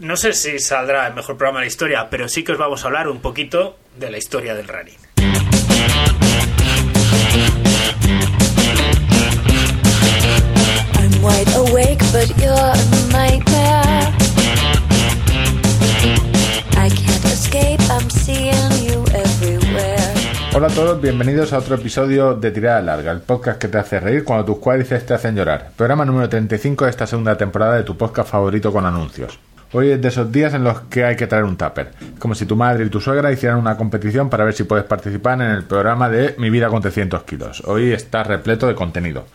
no sé si saldrá el mejor programa de la historia, pero sí que os vamos a hablar un poquito de la historia del running. I'm wide awake, but you're a nightmare. I can't escape, I'm seeing you everywhere. Hola a todos, bienvenidos a otro episodio de Tirada Larga, el podcast que te hace reír cuando tus cuádriceps te hacen llorar. Programa número 35 de esta segunda temporada de tu podcast favorito con anuncios. Hoy es de esos días en los que hay que traer un tupper. Como si tu madre y tu suegra hicieran una competición para ver si puedes participar en el programa de Mi vida con 300 kilos. Hoy está repleto de contenido.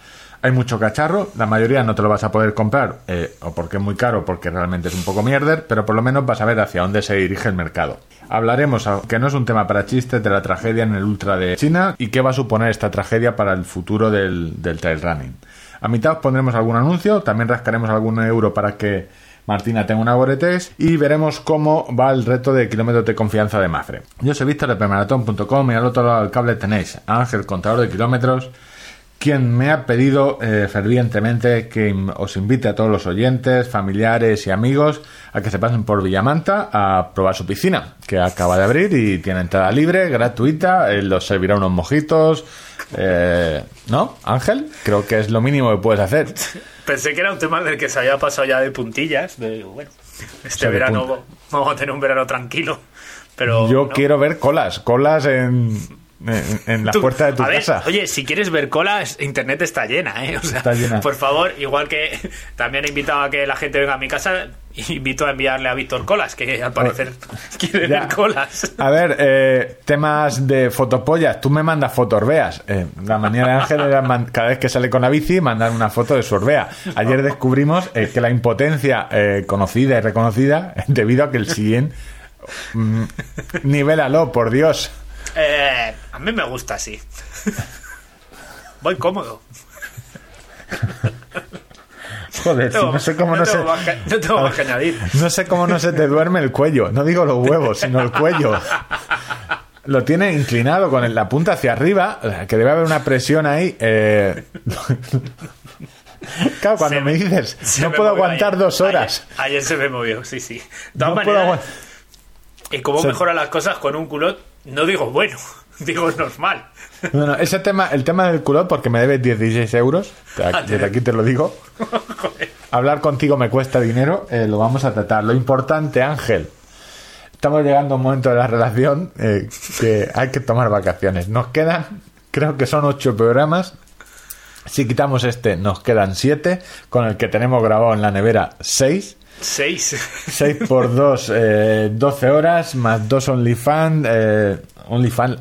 Hay mucho cacharro, la mayoría no te lo vas a poder comprar, eh, o porque es muy caro, porque realmente es un poco mierder, pero por lo menos vas a ver hacia dónde se dirige el mercado. Hablaremos, aunque no es un tema para chistes, de la tragedia en el Ultra de China y qué va a suponer esta tragedia para el futuro del, del trail running. A mitad os pondremos algún anuncio, también rascaremos algún euro para que Martina tenga una Goretex y veremos cómo va el reto de kilómetros de confianza de Mafre. Yo soy Víctor de premaratón.com y al otro lado del cable tenéis a Ángel, contador de kilómetros, quien me ha pedido eh, fervientemente que os invite a todos los oyentes, familiares y amigos a que se pasen por Villamanta a probar su piscina, que acaba de abrir y tiene entrada libre, gratuita, él os servirá unos mojitos, eh, ¿no? Ángel, creo que es lo mínimo que puedes hacer. Pensé que era un tema del que se había pasado ya de puntillas. De, bueno, este verano vamos a tener un verano tranquilo. Pero Yo quiero ver colas, colas en, en, la puerta de tu casa. Oye, si quieres ver colas, internet está llena, ¿eh? está llena. Por favor, igual que también he invitado a que la gente venga a mi casa, invito a enviarle a Víctor colas, que al parecer quiere ver colas. A ver, eh, temas de fotopollas. Tú me mandas fotorbeas. Eh, la manía de Ángel era cada vez que sale con la bici mandar una foto de su orbea. Ayer descubrimos eh, que la impotencia eh, conocida y reconocida debido a que el siguiente... Mm, nivelalo, por Dios. Eh, a mí me gusta así. Voy cómodo. Joder, no, sé cómo no, se... no tengo más que añadir. No sé cómo no se te duerme el cuello. No digo los huevos, sino el cuello. Lo tiene inclinado con la punta hacia arriba, que debe haber una presión ahí. Eh... Claro, cuando me, dices, no puedo aguantar dos horas. Ayer, se me movió, sí, sí. De no puedo ¿Y cómo mejora las cosas con un culot? No digo bueno, digo normal. Bueno, ese tema, el tema del culot, porque me debes 16 euros, desde aquí te lo digo. Hablar contigo me cuesta dinero, eh, lo vamos a tratar. Lo importante, Ángel, estamos llegando a un momento de la relación eh, que hay que tomar vacaciones. Nos quedan, creo que son 8 programas. Si quitamos este, nos quedan 7, con el que tenemos grabado en la nevera 6. 6. 6 por 2, eh, 12 horas, más 2 OnlyFans. Eh, OnlyFans,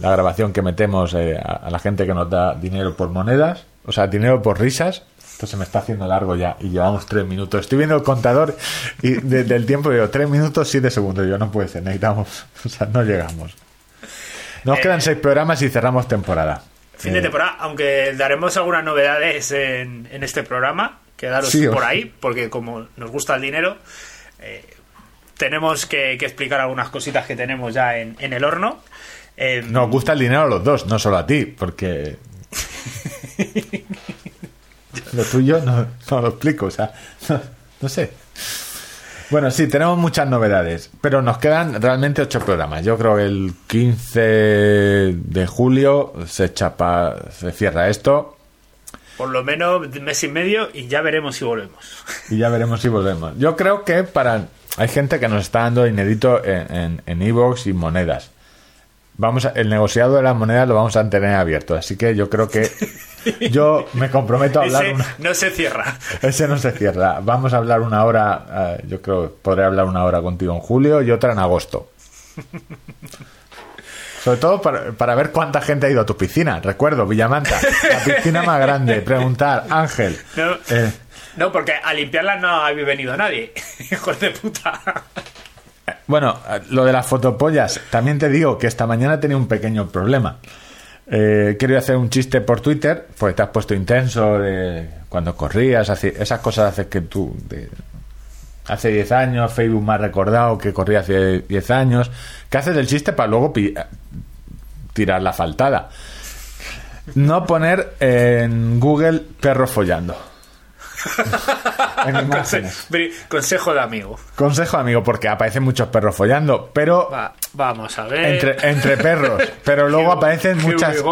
la grabación que metemos eh, a, la gente que nos da dinero por monedas, o sea, dinero por risas. Esto se me está haciendo largo ya y llevamos 3 minutos. Estoy viendo el contador y del tiempo digo 3 minutos, 7 segundos. Yo no puede ser, necesitamos, o sea, no llegamos. Nos quedan 6 programas y cerramos temporada. Fin de temporada, aunque daremos algunas novedades en, en este programa quedaros por ahí, porque como nos gusta el dinero, eh, tenemos que, explicar algunas cositas que tenemos ya en, el horno. Em, nos gusta el dinero a los dos, no solo a ti, porque lo tuyo no, lo explico, o sea, no, sé. Bueno, sí, tenemos muchas novedades, pero nos quedan realmente ocho programas. Yo creo que el 15 de julio se chapa, se cierra esto por lo menos mes y medio y ya veremos si volvemos. Y ya veremos si volvemos. Yo creo que para hay gente que nos está dando inédito en Evox en, y monedas. Vamos a, el negociado de las monedas lo vamos a tener abierto, así que yo creo que yo me comprometo a hablar. Ese no se cierra. Ese no se cierra. Vamos a hablar una hora. Eh, yo creo que podré hablar una hora contigo en julio y otra en agosto. Sobre todo para, ver cuánta gente ha ido a tu piscina. Recuerdo, Villamanta, la piscina más grande. Preguntar, Ángel. No, eh, no porque a limpiarla no ha venido nadie. Hijos de puta. Bueno, lo de las fotopollas, también te digo que esta mañana tenía un pequeño problema. Eh, quería hacer un chiste por Twitter, porque te has puesto intenso de cuando corrías, esas cosas haces que tú... hace 10 años, Facebook me ha recordado que corría hace 10 años, ¿Qué haces del chiste para luego tirar la faltada? No poner en Google perro follando. En. Consejo de amigo. Consejo de amigo, porque aparecen muchos perros follando, pero... vamos a ver. Entre, entre perros, pero luego aparecen muchas...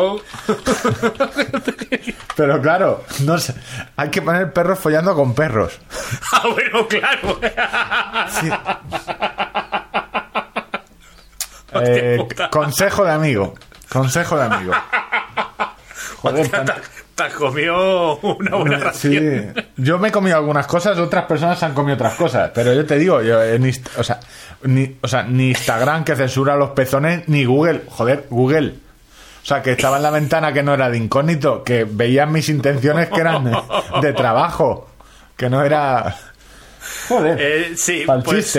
pero claro, no sé, hay que poner perros follando con perros. ah, bueno, claro. Eh, consejo de amigo. Consejo de amigo. Joder, te, has comido una buena ración. Sí. Yo me he comido algunas cosas, otras personas han comido otras cosas. Pero yo te digo, yo, o, sea, ni, o sea, ni Instagram que censura los pezones, ni Google. Joder, Google. O sea, que estaba en la ventana que no era de incógnito, que veían mis intenciones que eran de trabajo, que no era... Joder. Eh, sí, pues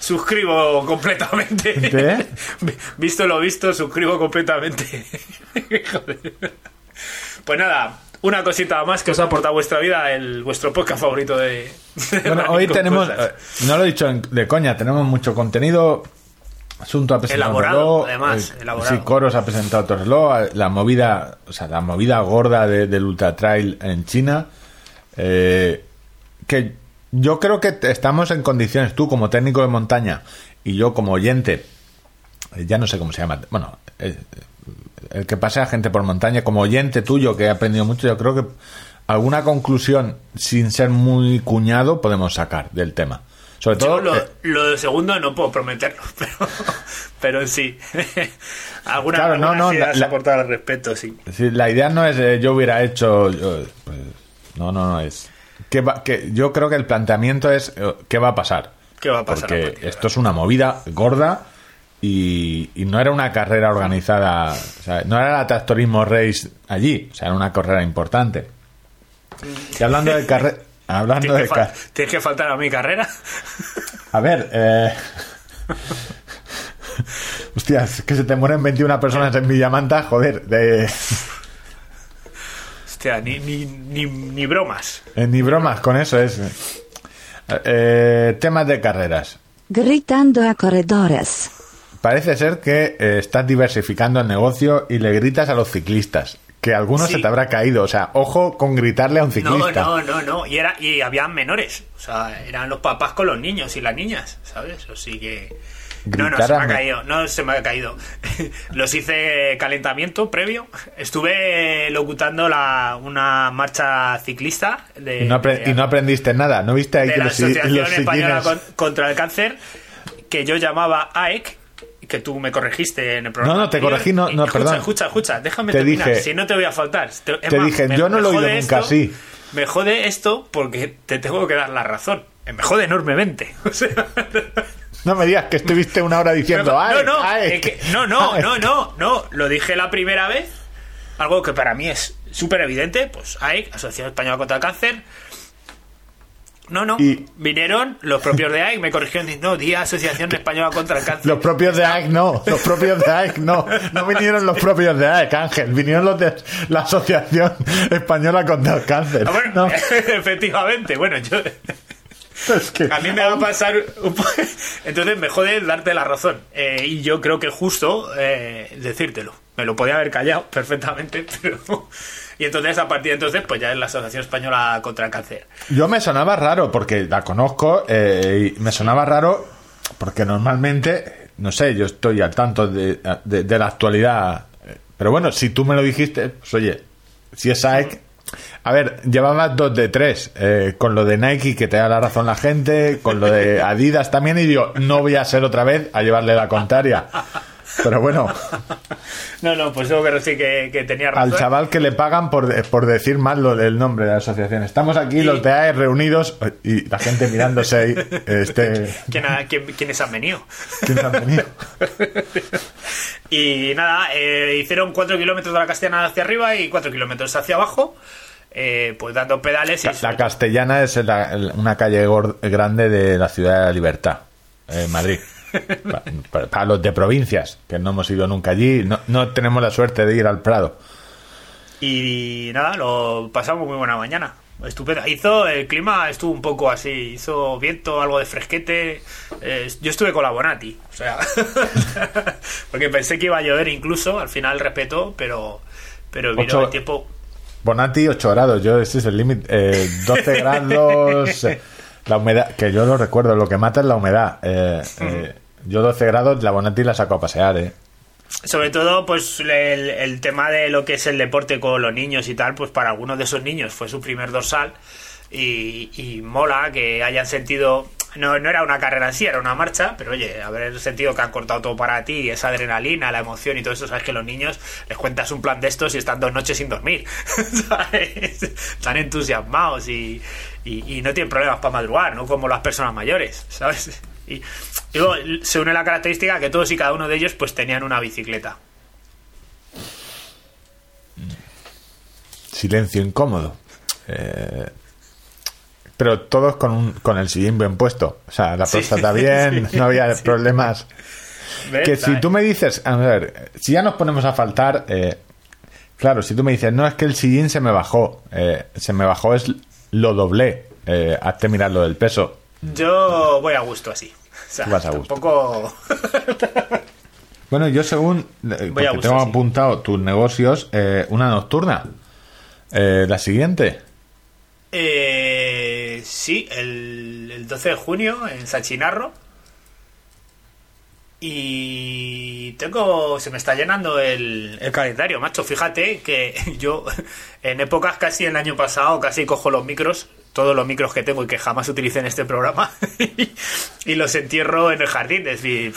suscribo completamente. visto lo visto, suscribo completamente. Pues nada, una cosita más que os ha aportado vuestra vida, el vuestro podcast favorito de. bueno, hoy tenemos, eh, no lo he dicho de coña, tenemos mucho contenido. Asunto ha presentado elaborado, además, elaborado. Sí, Coros ha presentado Torreló, la movida, o sea, la movida gorda del Ultra Trail en China. Eh, que yo creo que estamos en condiciones, tú como técnico de montaña y yo como oyente, eh, ya no sé cómo se llama, bueno, eh, el que pasea gente por montaña, como oyente tuyo que he aprendido mucho, yo creo que alguna conclusión sin ser muy cuñado podemos sacar del tema. Sobre todo lo, eh, lo, de segundo no puedo prometerlo, pero, pero sí. alguna, claro, no, no, la, al respecto, sí. La idea no es yo hubiera hecho, pues, no, no, no es que, yo creo que el planteamiento es eh, qué va a pasar. ¿Qué va a pasar? Porque esto es una movida gorda y, no era una carrera organizada, no era la Tractorismo Race allí, o sea, era una carrera importante. Y hablando de carrera... Hablando ¿Tienes, de que ¿Tienes que faltar a mi carrera? A ver, eh... Hostias, que se te mueren 21 personas en Villamanta, joder, de ni, ni, ni, bromas. Eh, ni bromas con eso es. Eh, temas de carreras. Gritando a corredores. Parece ser que eh, estás diversificando el negocio y le gritas a los ciclistas. Que algunos se te habrá caído. O sea, ojo con gritarle a un ciclista. No, no, no, no. Y, era, y había menores. O sea, eran los papás con los niños y las niñas, ¿sabes? Así que no, no, se me ha caído, no se me ha caído. Los hice calentamiento previo. Estuve locutando la, una marcha ciclista. De, y, no aprendiste nada, ¿no viste ahí que la Asociación Española contra el Cáncer, que yo llamaba AEC, que tú me corregiste en el programa. No, no, te corregí, no, no escucha, perdón. Escucha, escucha, déjame terminar, si no te voy a faltar. Te, dije, yo no lo he oído nunca así. Me jode esto porque te tengo que dar la razón. Me jode enormemente. O sea, no me digas que estuviste una hora diciendo, no, no, no, no, no, no, no, lo dije la primera vez, algo que para mí es súper evidente, pues AEC, Asociación Española contra el Cáncer, no, no. Vinieron los propios de AEC, me corrigieron no, día Asociación Española contra el Cáncer. Los propios de AEC no, los propios de AEC no. No vinieron los propios de AEC, Ángel. Vinieron los de la Asociación Española contra el Cáncer. Ah, bueno, efectivamente. Bueno, yo a mí me va a pasar un Entonces me jode darte la razón. Eh, y yo creo que es justo eh, decírtelo. Me lo podía haber callado perfectamente, pero... Y entonces, a partir de entonces, pues ya es la Asociación Española contra el Cáncer. Yo me sonaba raro, porque la conozco, eh, y me sonaba raro porque normalmente, no sé, yo estoy al tanto de, la actualidad. Pero bueno, si tú me lo dijiste, pues oye, si es AEC, a ver, llevabas dos de tres, eh, con lo de Nike que te da la razón la gente, con lo de Adidas también, y digo, no voy a ser otra vez a llevarle la contraria. Pero bueno. No, no, pues tengo que decir que, tenía razón. Al chaval que le pagan por, por decir mal lo del nombre de la asociación. Estamos aquí, los de AE reunidos, y la gente mirándose ahí. Este... ¿Quiénes han venido? ¿Quiénes han venido? y nada, eh, hicieron cuatro kilómetros de la Castellana hacia arriba y cuatro kilómetros hacia abajo. Eh, pues dando pedales. Y la, Castellana es una calle grande de la ciudad de la Libertad, en Madrid. Para, los de provincias, que no hemos ido nunca allí, no, no tenemos la suerte de ir al Prado. Y, nada, lo pasamos muy buena mañana. Estupendo. Hizo el clima, estuvo un poco así, hizo viento, algo de fresquete. Eh, yo estuve con la Bonati, o sea, porque pensé que iba a llover incluso, al final respetó, pero pero vino el tiempo Bonatti 8 grados, yo ese es el límite. 12 grados, la humedad, que yo lo recuerdo, lo que mata es la humedad. yo 12 grados, la Bonatti la saco a pasear, ¿eh? sobre todo pues el, tema de lo que es el deporte con los niños y tal pues para algunos de esos niños fue su primer dorsal y, mola que hayan sentido no, no era una carrera en sí, era una marcha, pero oye, haber sentido que han cortado todo para ti, esa adrenalina, la emoción y todo eso, sabes que los niños les cuentas un plan de estos y están dos noches sin dormir, Están entusiasmados y, y, no tienen problemas para madrugar, no como las personas mayores, ¿sabes? Y, luego se une la característica que todos y cada uno de ellos pues tenían una bicicleta. Silencio incómodo. Eh, pero todos con, un, con el sillín bien puesto. O sea, la próstata bien, no había problemas. Que si tú me dices, a ver, si ya nos ponemos a faltar, eh, claro, si tú me dices, no, es que el sillín se me bajó, eh, se me bajó, es lo doblé, eh, hazte mirar lo del peso. Yo voy a gusto así. vas a gusto. bueno, yo según, eh, porque tengo apuntado tus negocios, una nocturna. la siguiente. Eh, sí, el, 12 de junio en Sachinarro. Y tengo. Se me está llenando el, calendario, macho. Fíjate que yo, en épocas casi el año pasado, casi cojo los micros, todos los micros que tengo y que jamás utilicé en este programa, y los entierro en el jardín. Es decir,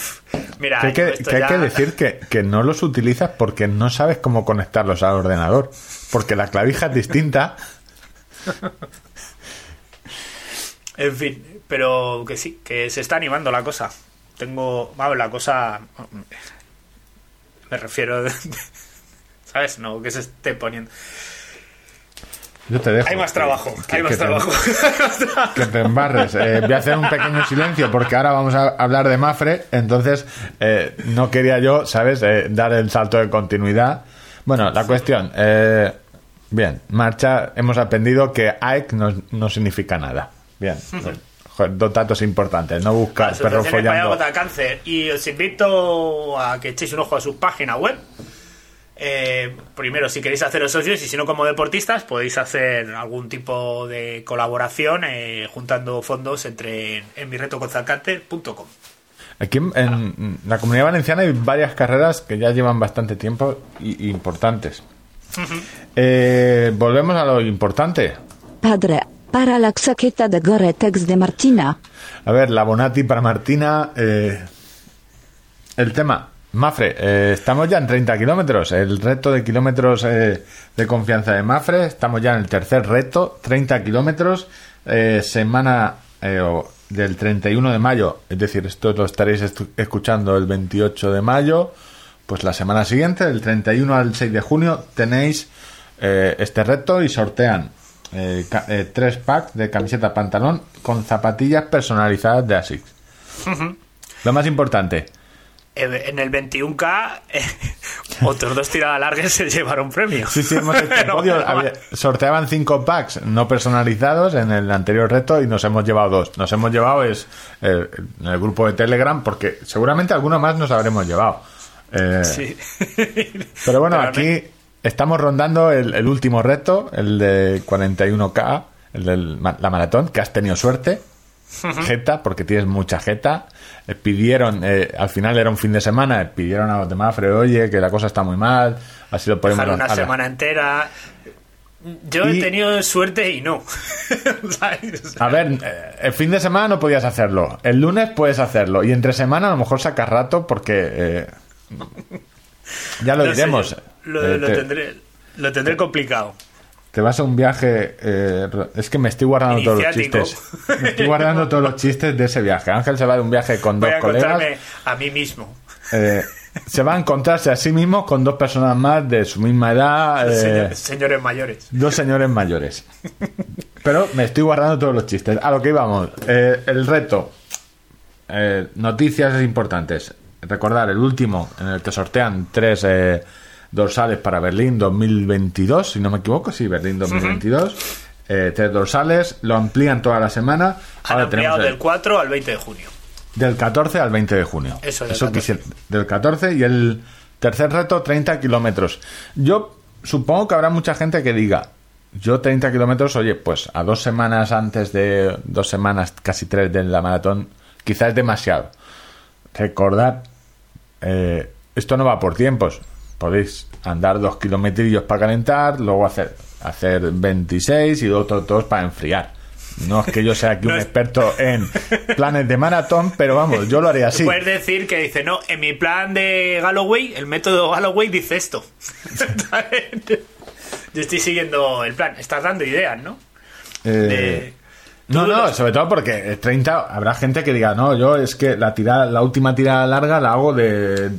mira. Que hay que, hay que decir que, que no los utilizas porque no sabes cómo conectarlos al ordenador. Porque la clavija es distinta. en fin, pero que sí, que se está animando la cosa. Tengo, vamos, la cosa, me refiero, ¿sabes? No, que se esté poniendo. Yo te dejo. Hay más trabajo, hay más trabajo. que te embarres. Eh, voy a hacer un pequeño silencio porque ahora vamos a hablar de Mafre. Entonces, eh, no quería yo, ¿sabes?, eh, dar el salto de continuidad. Bueno, la cuestión. Bien, marcha, hemos aprendido que AEC no, significa nada. Bien, dos datos importantes, no buscar perro follando. cáncer. Y os invito a que echéis un ojo a su página web. Eh, primero, si queréis haceros socios y si no como deportistas, podéis hacer algún tipo de colaboración eh, juntando fondos entre en mirretoconzalcante.com. Aquí en, la comunidad valenciana hay varias carreras que ya llevan bastante tiempo y importantes. Eh, volvemos a lo importante. Padre, para la chaqueta de Goretex de Martina. A ver, la Bonati para Martina. Eh, el tema. Mafre, eh, estamos ya en 30 kilómetros. El reto de kilómetros de confianza de Mafre. Estamos ya en el tercer reto. 30 kilómetros. semana del 31 de mayo. Es decir, esto lo estaréis escuchando el 28 de mayo. Pues la semana siguiente, del 31 al 6 de junio, tenéis eh, este reto y sortean eh, eh, tres packs de camiseta pantalón con zapatillas personalizadas de ASICS. Lo más importante. En el 21K, otros dos tiradas largas se llevaron premio. Sí, sí, hemos hecho sorteaban cinco packs no personalizados en el anterior reto y nos hemos llevado dos. Nos hemos llevado es en el grupo de Telegram porque seguramente alguno más nos habremos llevado. Eh, sí. pero bueno, aquí estamos rondando el, último reto, el de 41K, el de la maratón, que has tenido suerte. Jeta, porque tienes mucha jeta. Eh, pidieron, eh, al final era un fin de semana, pidieron a los demás, oye, que la cosa está muy mal, así lo podemos... una semana entera. Yo he tenido suerte y no. a ver, el fin de semana no podías hacerlo. El lunes puedes hacerlo. Y entre semana a lo mejor sacas rato porque ya lo diremos. Lo, eh, tendré, lo tendré complicado. Te vas a un viaje. Eh, es que me estoy guardando todos los chistes. Me estoy guardando todos los chistes de ese viaje. Ángel se va de un viaje con dos colegas. A mí mismo. Eh, se va a encontrarse a sí mismo con dos personas más de su misma edad. señores mayores. Dos señores mayores. Pero me estoy guardando todos los chistes. A lo que íbamos. el reto. noticias importantes recordar el último en el que sortean tres dorsales para Berlín 2022, si no me equivoco, sí, Berlín 2022. Eh, tres dorsales, lo amplían toda la semana. Han ampliado del 4 al 20 de junio. Del 14 al 20 de junio. Eso, del, Eso 14. del 14 y el tercer reto 30 kilómetros. Yo supongo que habrá mucha gente que diga, yo 30 kilómetros, oye, pues a dos semanas antes de, dos semanas, casi tres de la maratón, quizás es demasiado. Recordad, eh, esto no va por tiempos. Podéis andar dos kilometrillos para calentar, luego hacer, hacer 26 y otros dos para enfriar. No es que yo sea aquí un experto en planes de maratón, pero vamos, yo lo haría así. Puedes decir que dice, no, en mi plan de Galloway, el método Galloway dice esto. yo estoy siguiendo el plan. Estás dando ideas, ¿no? Eh, no, no, sobre todo porque 30 habrá gente que diga, no, yo es que la tirada, la última tirada larga la hago de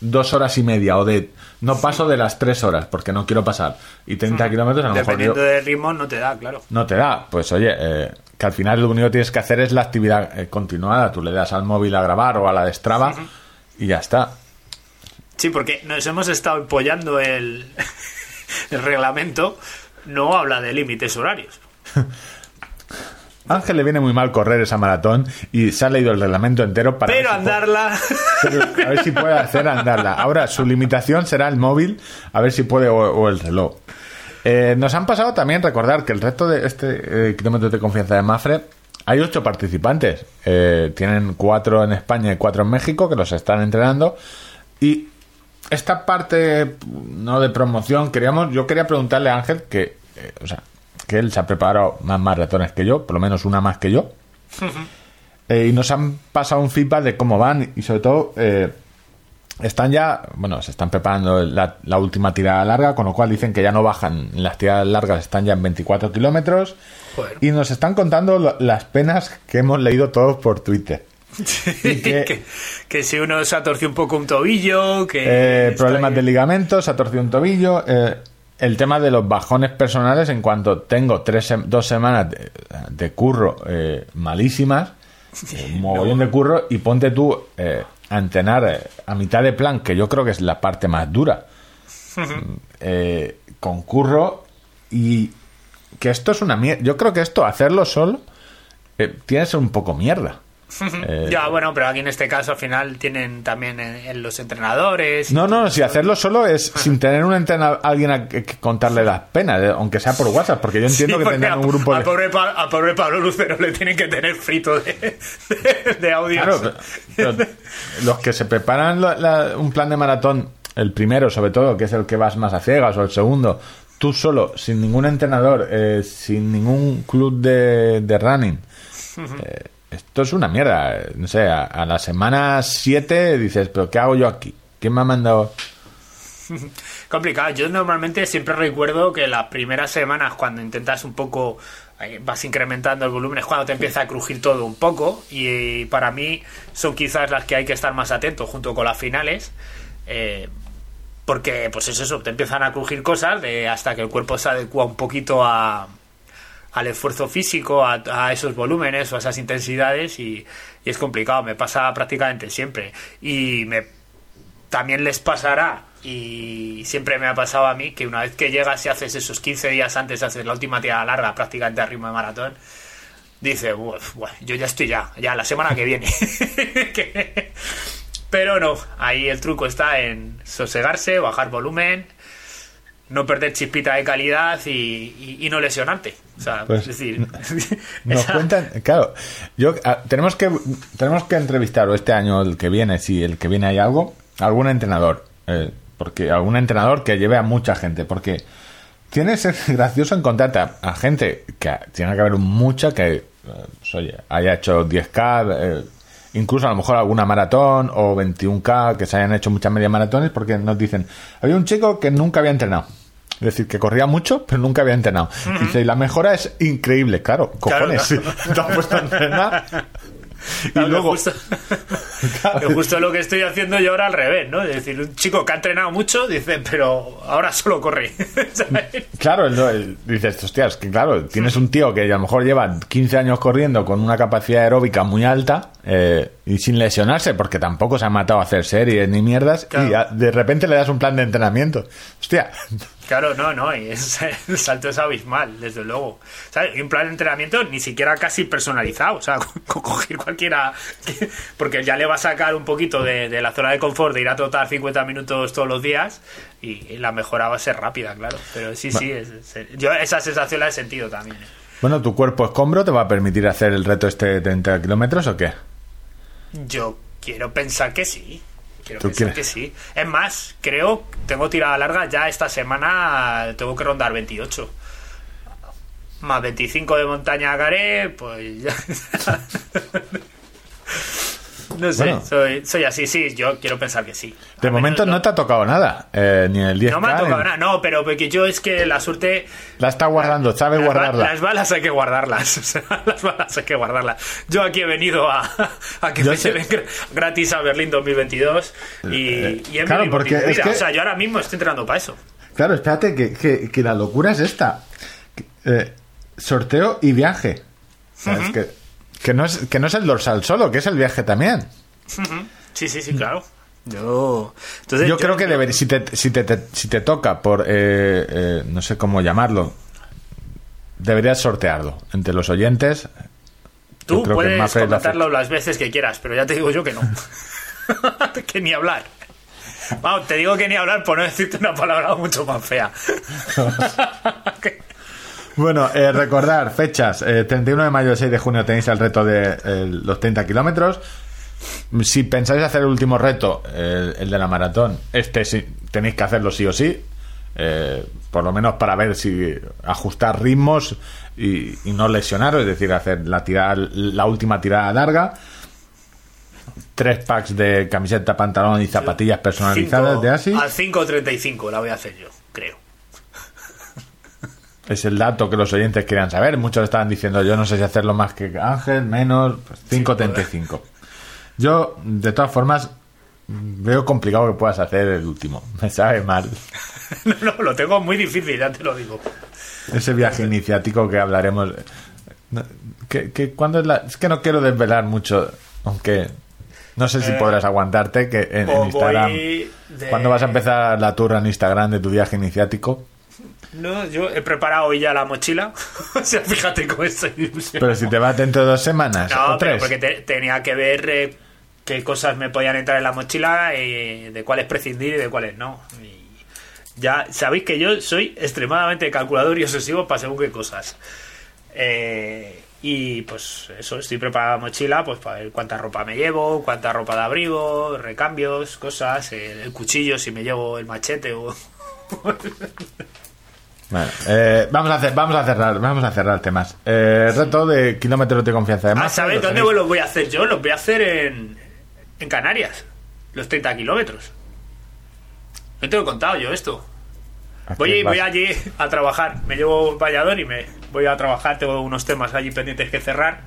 dos horas y media o de no paso de las tres horas porque no quiero pasar y 30 hmm. kilómetros a lo Dependiendo mejor del ritmo no te da, claro. No te da, pues oye, eh, que al final lo único que tienes que hacer es la actividad eh, continuada. Tú le das al móvil a grabar o a la de Strava y ya está. Sí, porque nos hemos estado apoyando el, el reglamento, no habla de límites horarios. Ángel le viene muy mal correr esa maratón y se ha leído el reglamento entero para... Pero andarla... a ver si puede hacer andarla. Ahora, su limitación será el móvil, a ver si puede, o, el reloj. Eh, nos han pasado también recordar que el resto de este eh, kilómetro de confianza de Mafre hay ocho participantes. Eh, tienen cuatro en España y cuatro en México que los están entrenando. Y esta parte no de promoción, queríamos, yo quería preguntarle a Ángel que, o sea, que él se ha preparado más maratones que yo, por lo menos una más que yo. Eh, y nos han pasado un feedback de cómo van y sobre todo eh, están ya, bueno, se están preparando la, última tirada larga, con lo cual dicen que ya no bajan, las tiradas largas están ya en 24 kilómetros. Y nos están contando las penas que hemos leído todos por Twitter. que, que, si uno se ha torcido un poco un tobillo, que... Eh, problemas de ligamentos, se ha torcido un tobillo el tema de los bajones personales en cuanto tengo tres, dos semanas de, curro eh, malísimas, un mogollón de curro, y ponte tú eh, a entrenar eh, a mitad de plan, que yo creo que es la parte más dura, eh, con curro, y que esto es una mierda. Yo creo que esto, hacerlo solo, tiene que ser un poco mierda. Eh, ya, bueno, pero aquí en este caso al final tienen también en, los entrenadores. No, no, si hacerlo solo es sin tener un entrenador, alguien a que, contarle las penas, eh, aunque sea por WhatsApp, porque yo entiendo que tendrán un grupo a, pobre a pobre Pablo Lucero le tienen que tener frito de, de, audio. Claro, los que se preparan un plan de maratón, el primero sobre todo, que es el que vas más a ciegas, o el segundo, tú solo, sin ningún entrenador, eh, sin ningún club de, de running esto es una mierda. No sé, a, la semana 7 dices, pero ¿qué hago yo aquí? ¿Quién me ha mandado? Complicado. Yo normalmente siempre recuerdo que las primeras semanas, cuando intentas un poco, eh, vas incrementando el volumen, es cuando te empieza a crujir todo un poco. Y para mí son quizás las que hay que estar más atentos junto con las finales. Eh, porque, pues es eso, te empiezan a crujir cosas de hasta que el cuerpo se adecua un poquito a, al esfuerzo físico, a, esos volúmenes o a esas intensidades y, es complicado, me pasa prácticamente siempre. Y me, también les pasará, y siempre me ha pasado a mí, que una vez que llegas y haces esos 15 días antes, haces la última tirada larga prácticamente a ritmo de maratón, dice, yo ya estoy ya, ya la semana que viene. Pero no, ahí el truco está en sosegarse, bajar volumen no perder chispita de calidad y, no lesionarte. O sea, pues, es decir, nos cuentan, claro, yo ah, tenemos que tenemos que entrevistar o este año el que viene, si el que viene hay algo, algún entrenador, eh, porque algún entrenador que lleve a mucha gente, porque tiene que ser gracioso encontrarte a, gente que tiene que haber mucha que eh, pues, oye, haya hecho 10k, eh, incluso a lo mejor alguna maratón o 21k que se hayan hecho muchas media maratones porque nos dicen, había un chico que nunca había entrenado es decir, que corría mucho, pero nunca había entrenado. Dice, y la mejora es increíble, claro, cojones. Te has puesto a entrenar. y luego justo, justo, lo que estoy haciendo yo ahora al revés, ¿no? Es decir, un chico que ha entrenado mucho dice, pero ahora solo corre. claro, dices, hostias, que claro, tienes un tío que a lo mejor lleva 15 años corriendo con una capacidad aeróbica muy alta eh, y sin lesionarse, porque tampoco se ha matado a hacer series ni mierdas, y de repente le das un plan de entrenamiento. Hostia, Claro, no, no, y es, el salto es abismal, desde luego. ¿Sabes? Y un plan de entrenamiento ni siquiera casi personalizado, o sea, coger cualquiera, porque ya le va a sacar un poquito de, la zona de confort de ir a trotar 50 minutos todos los días y, la mejora va a ser rápida, claro. Pero sí, sí, yo esa sensación la he sentido también. ¿eh? Bueno, ¿tu cuerpo escombro te va a permitir hacer el reto este de 30 kilómetros o qué? Yo quiero pensar que sí. Quiero pensar que sí. Es más, creo, tengo tirada larga, ya esta semana tengo que rondar 28. Más 25 de montaña Garé, pues ya. No sé, soy, soy, así, sí, yo quiero pensar que sí. De momento no, te ha tocado nada, eh, ni el 10 No me ha tocado nada, no, pero porque yo es que la suerte... La está guardando, sabe guardarla. Las balas hay que guardarlas, o sea, las balas hay que guardarlas. Yo aquí he venido a, a que me lleven gratis a Berlín 2022 y, eh, y claro, porque es que... O sea, yo ahora mismo estoy entrenando para eso. Claro, espérate, que, que, que la locura es esta. Eh, sorteo y viaje. que que no, es, que no es el dorsal solo, que es el viaje también. Sí, sí, sí, claro. Yo, yo, creo que debería, si, te, si, te, si te toca por, eh, eh, no sé cómo llamarlo, deberías sortearlo entre los oyentes. Tú puedes comentarlo las veces que quieras, pero ya te digo yo que no. que ni hablar. Vamos, te digo que ni hablar por no decirte una palabra mucho más fea. Bueno, eh, recordar fechas. 31 eh, de mayo y 6 de junio tenéis el reto de eh, los 30 kilómetros. Si pensáis hacer el último reto, el de la maratón, este sí, tenéis que hacerlo sí o sí. por lo menos para ver si ajustar ritmos y, no lesionaros, es decir, hacer la, tirada, la última tirada larga. Tres packs de camiseta, pantalón y zapatillas personalizadas de Asi. Al 5.35 la voy a hacer yo, es el dato que los oyentes querían saber. Muchos estaban diciendo, yo no sé si hacerlo más que Ángel, menos, 5.35. Pues, yo, de todas formas, veo complicado que puedas hacer el último. Me sabe mal. no, no, lo tengo muy difícil, ya te lo digo. Ese viaje iniciático que hablaremos. Que, cuando es, la, es que no quiero desvelar mucho, aunque no sé si eh, podrás aguantarte que en, Instagram. ¿Cuándo vas a empezar la tour en Instagram de tu viaje iniciático? No, yo he preparado hoy ya la mochila. o sea, fíjate con esa ilusión. Pero si te vas dentro de dos semanas. No, tres. porque tenía que ver eh, qué cosas me podían entrar en la mochila, y de cuáles prescindir y de cuáles no. ya sabéis que yo soy extremadamente calculador y obsesivo para según qué cosas. Eh, y pues eso, estoy preparando la mochila pues para ver cuánta ropa me llevo, cuánta ropa de abrigo, recambios, cosas, el cuchillo, si me llevo el machete o... Bueno, eh, vamos, a hacer, vamos a cerrar, vamos a cerrar temas. Eh, reto de kilómetros de confianza. Además, ah, ¿sabes dónde los voy a hacer yo? Los voy a hacer en, en Canarias, los 30 kilómetros. No te lo he contado yo esto. Voy, voy allí a trabajar. Me llevo vallador y me voy a trabajar. Tengo unos temas allí pendientes que cerrar.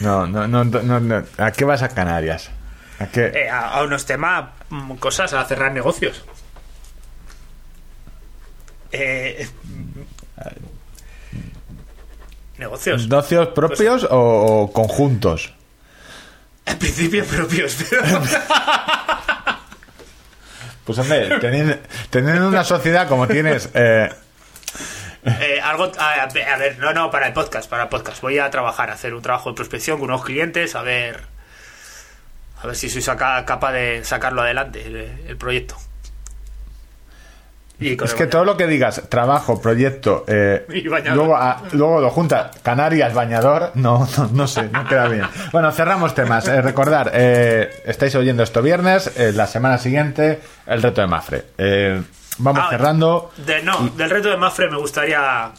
No, no, no, no, ¿A qué vas a Canarias? ¿A, qué? Eh, a unos temas, mm, cosas, a cerrar negocios. Eh, negocios. ¿Negocios propios pues- o, conjuntos? En principio propios, pero... pues hombre, teniendo, una sociedad como tienes... Eh, eh, algo a, ver, no, no, para el podcast, para el podcast. Voy a trabajar, a hacer un trabajo de prospección con unos clientes, a ver, a ver si soy capaz de sacarlo adelante el proyecto es que todo lo que digas, trabajo, proyecto, eh, luego, luego lo junta Canarias, bañador, no, no, sé, no queda bien. Bueno, cerramos temas. Eh, recordar, eh, estáis oyendo esto viernes, la semana siguiente, el reto de Mafre. vamos ah, cerrando. no, del reto de Mafre me gustaría,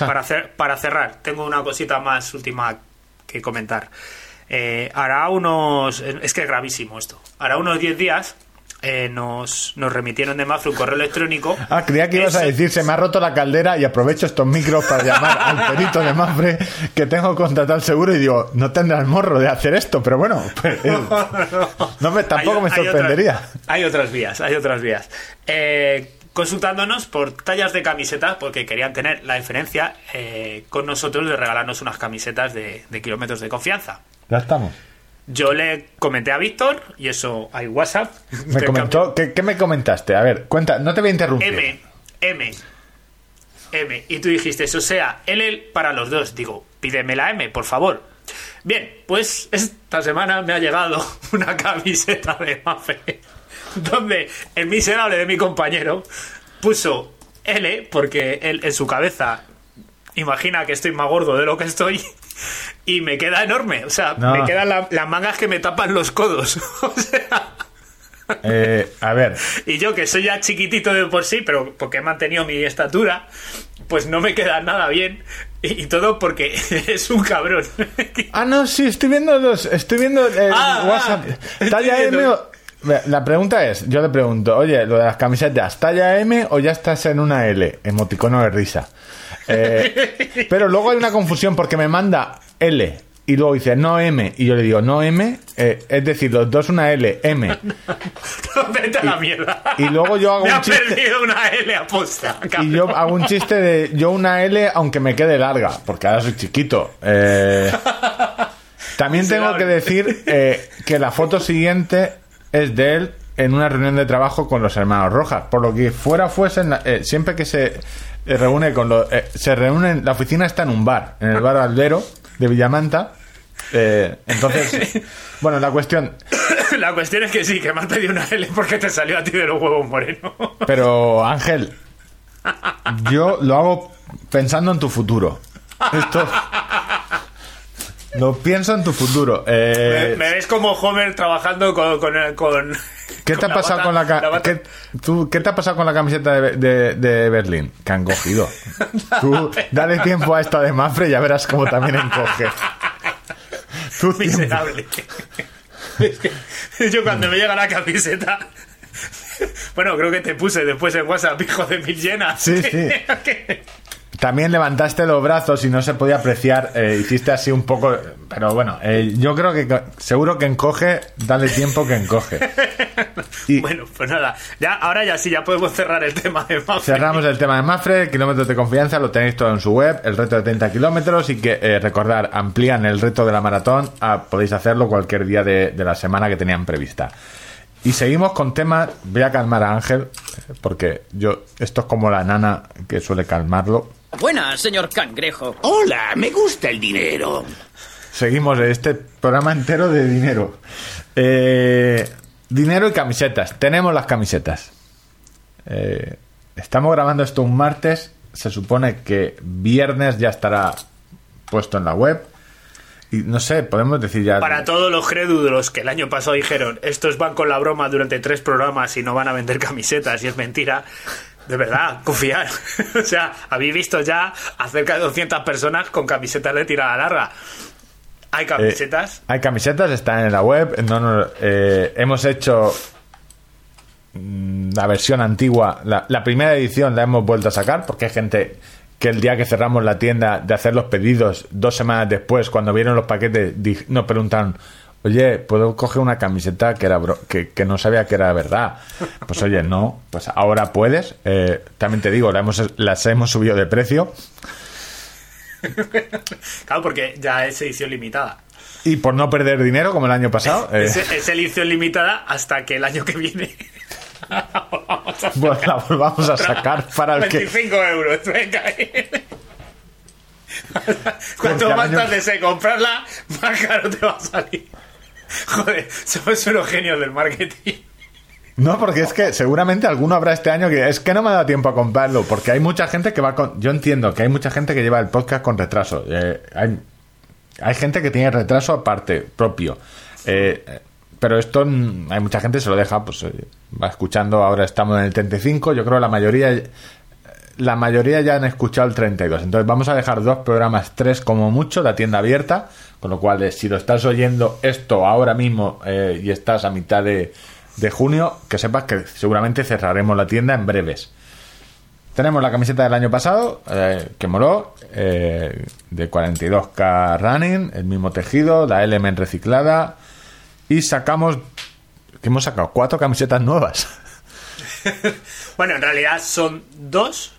para, hacer, para cerrar, tengo una cosita más última que comentar. hará unos, es que es gravísimo esto, hará unos 10 días eh, nos, nos remitieron de Mafre un correo electrónico. Ah, creía que ibas a decir, se me ha roto la caldera y aprovecho estos micros para llamar al perito de Mafre que tengo contratado el seguro y digo, no tendrá el morro de hacer esto, pero bueno, pues, no, me, tampoco me sorprendería. Hay otras, vías, hay otras vías. Eh, consultándonos por tallas de camisetas, porque querían tener la diferencia eh, con nosotros de regalarnos unas camisetas de, de kilómetros de confianza. Ya estamos. Yo le comenté a Víctor, y eso hay WhatsApp. Me comentó, ¿qué, me comentaste? A ver, cuenta, no te voy a interrumpir. M, M, M. Y tú dijiste, eso sea L para los dos. Digo, pídeme la M, por favor. Bien, pues esta semana me ha llegado una camiseta de Mafe, donde el miserable de mi compañero puso L, porque él en su cabeza imagina que estoy más gordo de lo que estoy y me queda enorme. O sea, me quedan las mangas que me tapan los codos. o sea. Eh, a ver. Y yo, que soy ya chiquitito de por sí, pero porque he mantenido mi estatura, pues no me queda nada bien. Y, todo porque es un cabrón. ah, no, sí, estoy viendo los. Estoy viendo el ah, ah, WhatsApp. ¿Talla M o.? La pregunta es, yo le pregunto, oye, lo de las camisetas, ¿talla M o ya estás en una L? Emoticono de risa. Eh, pero luego hay una confusión porque me manda L y luego dice no M y yo le digo no M, eh, es decir, los dos una L, M. vete a la mierda. Y luego yo hago me un chiste. perdido una L aposta. Y yo hago un chiste de yo una L aunque me quede larga, porque ahora soy chiquito. Eh, también tengo que decir que la foto siguiente es de él en una reunión de trabajo con los hermanos Rojas. Por lo que fuera fuesen, siempre que se reúne con los. Eh, se reúnen. La oficina está en un bar, en el bar Albero de Villamanta. Eh, entonces, bueno, la cuestión. La cuestión es que sí, que me has pedido una L porque te salió a ti de los huevos moreno. Pero, Ángel, yo lo hago pensando en tu futuro. Esto. Lo pienso en tu futuro. Eh, me, ves como Homer trabajando con, con ¿Qué te ha pasado con la, ¿qué, ¿Qué te ha pasado con la camiseta de, de, Berlín? Que han cogido. tú dale tiempo a esta de Mafre y ya verás cómo también encoge. Tú Miserable. yo cuando me llega la camiseta. Bueno, creo que te puse después en WhatsApp, hijo de mil llenas. Sí, sí. También levantaste los brazos y no se podía apreciar. Eh, hiciste así un poco. Pero bueno, eh, yo creo que seguro que encoge. Dale tiempo que encoge. Y bueno, pues nada. Ya, ahora ya sí, ya podemos cerrar el tema de Mafre. Cerramos el tema de Mafre. Kilómetros de confianza lo tenéis todo en su web. El reto de 30 kilómetros. Y que eh, recordar, amplían el reto de la maratón. podéis hacerlo cualquier día de, de la semana que tenían prevista. Y seguimos con temas. Voy a calmar a Ángel, porque yo esto es como la nana que suele calmarlo. Buenas, señor Cangrejo. Hola, me gusta el dinero. Seguimos este programa entero de dinero. Eh, dinero y camisetas. Tenemos las camisetas. Eh, estamos grabando esto un martes. Se supone que viernes ya estará puesto en la web. Y no sé, podemos decir ya. Para todos los crédulos que el año pasado dijeron, estos van con la broma durante tres programas y no van a vender camisetas, y es mentira. De verdad, confiar. o sea, habéis visto ya a cerca de 200 personas con camisetas de tirada larga. ¿Hay camisetas? Eh, hay camisetas, están en la web. No, eh, hemos hecho mm, la versión antigua. La, primera edición la hemos vuelto a sacar porque hay gente que el día que cerramos la tienda de hacer los pedidos, dos semanas después, cuando vieron los paquetes, nos preguntaron oye, ¿puedo coger una camiseta que, era que, no sabía que era verdad? Pues oye, no, pues ahora puedes. Eh, también te digo, la hemos, las hemos subido de precio. claro, porque ya es edición limitada. Y por no perder dinero, como el año pasado. Es, eh. edición limitada hasta que el año que viene. la volvamos a sacar para el 25 euros, venga. Cuanto más tarde se comprarla, más caro te va a salir. Joder, somos unos genios del marketing. No, porque es que seguramente alguno habrá este año que es que no me ha dado tiempo a comprarlo, porque hay mucha gente que va con... Yo entiendo que hay mucha gente que lleva el podcast con retraso. Eh, hay, hay, gente que tiene retraso aparte, propio. Eh, pero esto hay mucha gente se lo deja, pues eh, va escuchando, ahora estamos en el 35, yo creo la mayoría la mayoría ya han escuchado el 32. Entonces vamos a dejar dos programas, tres como mucho, la tienda abierta. Con lo cual, eh, si lo estás oyendo esto ahora mismo eh, y estás a mitad de, junio, que sepas que seguramente cerraremos la tienda en breves. Tenemos la camiseta del año pasado, eh, que moró, de 42K Running, el mismo tejido, la Element reciclada. Y sacamos, que hemos sacado cuatro camisetas nuevas. bueno, en realidad son dos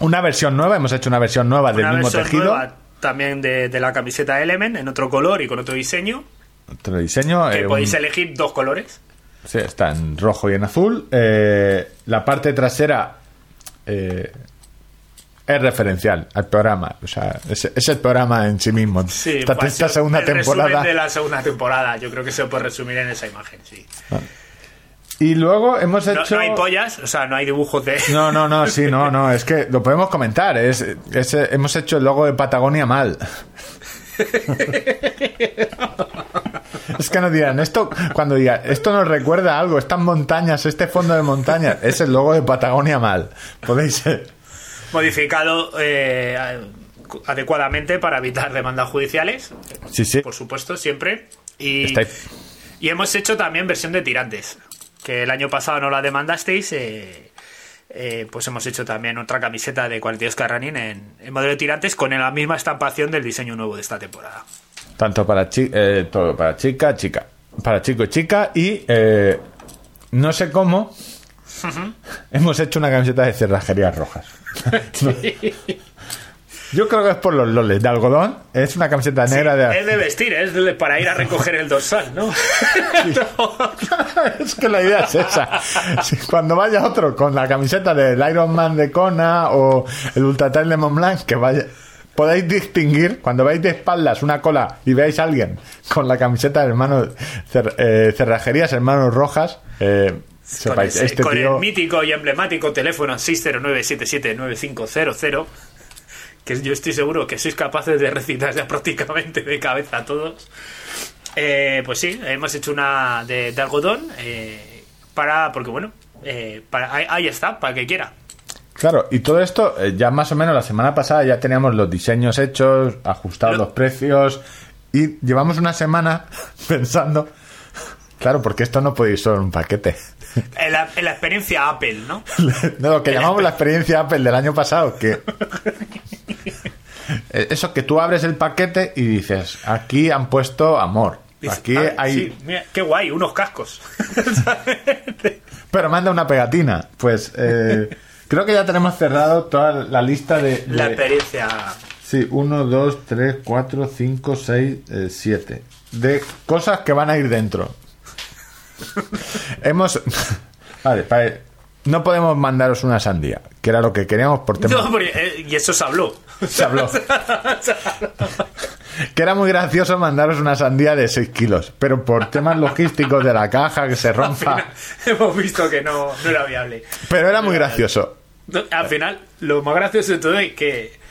una versión nueva, hemos hecho una versión nueva del mismo tejido. También de, la camiseta Element, en otro color y con otro diseño. otro diseño. Que podéis elegir dos colores. Sí, está en rojo y en azul. la parte trasera es referencial al programa. O sea, es, el programa en sí mismo. Sí, esta, pues, segunda temporada. de la segunda temporada. Yo creo que se puede resumir en esa imagen, sí. Ah. Y luego hemos hecho. No, hay pollas, o sea, no hay dibujos de. No, no, no, sí, no, no. Es que lo podemos comentar. Es, hemos hecho el logo de Patagonia mal. es que no dirán, esto, cuando digan, esto nos recuerda algo, estas montañas, este fondo de montañas, es el logo de Patagonia mal. Podéis modificado eh, adecuadamente para evitar demandas judiciales. Sí, sí. Por supuesto, siempre. Y, y hemos hecho también versión de tirantes, que el año pasado no la demandasteis. Eh, eh, pues hemos hecho también otra camiseta de 42 Carranín en, en, modelo de tirantes con la misma estampación del diseño nuevo de esta temporada. Tanto para, todo para chica, chica. Para chico y chica. Y no sé cómo. Hemos hecho una camiseta de cerrajerías rojas. Yo creo que es por los loles de algodón. Es una camiseta negra de. Es de vestir, es para ir a recoger el dorsal, ¿no? es que la idea es esa. cuando vaya otro con la camiseta del Iron Man de Kona o el Ultra Trail de Mont Blanc, que vaya. Podéis distinguir cuando veis de espaldas una cola y veáis a alguien con la camiseta de hermanos eh, cerrajerías hermanos rojas, eh, con, este el mítico y emblemático teléfono 609-779500, que yo estoy seguro que sois capaces de recitar ya prácticamente de cabeza a todos. Eh, pues sí, hemos hecho una de, algodón eh, para, porque bueno, eh, para, ahí, está, para que quiera. Claro, y todo esto, ya más o menos la semana pasada ya teníamos los diseños hechos, ajustados los precios, y llevamos una semana pensando, claro, porque esto no puede ir solo en un paquete. En la, experiencia Apple, ¿no? lo que llamamos la experiencia Apple del año pasado, que... Eso que tú abres el paquete y dices, aquí han puesto amor. Aquí ah, hay... qué guay, unos cascos. Pero manda una pegatina. Pues eh, creo que ya tenemos cerrado toda la lista de... La experiencia... Sí, 1, 2, 3, 4, 5, 6, 7. De cosas que van a ir dentro. Hemos. Vale, no podemos mandaros una sandía, que era lo que queríamos por tema. Eh, y eso se habló. Se habló. que era muy gracioso mandaros una sandía de 6 kilos, pero por temas logísticos de la caja que se rompa. hemos visto que no, era viable. Pero era muy gracioso. Al final, lo más gracioso de todo es que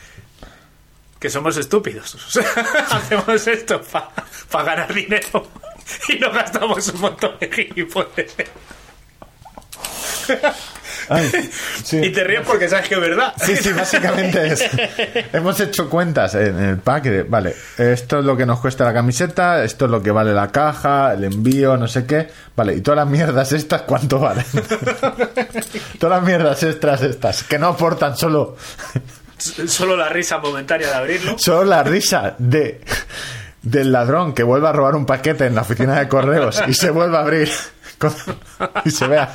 que somos estúpidos. hacemos esto para ganar dinero. y nos gastamos un montón de gilipollas. Y te ríes porque sabes que es verdad. Sí, sí, básicamente es. Hemos hecho cuentas en el pack. vale, esto es lo que nos cuesta la camiseta, esto es lo que vale la caja, el envío, no sé qué. Vale, y todas las mierdas estas, ¿cuánto valen? todas las mierdas extras estas, que no aportan solo. Solo la risa momentánea de abrirlo. Solo la risa de del ladrón que vuelva a robar un paquete en la oficina de correos y se vuelva a abrir y se vea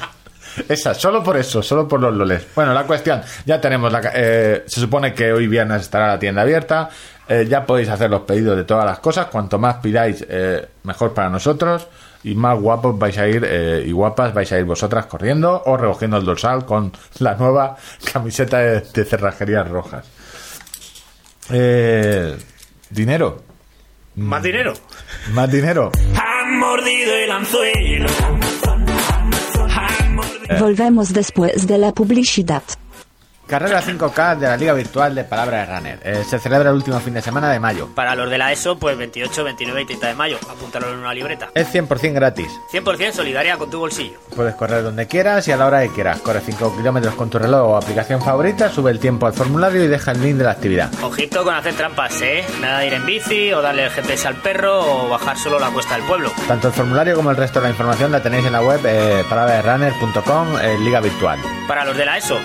esa, solo por eso, solo por los loles. Bueno, la cuestión, ya tenemos la... Eh, se supone que hoy viernes estará la tienda abierta, eh, ya podéis hacer los pedidos de todas las cosas, cuanto más pidáis, eh, mejor para nosotros, y más guapos vais a ir, y guapas vais a ir vosotras corriendo o recogiendo el dorsal con la nueva camiseta de, de cerrajerías rojas. dinero. Más dinero. Más dinero. Han mordido el anzuelo. Volvemos después de la publicidad. Carrera 5K de la Liga Virtual de Palabra de Runner. Eh, se celebra el último fin de semana de mayo. Para los de la ESO, pues 28, 29 y 30 de mayo. Apúntalo en una libreta. Es 100% gratis. 100% solidaria con tu bolsillo. Puedes correr donde quieras y a la hora que quieras. Corre 5 kilómetros con tu reloj o aplicación favorita, sube el tiempo al formulario y deja el link de la actividad. Ojito con hacer trampas, ¿eh? Nada de ir en bici o darle el GPS al perro o bajar solo la cuesta del pueblo. Tanto el formulario como el resto de la información la tenéis en la web eh, palabraderunner.com, eh, Liga Virtual. Para los de la ESO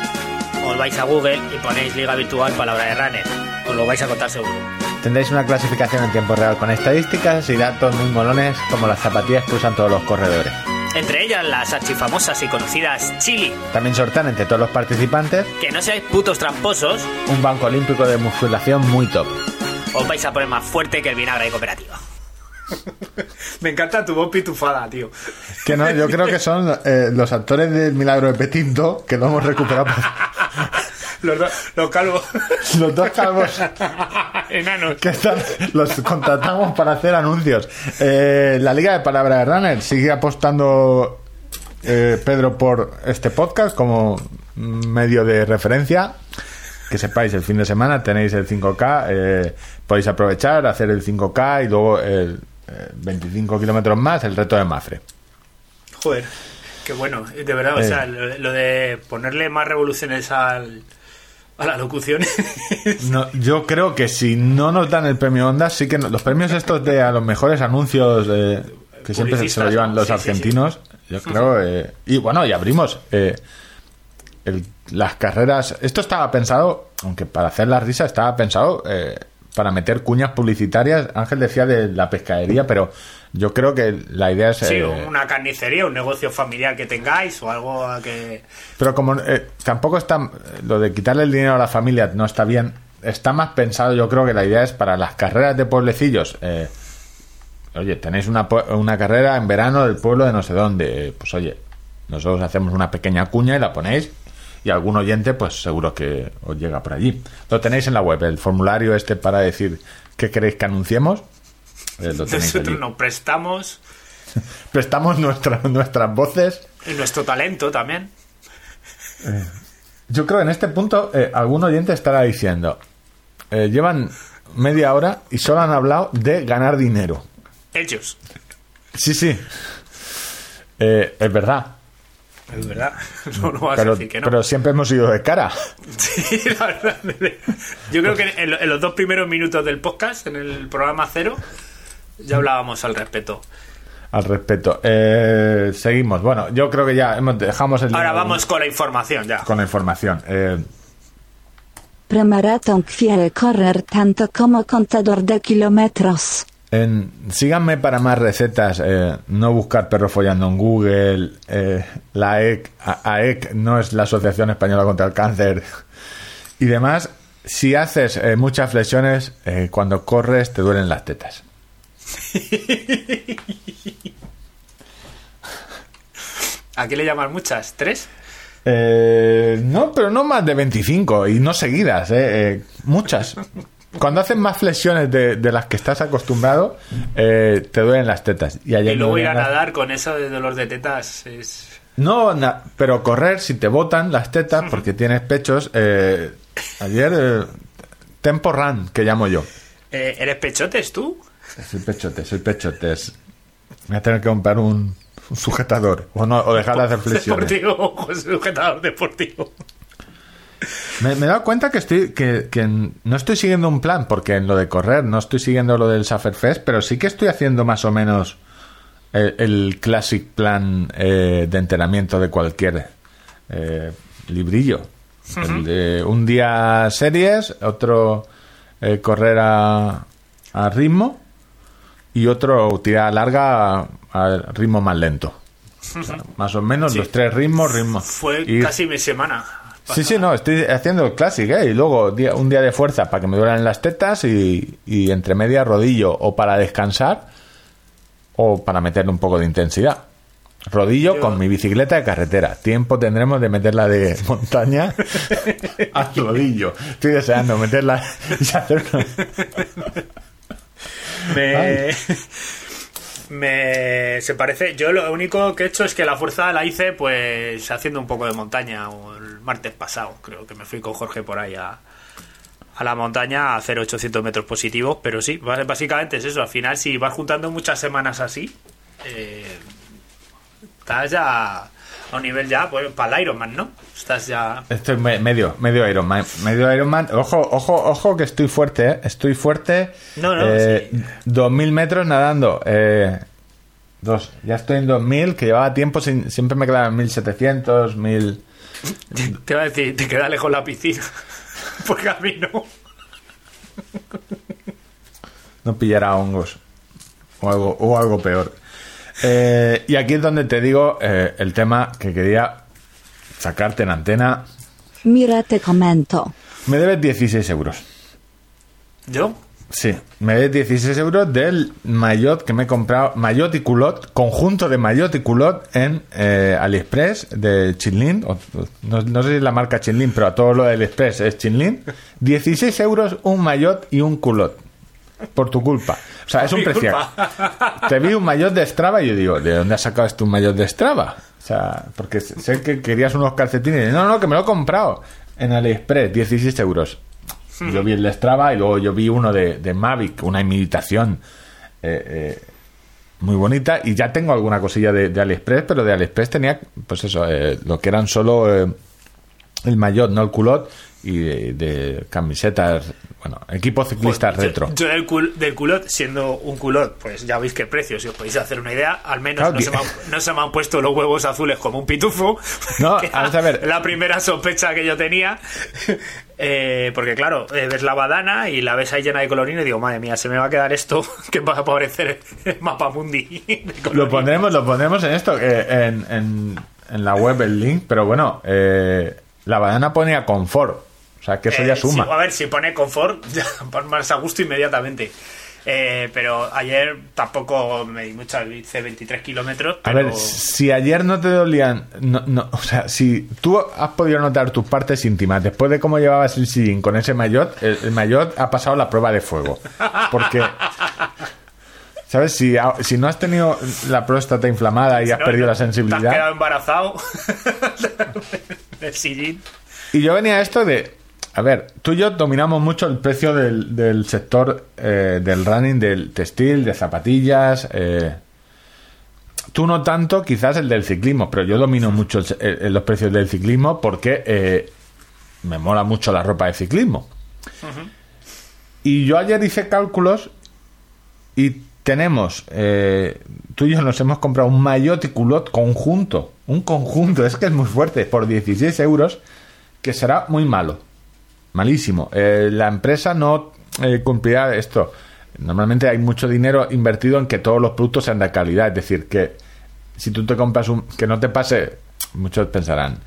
os vais a Google y ponéis Liga Virtual Palabra de Runner. Os lo vais a contar seguro. Tendréis una clasificación en tiempo real con estadísticas y datos muy molones como las zapatillas que usan todos los corredores. Entre ellas las archifamosas y conocidas Chili. También sortean entre todos los participantes. Que no seáis putos tramposos. Un banco olímpico de musculación muy top. Os vais a poner más fuerte que el vinagre de cooperativa. Me encanta tu voz pitufada, tío. Que no, yo creo que son eh, los actores del Milagro de Petinto que lo hemos recuperado. los, los calvos. Los dos calvos. Enanos. Que están, los contratamos para hacer anuncios. Eh, la Liga de Palabra de Runner sigue apostando eh, Pedro por este podcast como medio de referencia. Que sepáis, el fin de semana tenéis el 5K, eh, podéis aprovechar, hacer el 5K y luego el 25 kilómetros más, el reto de Mafre. Joder, qué bueno, de verdad, o sea, lo de ponerle más revoluciones al, a la locución. no, yo creo que si no nos dan el premio Onda, sí que los premios estos de a los mejores anuncios que siempre se lo llevan los argentinos, yo creo. Eh, y bueno, y abrimos eh, las carreras. Esto estaba pensado, aunque para hacer la risa, estaba pensado eh, para meter cuñas publicitarias. Ángel decía de la pescadería, pero yo creo que la idea es. Sí, una carnicería, un negocio familiar que tengáis o algo que. Pero como tampoco está. Lo de quitarle el dinero a la familia no está bien. Está más pensado, yo creo que la idea es para las carreras de pueblecillos. Eh, oye, tenéis una, una carrera en verano del pueblo de no sé dónde, pues oye, nosotros hacemos una pequeña cuña y la ponéis y algún oyente pues seguro que os llega por allí. Lo tenéis en la web, el formulario este para decir qué queréis que anunciemos. Eh, nosotros nos prestamos. prestamos nuestras voces. Y nuestro talento también. Eh, yo creo que en este punto eh, algún oyente estará diciendo, llevan media hora y solo han hablado de ganar dinero hechos. Sí, sí. Eh, es verdad. Es verdad. No, vas pero, a decir que no. Pero siempre hemos ido de cara. Sí, la verdad. Yo creo que en, los dos primeros minutos del podcast, en el programa cero, ya hablábamos al respecto. Al respecto. Eh, seguimos. Bueno, yo creo que ya hemos, dejamos el. Ahora vamos con la información ya. Con la información. Eh, Premaratón quiere correr tanto como contador de kilómetros síganme para más recetas, eh, no buscar perro follando en Google, eh, la AEC, AEC no es la Asociación Española contra el Cáncer y demás. Si haces eh, muchas flexiones, cuando corres te duelen las tetas. ¿A qué le llaman muchas? ¿Tres? no, pero no más de 25 y no seguidas, muchas cuando haces más flexiones de, las que estás acostumbrado, eh, te duelen las tetas. Y, luego ir a nadar con eso de dolor de tetas es... No, pero correr, si te botan las tetas porque tienes pechos... Eh, ayer, eh, tempo run, que llamo yo. ¿Eres pechotes tú? Soy pechotes, soy pechotes. Voy a tener que comprar un, sujetador o, no, o dejar de hacer flexiones. Deportivo, sujetador deportivo. Me, he dado cuenta que estoy que, no estoy siguiendo un plan, porque en lo de correr no estoy siguiendo lo del Fest, pero sí que estoy haciendo más o menos el, classic plan eh, de entrenamiento de cualquier eh, librillo. un día series, otro eh, correr a, ritmo y otro tirar larga a, ritmo más lento. más o menos los tres ritmos, ritmos. Fue casi mi semana. Sí, sí, no, estoy haciendo el clásico, ¿eh? Y luego un día de fuerza para que me duelan las tetas y, entre media rodillo o para descansar o para meterle un poco de intensidad. Rodillo con mi bicicleta de carretera. Tiempo tendremos de meterla de montaña a rodillo. Estoy deseando meterla y hacerlo. Me me se parece yo lo único que he hecho es que la fuerza la hice pues haciendo un poco de montaña el martes pasado creo que me fui con Jorge por ahí a, la montaña a hacer 800 metros positivos pero sí básicamente es eso al final si vas juntando muchas semanas así eh, estás ya a un nivel ya pues para el Ironman no estás ya estoy medio medio Ironman medio Ironman ojo ojo ojo que estoy fuerte ¿eh? estoy fuerte no no 2000 metros nadando eh, dos ya estoy en 2000 que llevaba tiempo sin, siempre me quedaba en 1700 1000 te iba a decir te queda lejos la piscina porque a mí no no pillará hongos o algo o algo peor eh, y aquí es donde te digo eh, el tema que quería sacarte en antena. Mira, te comento. Me debes 16 euros. ¿Yo? Sí, me de 16 euros del maillot que me he comprado, maillot y culot, conjunto de maillot y culot en eh, AliExpress de Chinlin. No, sé si es la marca Chinlin, pero a todo lo de AliExpress es Chinlin. 16 euros un maillot y un culot. Por tu culpa. O sea, es un precio. Te vi un maillot de Strava y yo digo, ¿de dónde has sacado esto un maillot de Strava? O sea, porque sé que querías unos calcetines. No, no, que me lo he comprado en AliExpress, 16 euros. Yo vi el de Strava y luego yo vi uno de, Mavic, una imitación eh, eh, muy bonita. Y ya tengo alguna cosilla de, AliExpress, pero de AliExpress tenía, pues eso, eh, lo que eran solo el maillot, no el culot, y de, camisetas, bueno, equipo ciclista retro. Yo, del, culot, siendo un culot, pues ya veis qué precio, si os podéis hacer una idea, al menos no, se me han, puesto los huevos azules como un pitufo. No, a ver. La primera sospecha que yo tenía. Eh, porque claro, eh, ves la badana y la ves ahí llena de colorines y digo, madre mía, se me va a quedar esto que va a aparecer el mapa mundi. Lo pondremos, lo pondremos en esto, eh, en, en, en, la web el link, pero bueno, la badana ponía confort. O sea, que eso ya suma. a ver, si pone confort, ya más a gusto inmediatamente. Eh, pero ayer tampoco me di muchas, hice 23 kilómetros. A ver, si ayer no te dolían, no, o sea, si tú has podido notar tus partes íntimas después de cómo llevabas el sillín con ese maillot, el, maillot ha pasado la prueba de fuego. Porque, ¿sabes? Si, si no has tenido la próstata inflamada y has perdido la sensibilidad. Te has quedado embarazado del sillín. Y yo venía a esto de a ver, tú y yo dominamos mucho el precio del, sector eh, del running, del textil, de zapatillas. Eh. Tú no tanto, quizás el del ciclismo, pero yo domino mucho los precios del ciclismo porque eh, me mola mucho la ropa de ciclismo. Y yo ayer hice cálculos y tenemos, tú y yo nos hemos comprado un maillot y culot conjunto, un conjunto, es que es muy fuerte, por 16 euros, que será muy malo malísimo. Eh, la empresa no eh, cumplirá esto. Normalmente hay mucho dinero invertido en que todos los productos sean de calidad. Es decir, que si tú te compras un. que no te pase. Muchos pensarán.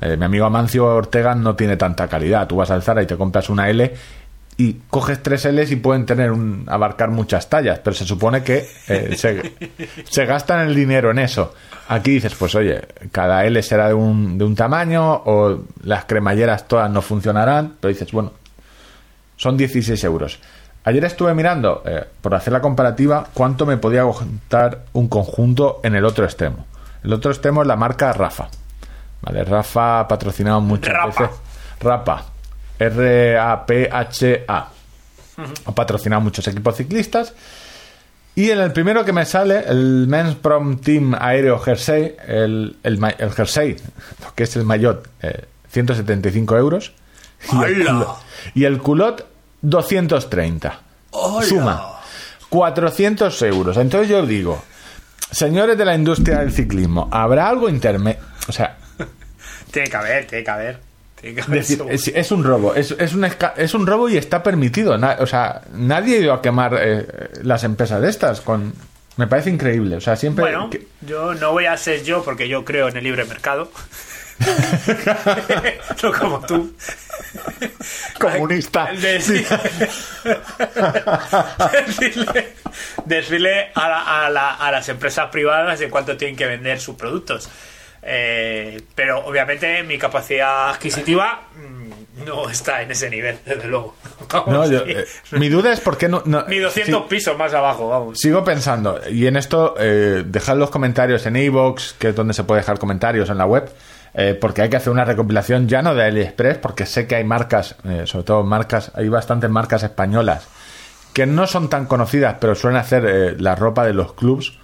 Eh, mi amigo Amancio Ortega no tiene tanta calidad. Tú vas al Zara y te compras una L y coges tres Ls y pueden tener un, abarcar muchas tallas, pero se supone que se, se gastan el dinero en eso. Aquí dices, pues oye, cada L será de un, de un tamaño o las cremalleras todas no funcionarán, pero dices, bueno, son 16 euros. Ayer estuve mirando, eh, por hacer la comparativa, cuánto me podía costar un conjunto en el otro extremo. El otro extremo es la marca Rafa. ¿Vale? Rafa ha patrocinado muchas veces. Rafa. R-A-P-H-A. Ha patrocinado muchos equipos ciclistas y en el primero que me sale, el Men's Prom Team Aéreo Jersey, el, el, Jersey, que es el maillot, 175 eh, euros. Y el, culot, 230. Suma. 400 euros. Entonces yo digo, señores de la industria del ciclismo, ¿habrá algo intermedio? O sea... tiene que haber, tiene que haber es, un robo, es, es, un, es un robo y está permitido. o sea, nadie ha ido a quemar eh, las empresas de estas. con Me parece increíble. O sea, siempre. Bueno, yo no voy a ser yo porque yo creo en el libre mercado. no como tú. Comunista. Decirle, a, a las empresas privadas en cuánto tienen que vender sus productos. Eh, pero obviamente mi capacidad adquisitiva mm, no está en ese nivel, desde luego. Eh, mi duda es por qué no. Ni 200 pisos más abajo, vamos. Sigo pensando, y en esto, eh, dejad los comentarios en iVoox, que es donde se puede dejar comentarios en la web. Eh, porque hay que hacer una recopilación ya no de AliExpress, porque sé que hay marcas, sobre todo marcas, hay bastantes marcas españolas que no son tan conocidas, pero suelen hacer la ropa de los clubs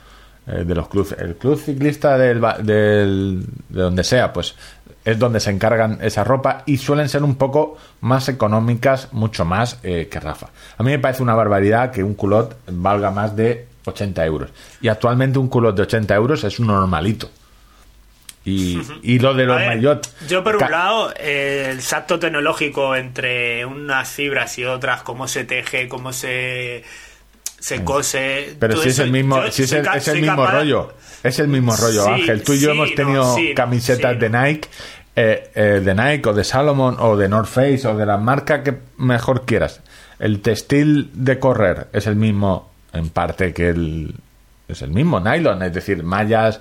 eh, de los clubes. El club ciclista del, del, de donde sea, pues es donde se encargan esa ropa y suelen ser un poco más económicas, mucho más eh, que Rafa. A mí me parece una barbaridad que un culot valga más de 80 euros. Y actualmente un culot de 80 euros es un normalito. Y, y lo de los maillot. Yo, por un lado, el salto tecnológico entre unas fibras y otras, cómo se teje, cómo se se cose. Pero si es el mismo, si es, el, mismo rollo. Es el mismo rollo, Ángel. Tú y yo hemos tenido camisetas de Nike, eh, eh, de Nike o de Salomon o de North Face o de la marca que mejor quieras. el textil de correr es el mismo en parte que el es el mismo nylon, es decir, mallas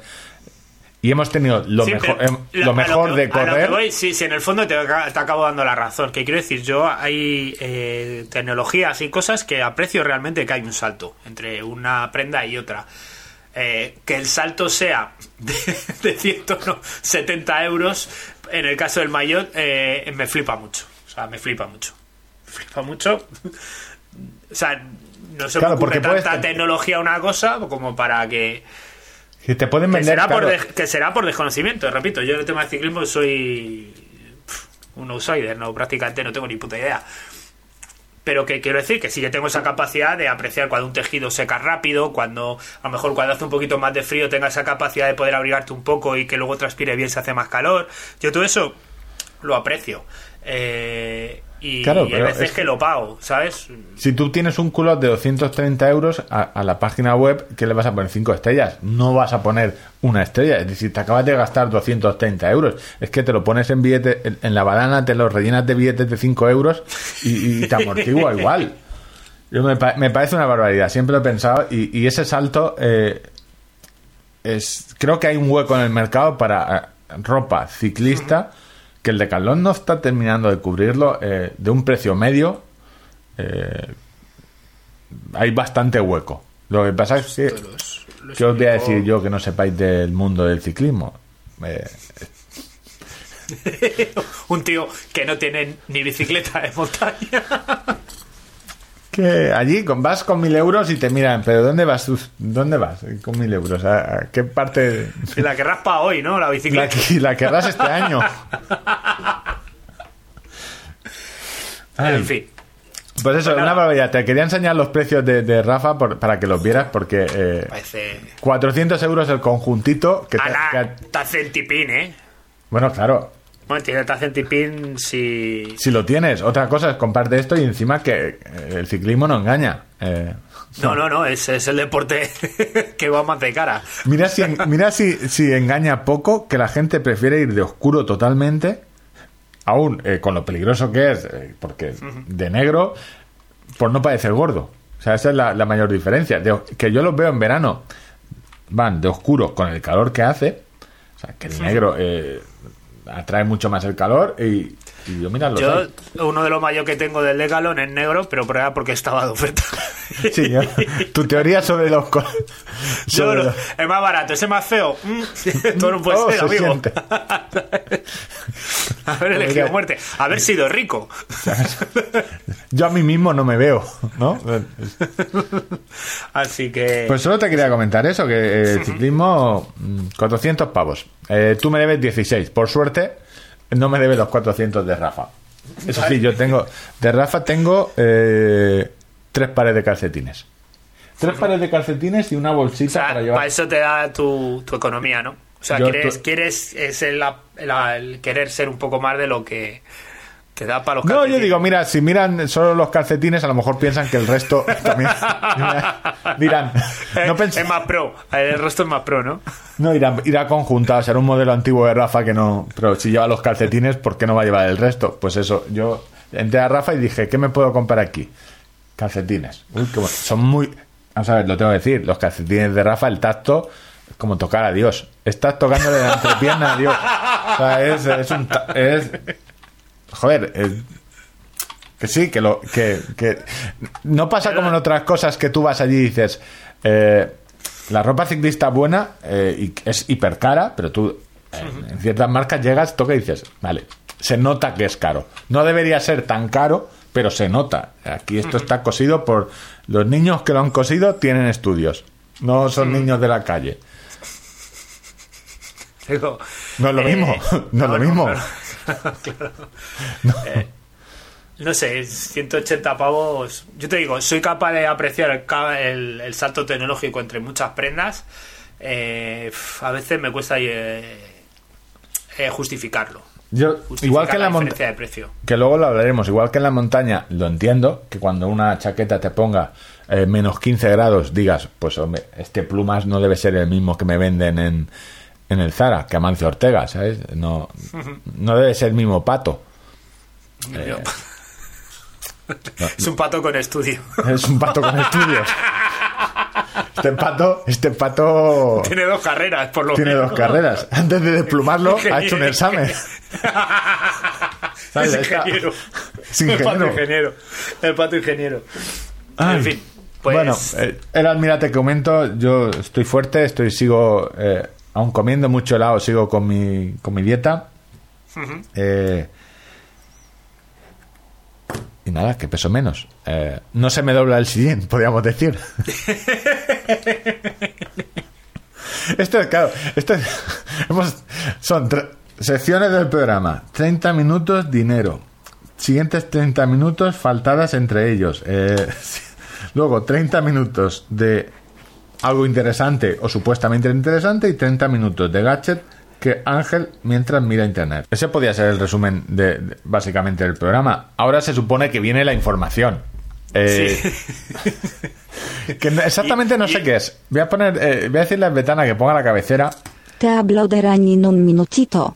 y hemos tenido lo mejor, em, lo, mejor de correr. sí, sí, en el fondo te, te, acabo dando la razón. Que quiero decir, yo hay eh, tecnologías y cosas que aprecio realmente que hay un salto entre una prenda y otra. Eh, que el salto sea de, de 170 euros, en el caso del maillot, eh, me flipa mucho. O sea, me flipa mucho. Me flipa mucho. o sea, no se claro, me tanta tecnología una cosa como para que te pueden vender. Que será, por que será por desconocimiento, repito. Yo en el tema del ciclismo soy un outsider, no prácticamente no tengo ni puta idea. Pero que quiero decir que sí que tengo esa capacidad de apreciar cuando un tejido seca rápido, cuando a lo mejor cuando hace un poquito más de frío tenga esa capacidad de poder abrigarte un poco y que luego transpire bien se hace más calor. Yo todo eso lo aprecio. Eh, y, claro, hay veces que lo pago, ¿sabes? Si tú tienes un culot de 230 euros a, la página web, ¿qué le vas a poner? 5 estrellas. No vas a poner una estrella. Es decir, te acabas de gastar 230 euros. Es que te lo pones en billete, en, la badana, te lo rellenas de billetes de 5 euros y, te amortigua igual. Yo me, parece una barbaridad. Siempre lo he pensado. Y, ese salto, eh, es creo que hay un hueco en el mercado para eh, ropa ciclista que el Decathlon no está terminando de cubrirlo eh, de un precio medio. Eh, hay bastante hueco. Lo que pasa es que, ¿qué os voy a decir yo que no sepáis del mundo del ciclismo? Eh, un tío que no tiene ni bicicleta de montaña que allí vas con mil euros y te miran, pero ¿dónde vas ¿Dónde vas con mil euros? ¿A, qué parte? La que raspa hoy, ¿no? La bicicleta. La, la querrás este año. en fin. Pues eso, pues una barbaridad. Te quería enseñar los precios de, Rafa para que los vieras, porque eh, Parece... 400 euros el conjuntito. Que está centipín, ¿eh? Bueno, claro. Bueno, tiene el si... Si lo tienes. Otra cosa es comparte esto y encima que eh, el ciclismo no engaña. Eh, no, no, no, es, es el deporte que va más de cara. Mira si, mira si, si engaña poco que la gente prefiere ir de oscuro totalmente, aún eh, con lo peligroso que es, porque de negro, por no parecer gordo. O sea, esa es la, mayor diferencia. que yo los veo en verano, van de oscuro con el calor que hace. O sea, que el negro atrae mucho más el calor y, yo, mira, yo uno de los mayores que tengo del Decalón es negro, pero por porque estaba de oferta. Sí, tu teoría sobre los sobre Es más barato, ese más feo. Mm, todo no puede oh, ser, amigo. Haber elegido muerte, haber sido rico. Yo a mí mismo no me veo, ¿no? Así que. Pues solo te quería comentar eso: que el ciclismo, 400 mm, pavos. Eh, tú me debes 16. Por suerte, no me debes los 400 de Rafa. Eso sí, yo tengo. De Rafa tengo eh, tres pares de calcetines. Tres pares de calcetines y una bolsita para llevar. Para eso te da tu, economía, ¿no? O sea, quieres, quieres es el, querer ser un poco más de lo que te da para los No, yo digo, mira, si miran solo los calcetines, a lo mejor piensan que el resto también. dirán. No es más pro, el resto es más pro, ¿no? No, irá, irá conjuntado, será un modelo antiguo de Rafa que no. Pero si lleva los calcetines, ¿por qué no va a llevar el resto? Pues eso, yo entré a Rafa y dije, ¿qué me puedo comprar aquí? Calcetines. Uy, qué bueno. Son muy. Vamos a ver, lo tengo que decir. Los calcetines de Rafa, el tacto, es como tocar a Dios. Estás tocándole la entrepierna a Dios. O sea, es, es un. Es, joder, eh, que sí, que lo que, que no pasa como en otras cosas que tú vas allí y dices eh, la ropa ciclista buena eh, y es hiper cara, pero tú en ciertas marcas llegas, toca y dices, vale, se nota que es caro. No debería ser tan caro, pero se nota. Aquí esto está cosido por los niños que lo han cosido tienen estudios, no son niños de la calle. no es lo mismo, no, es lo mismo. Eh, no. sé, 180 pavos. Yo te digo, soy capaz de apreciar el, salto tecnológico entre muchas prendas. Eh, a veces me cuesta eh, justificarlo. Yo, igual que en la, montaña, que luego lo hablaremos, igual que en la montaña, lo entiendo, que cuando una chaqueta te ponga menos 15 grados, digas, pues hombre, este plumas no debe ser el mismo que me venden en, en el Zara que Amancio Ortega, ¿sabes? No, no debe ser el mismo pato. Eh, Es un pato con estudio. Es un pato con estudios. Este pato, este pato. Tiene dos carreras, por lo Tiene dos carreras. Antes de desplumarlo, ha hecho un examen. Es ingeniero. El pato ingeniero. El pato ingeniero. En fin. Pues... Bueno, eh, el almirante que comento, yo estoy fuerte, estoy sigo eh, aún comiendo mucho helado, sigo con mi, con mi dieta. eh, y nada, que peso menos. Eh, no se me dobla el sillín, podríamos decir. esto es, claro, esto es, hemos, son secciones del programa. 30 minutos, dinero. Siguientes 30 minutos, faltadas entre ellos. Eh, luego, 30 minutos de algo interesante o supuestamente interesante y 30 minutos de gadget que Ángel mientras mira internet. Ese podía ser el resumen de, de básicamente del programa. Ahora se supone que viene la información. Eh, sí. que exactamente y, no sé y... qué es. Voy a poner, eh, voy a decirle a Betana que ponga la cabecera. Te hablo de running un minutito.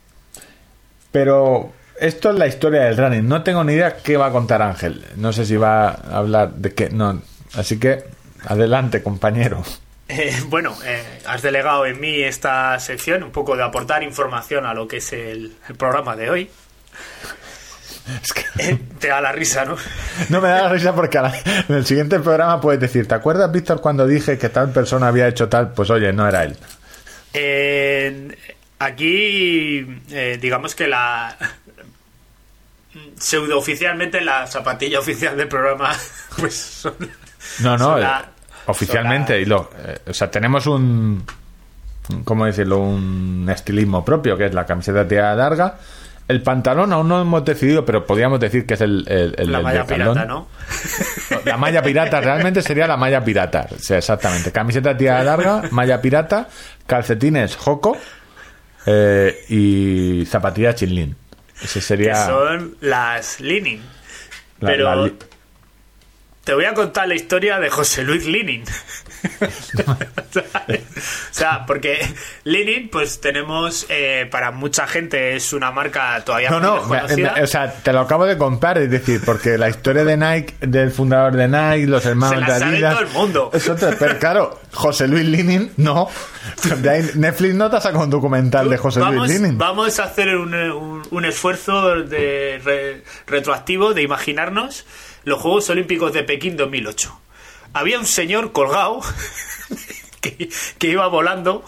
Pero esto es la historia del running. No tengo ni idea qué va a contar Ángel. No sé si va a hablar de qué. No. Así que adelante, compañero. Eh, bueno, eh, has delegado en mí esta sección, un poco de aportar información a lo que es el, el programa de hoy. Es que... eh, te da la risa, ¿no? No me da la risa porque la, en el siguiente programa puedes decir, ¿te acuerdas, Víctor, cuando dije que tal persona había hecho tal? Pues oye, no era él. aquí, eh, digamos que la... Pseudo oficialmente la zapatilla oficial del programa, pues son... No, no, son la, Oficialmente, y lo, eh, o sea, tenemos un, ¿cómo decirlo? Un estilismo propio, que es la camiseta tirada larga. El pantalón aún no hemos decidido, pero podríamos decir que es el, el, el la el malla pirata, ¿no? La malla pirata realmente sería la malla pirata, o sea, exactamente. Camiseta tirada larga, malla pirata, calcetines joco eh, y zapatillas chinlin. Ese sería. Que son las linin. La, pero la li te voy a contar la historia de José Luis Linin. o sea, porque Linin, pues tenemos, eh, para mucha gente es una marca todavía no, no, me, o sea, te lo acabo de comprar, es decir, porque la historia de Nike, del fundador de Nike, los hermanos Se la de Adidas, todo el mundo. Eso te, pero claro, José Luis Linin, no. Netflix no te ha sacado un documental de José vamos, Luis Linin. Vamos a hacer un, un, un esfuerzo de re, retroactivo de imaginarnos los Juegos Olímpicos de Pekín 2008. Había un señor colgado que, que iba volando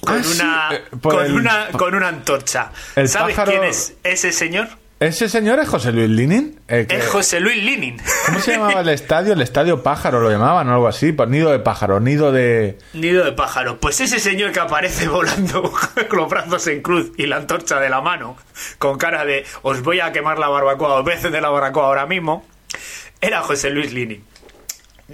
con, Ah, sí, una, eh, con, el- una, con una antorcha. el ¿Sabes pájaro- quién es ese señor? ¿Ese señor es José Luis Linin? Eh, que- Es José Luis Linin. ¿Cómo se llamaba el estadio? El estadio pájaro lo llamaban o algo así. Pues nido de pájaro, nido de... Nido de pájaro. Pues ese señor que aparece volando con los brazos en cruz y la antorcha de la mano, con cara de os voy a quemar la barbacoa dos veces de la barbacoa ahora mismo, era José Luis Linin.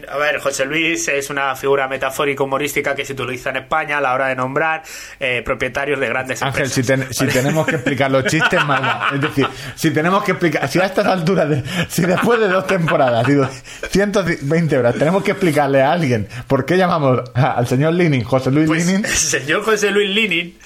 A ver, José Luis es una figura metafórica humorística que se utiliza en España a la hora de nombrar eh, propietarios de grandes Ángel, empresas. si, ten- si tenemos que explicar los chistes, va. Es decir, si tenemos que explicar, si a estas alturas, de- si después de dos temporadas, digo, 120 horas, tenemos que explicarle a alguien por qué llamamos a- al señor Linin José Luis Pues Linin, el señor José Luis Linin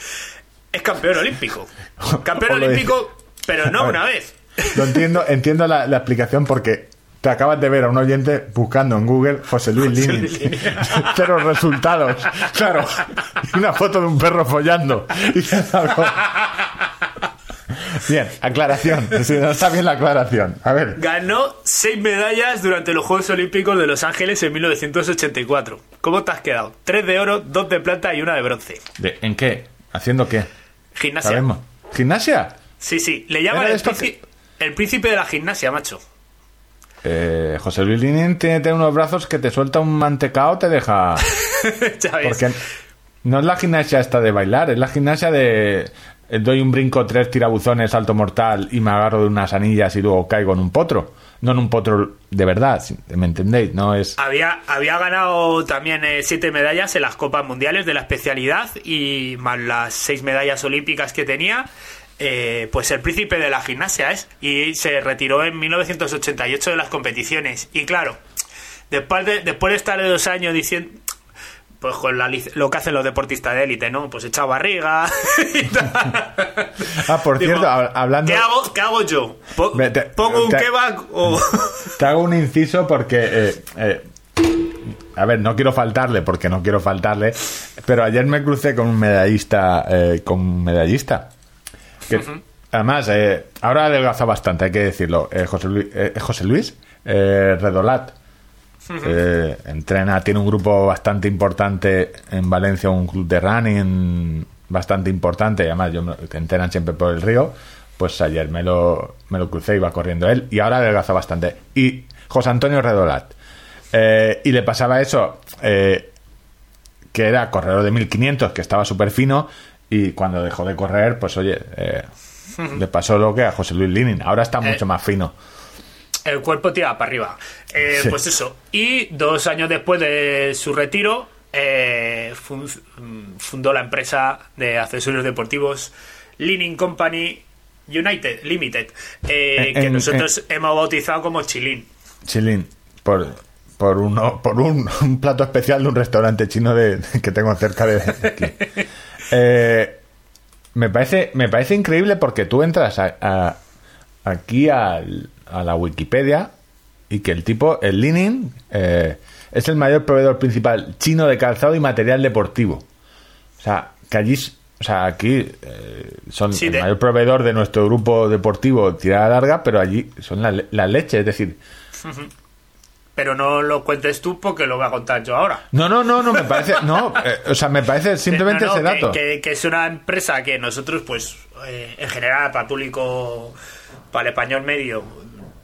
es campeón olímpico. Campeón olímpico, pero no ver. una vez. lo entiendo, entiendo la, la explicación porque te acabas de ver a un oyente buscando en Google José Luis Linin. Cero resultados. Claro. Y Una foto de un perro follando. Y Bien, aclaración. Sí, no está bien la aclaración. A ver. Ganó seis medallas durante los Juegos Olímpicos de Los Ángeles en 1984. ¿Cómo te has quedado? Tres de oro, dos de plata y una de bronce. ¿De- ¿En qué? ¿Haciendo qué? Gimnasia. ¿Sabemos? ¿Gimnasia? Sí, sí. Le llaman el príncipe de la gimnasia, macho. Eh, José Luis Linin tiene, unos brazos que te suelta un mantecao, te deja. Porque no es la gimnasia esta de bailar, es la gimnasia de. eh, Doy un brinco, tres tirabuzones, salto mortal y me agarro de unas anillas y luego caigo en un potro. No en un potro de verdad, si- ¿me entendéis? No es. Había, había ganado también eh, siete medallas en las Copas Mundiales de la especialidad y más las seis medallas olímpicas que tenía. Eh, pues el príncipe de la gimnasia es. Y se retiró en 1988 de las competiciones. Y claro, después de, después de estar dos años diciendo. pues con lo que hacen los deportistas de élite, ¿no? Pues echa barriga. ah, por cierto, hablando. ¿Qué hago, qué hago yo? ¿Pongo un kebab o.? te hago un inciso porque. Eh, eh, a ver, no quiero faltarle porque no quiero faltarle, pero ayer me crucé con un medallista, eh, con un medallista. Además, ahora ha adelgazado bastante, hay que decirlo. José Luis, José Luis Redolat eh, entrena, tiene un grupo bastante importante en Valencia, un club de running bastante importante, además yo te entrenan siempre por el río, pues ayer me lo, me lo crucé, iba corriendo él, y ahora adelgaza bastante. Y José Antonio Redolat. Eh, y le pasaba eso, eh, que era corredor de 1500, que estaba súper fino, y cuando dejó de correr, pues oye, le pasó lo que a José Luis Linin, ahora está mucho más fino el cuerpo tira para arriba. Eh, pues eso. Y dos años después de su retiro, eh, fundó la empresa de accesorios deportivos Leaning Company United Limited, eh, que nosotros hemos bautizado como Chilin. Chilin, por, por, uno, por un, plato especial de un restaurante chino de, que tengo cerca de aquí. me, parece, me parece increíble porque tú entras aquí al, a la Wikipedia y que el tipo, el Linin, eh, es el mayor proveedor principal chino de calzado y material deportivo. O sea, que allí, o sea, aquí eh, son el mayor proveedor de nuestro grupo deportivo tirada larga, pero allí son la, leche, es decir. Pero no lo cuentes tú porque lo voy a contar yo ahora. No, no, no, no, me parece, no, eh, o sea, me parece simplemente ese dato. Que, que, es una empresa que nosotros, pues, en general, para público, para el español medio,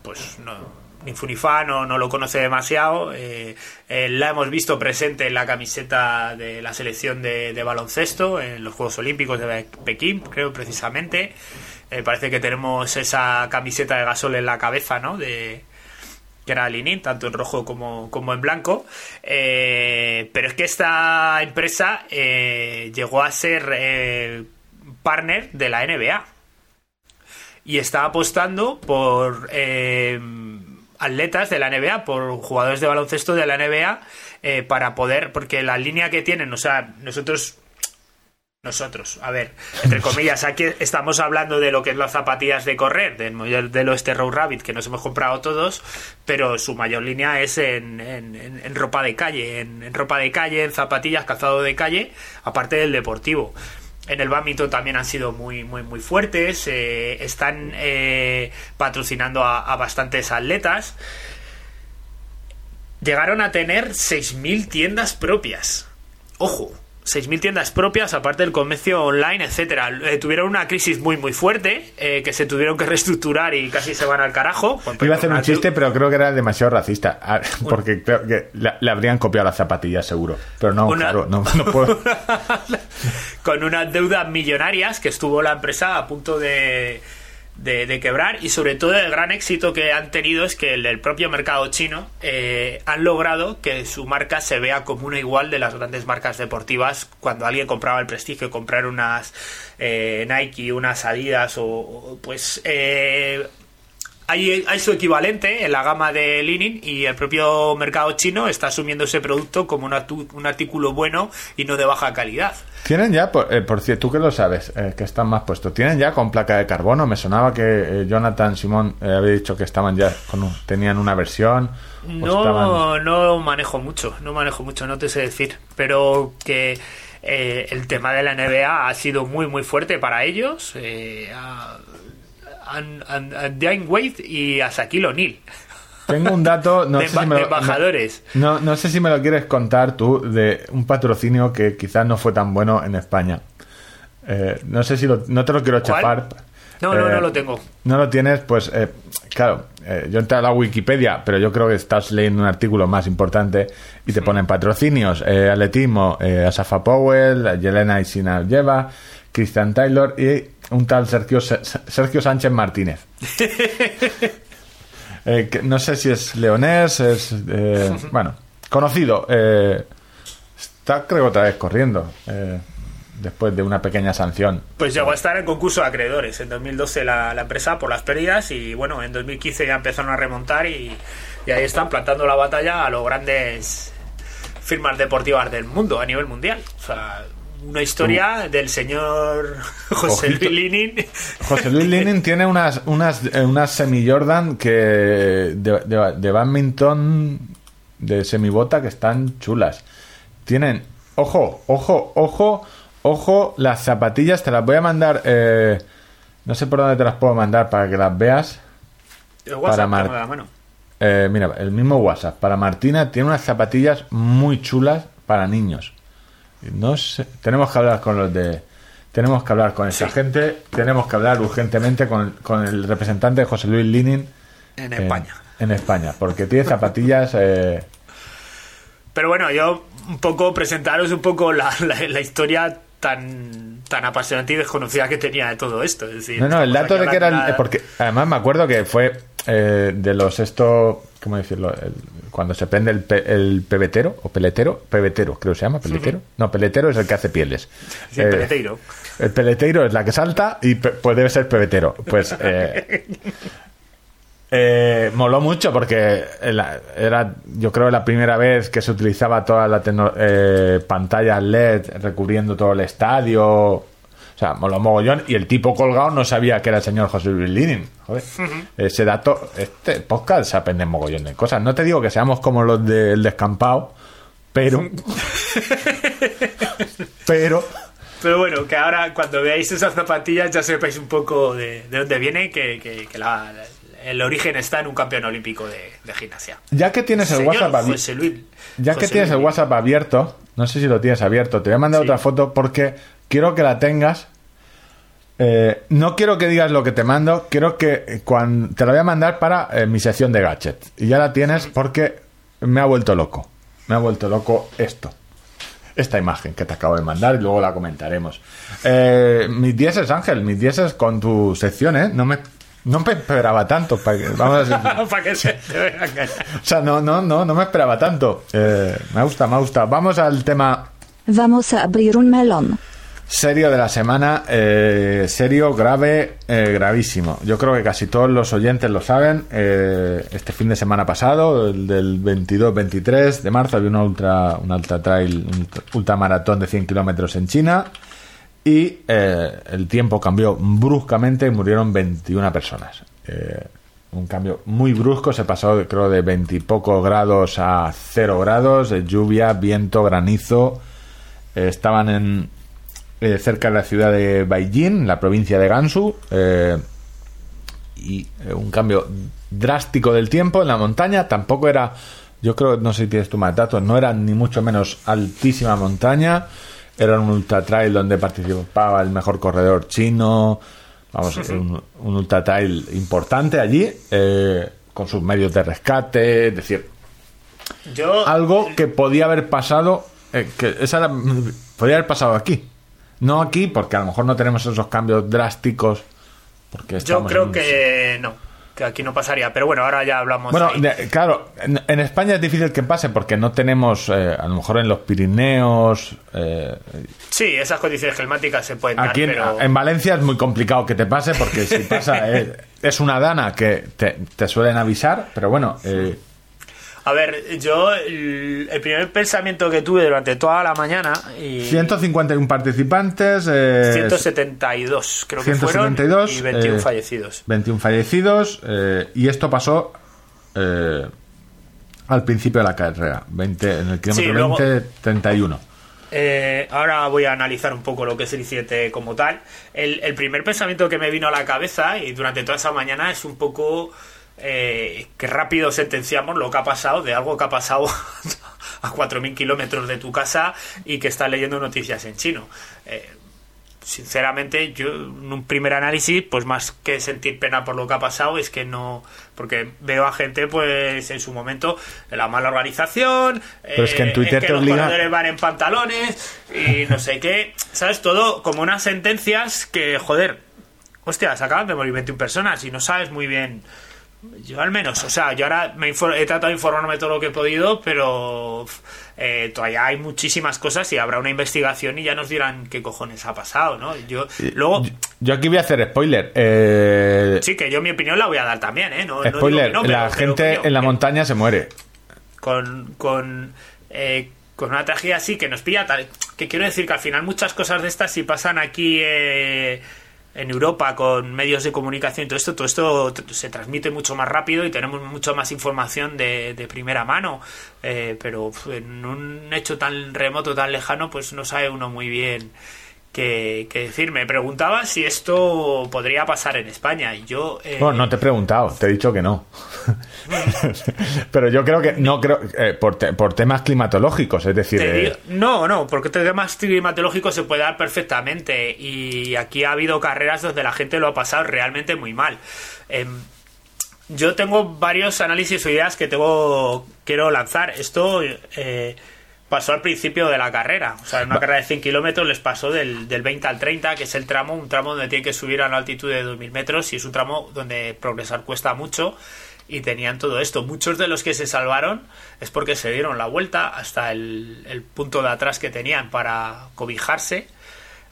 pues no, ni Funifa no, no lo conoce demasiado. Eh, eh, la hemos visto presente en la camiseta de la selección de, baloncesto en los Juegos Olímpicos de Pekín, creo precisamente. Eh, parece que tenemos esa camiseta de gasol en la cabeza, ¿no? De, que era Linin, tanto en rojo como, como en blanco. pero es que esta empresa llegó a ser partner de la NBA y está apostando por eh, atletas de la NBA, por jugadores de baloncesto de la NBA, eh, para poder, porque la línea que tienen, o sea, nosotros nosotros, a ver, entre comillas, aquí estamos hablando de lo que es las zapatillas de correr, del modelo este Road Rabbit que nos hemos comprado todos, pero su mayor línea es en, ropa de calle, en, ropa de calle, en zapatillas, calzado de calle, aparte del deportivo en el badminton también han sido muy, muy, muy fuertes. Eh, están eh, patrocinando a, bastantes atletas. Llegaron a tener 6.000 tiendas propias. Ojo, 6.000 tiendas propias, aparte del comercio online, etcétera. Eh, tuvieron una crisis muy muy fuerte, eh, que se tuvieron que reestructurar y casi se van al carajo. Iba a hacer un chiste, pero creo que era demasiado racista, ah, porque creo que le habrían copiado las zapatillas seguro. Pero no, claro, no, no puedo. Con unas deudas millonarias que estuvo la empresa a punto de de, quebrar y sobre todo el gran éxito que han tenido es que el, propio mercado chino eh, han logrado que su marca se vea como una igual de las grandes marcas deportivas. Cuando alguien compraba el prestigio comprar unas eh, Nike unas Adidas o, pues eh, hay, hay, su equivalente en la gama de Linin y el propio mercado chino está asumiendo ese producto como un artículo bueno y no de baja calidad. Tienen ya, por, eh, cierto, tú que lo sabes, eh, que están más puestos, tienen ya con placa de carbono. Me sonaba que eh, Jonathan Simón había dicho que estaban ya con tenían una versión. No, no manejo mucho, no manejo mucho, no te sé decir, pero que el tema de la NBA ha sido muy muy fuerte para ellos. A, Wade y a Shaquille O'Neal. Tengo un dato, no, sé si me lo, No, no, sé si me lo quieres contar tú, de un patrocinio que quizás no fue tan bueno en España. Eh, no sé si no te lo quiero chapar. No, no, no eh, lo tengo. No lo tienes, pues eh, claro, yo entré a la Wikipedia, pero yo creo que estás leyendo un artículo más importante y te ponen patrocinios, atletismo, Asafa Powell, Yelena Isina lleva, Christian Taylor y un tal Sergio, Sergio Sánchez Martínez. Eh, no sé si es leonés, es. Eh, bueno, conocido. Eh, está, creo, otra vez corriendo. después de una pequeña sanción. Pues llegó a estar en concurso de acreedores. En 2012 la, la empresa por las pérdidas y bueno, en 2015 ya empezaron a remontar y, ahí están plantando la batalla a los grandes firmas deportivas del mundo, a nivel mundial. O sea, una historia del señor José Luis Linin. José Luis Linin tiene unas, unas, eh, unas semi-Jordan que de, de, badminton de semibota que están chulas. Tienen, ojo, ojo, ojo, ojo, las zapatillas te las voy a mandar. Eh, no sé por dónde te las puedo mandar para que las veas. El WhatsApp para la mano. Eh, mira, el mismo WhatsApp. Para Martina tiene unas zapatillas muy chulas para niños. No sé, tenemos que hablar con los de. Tenemos que hablar con esa gente. Tenemos que hablar urgentemente con, el representante de José Luis Linin. En España. En España, porque tiene zapatillas. Eh, Pero bueno, yo un poco presentaros un poco la, la, historia tan tan apasionante y desconocida que tenía de todo esto. no, no, el dato de que era. Porque además me acuerdo que fue eh, de los esto. ¿Cómo decirlo? Cuando se prende el, el pebetero o peletero, pebetero creo que se llama, peletero. No, peletero es el que hace pieles. Sí, el eh, peleteiro. El peleteiro es la que salta y pues debe ser pebetero. Pues eh, eh, moló mucho porque era, yo creo, la primera vez que se utilizaba toda la pantalla LED recubriendo todo el estadio. O sea, moló mogollón. Y el tipo colgado no sabía que era el señor José Luis Linin. Joder. Ese dato, este podcast se aprende mogollón de cosas. No te digo que seamos como los del descampado, pero. pero. Pero bueno, que ahora cuando veáis esas zapatillas ya sepáis un poco de, dónde viene, que, el origen está en un campeón olímpico de, gimnasia. Ya que tienes el WhatsApp abierto. Ya que tienes el WhatsApp abierto, no sé si lo tienes abierto, te voy a mandar otra foto porque quiero que la tengas. Eh, no quiero que digas lo que te mando, quiero que cuando te la voy a mandar para eh, mi sección de gadget. Y ya la tienes porque me ha vuelto loco. Me ha vuelto loco esto. Esta imagen que te acabo de mandar y luego la comentaremos. Eh, mis dieces, Ángel, mis dieces con tu sección, ¿eh? No me, no me esperaba tanto. Para que, vamos a para que se O sea, no, no, no, no me esperaba tanto. me gusta, me gusta. Vamos al tema. Vamos a abrir un melón. Serio de la semana, eh, serio, grave, eh, gravísimo. Yo creo que casi todos los oyentes lo saben. Eh, este fin de semana pasado, el del 22-23 de marzo, había una ultra, un ultra trail, un ultramaratón de 100 kilómetros en China y el tiempo cambió bruscamente y murieron 21 personas. un cambio muy brusco, se pasó creo de 20 y grados a 0 grados, lluvia, viento, granizo. estaban en, eh, cerca de la ciudad de Beijing, la provincia de Gansu, eh, y eh, un cambio drástico del tiempo en la montaña. Tampoco era, yo creo, no sé si tienes tu más datos, no era ni mucho menos altísima montaña. Era un ultra trail donde participaba el mejor corredor chino. Vamos, un, un ultra trail importante allí, con sus medios de rescate. Es decir, yo, algo que podía haber pasado, que esa podía haber pasado aquí. No aquí, porque a lo mejor no tenemos esos cambios drásticos. Porque Yo creo que no, que aquí no pasaría. Pero bueno, ahora ya hablamos. Bueno, claro, en, España es difícil que pase porque no tenemos, eh, a lo mejor en los Pirineos. Eh, sí, esas condiciones climáticas se pueden aquí dar. En, Valencia es muy complicado que te pase porque si pasa, eh, es una dana que te, te, suelen avisar, pero bueno. Eh, a ver, yo el, primer pensamiento que tuve durante toda la mañana... Y 151 participantes... 172 creo que fueron y 21 eh, fallecidos. 21 fallecidos eh, y esto pasó eh, al principio de la carrera, 20, en el kilómetro 20, 31. ahora voy a analizar un poco lo que es el 7 como tal. El, el primer pensamiento que me vino a la cabeza y durante toda esa mañana es un poco eh, que rápido sentenciamos lo que ha pasado de algo que ha pasado a 4.000 kilómetros de tu casa y que estás leyendo noticias en chino. Eh, sinceramente, yo en un primer análisis, pues más que sentir pena por lo que ha pasado, es que no. Porque veo a gente, pues en su momento, la mala organización, Pero es que en Twitter los obliga... van en pantalones y no sé qué. ¿Sabes? Todo como unas sentencias que, joder, hostia, se acaban de morir 21 personas y no sabes muy bien yo al menos, o sea, yo ahora me he tratado de informarme todo lo que he podido, pero eh, todavía hay muchísimas cosas y habrá una investigación y ya nos dirán qué cojones ha pasado, ¿no? Yo luego yo, aquí voy a hacer spoiler. Eh... Sí, que yo mi opinión la voy a dar también, ¿eh? No, spoiler, la gente en la montaña se muere. Con, con eh, con una tragedia así que nos pilla tal. Que quiero decir que al final muchas cosas de estas, si pasan aquí eh, en Europa con medios de comunicación y todo esto, todo esto se transmite mucho más rápido y tenemos mucho más información de, de primera mano. Eh, pero en un hecho tan remoto, tan lejano, pues no sabe uno muy bien que, decir. Me preguntaba si esto podría pasar en España. Y yo. Eh, bueno, no te he preguntado, te he dicho que no. Pero yo creo que no creo. Eh, por, por, temas climatológicos, es decir. Eh, no, no, porque temas climatológicos se puede dar perfectamente. Y aquí ha habido carreras donde la gente lo ha pasado realmente muy mal. Em, yo tengo varios análisis o ideas que tengo quiero lanzar. Esto pasó al principio de la carrera. O sea, en una carrera de 100 kilómetros les pasó del, del 20 al 30, que es el tramo, un tramo donde tienen que subir a una altitud de 2.000 metros y es un tramo donde progresar cuesta mucho y tenían todo esto. Muchos de los que se salvaron es porque se dieron la vuelta hasta el, punto de atrás que tenían para cobijarse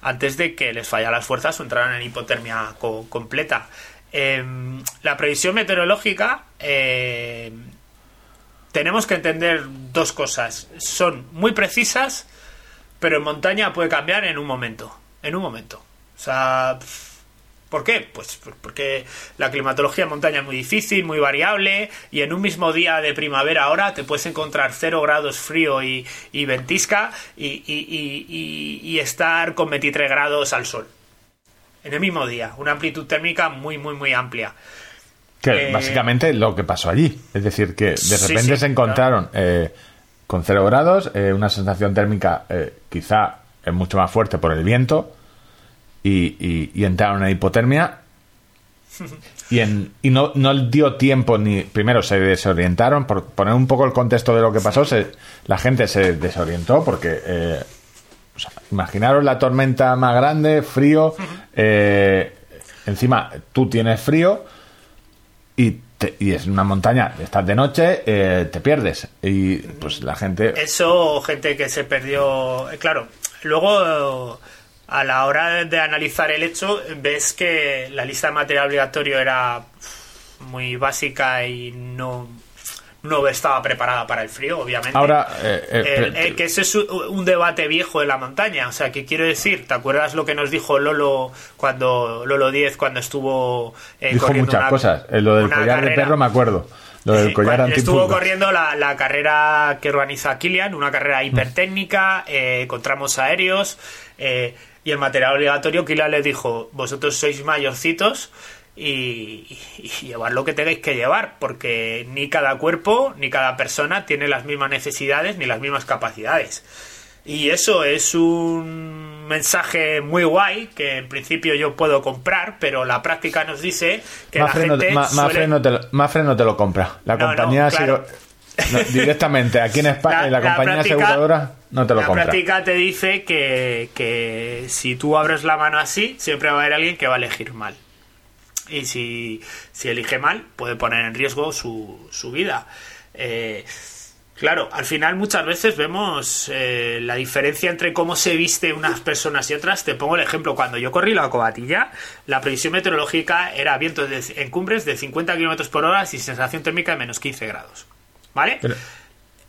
antes de que les fallara las fuerzas o entraran en hipotermia completa. Em, la previsión meteorológica eh, tenemos que entender dos cosas. Son muy precisas, pero en montaña puede cambiar en un momento. En un momento. O sea, ¿por qué? Pues porque la climatología en montaña es muy difícil, muy variable, y en un mismo día de primavera ahora te puedes encontrar 0 grados frío y, ventisca y, estar con 23 grados al sol. En el mismo día. Una amplitud térmica muy, muy, muy amplia. Que eh, básicamente lo que pasó allí. Es decir, que de repente se encontraron eh, con cero grados, eh, una sensación térmica quizá mucho más fuerte por el viento y, entraron en hipotermia. Y, en, y no, no dio tiempo ni. Primero se desorientaron, por poner un poco el contexto de lo que pasó, se, la gente se desorientó porque. imaginaros la tormenta más grande, frío. encima tú tienes frío y, y es una montaña, estás de noche, eh, te pierdes. Y pues la gente... Eso, gente que se perdió... Eh, claro, luego a la hora de analizar el hecho, ves que la lista de material obligatorio era muy básica y no no estaba preparada para el frío, obviamente. Ahora, eh, eh, eh, que ese es un debate viejo de la montaña. O sea, ¿qué quiero decir? ¿Te acuerdas lo que nos dijo Lolo cuando Lolo 10 cuando estuvo dijo muchas cosas. lo del collar de perro me acuerdo. Lo del collar Estuvo corriendo la, carrera que organiza Kilian, una carrera mm. hipertécnica, con tramos aéreos. y el material obligatorio, Kilian le dijo: Vosotros sois mayorcitos y, llevar lo que tengáis que llevar, porque ni cada cuerpo ni cada persona tiene las mismas necesidades ni las mismas capacidades. Y eso es un mensaje muy guay que en principio yo puedo comprar, pero la práctica nos dice que la gente Mafre, no te lo, te lo compra. La compañía directamente aquí en España la, compañía aseguradora no te lo compra. La práctica te dice que, que si tú abres la mano así, siempre va a haber alguien que va a elegir mal y si, elige mal puede poner en riesgo su, su vida. Eh, claro, al final muchas veces vemos eh, la diferencia entre cómo se viste unas personas y otras. Te pongo el ejemplo, cuando yo corrí la cobatilla, la previsión meteorológica era vientos en cumbres de 50 km por hora y sensación térmica de menos 15 grados. ¿Vale?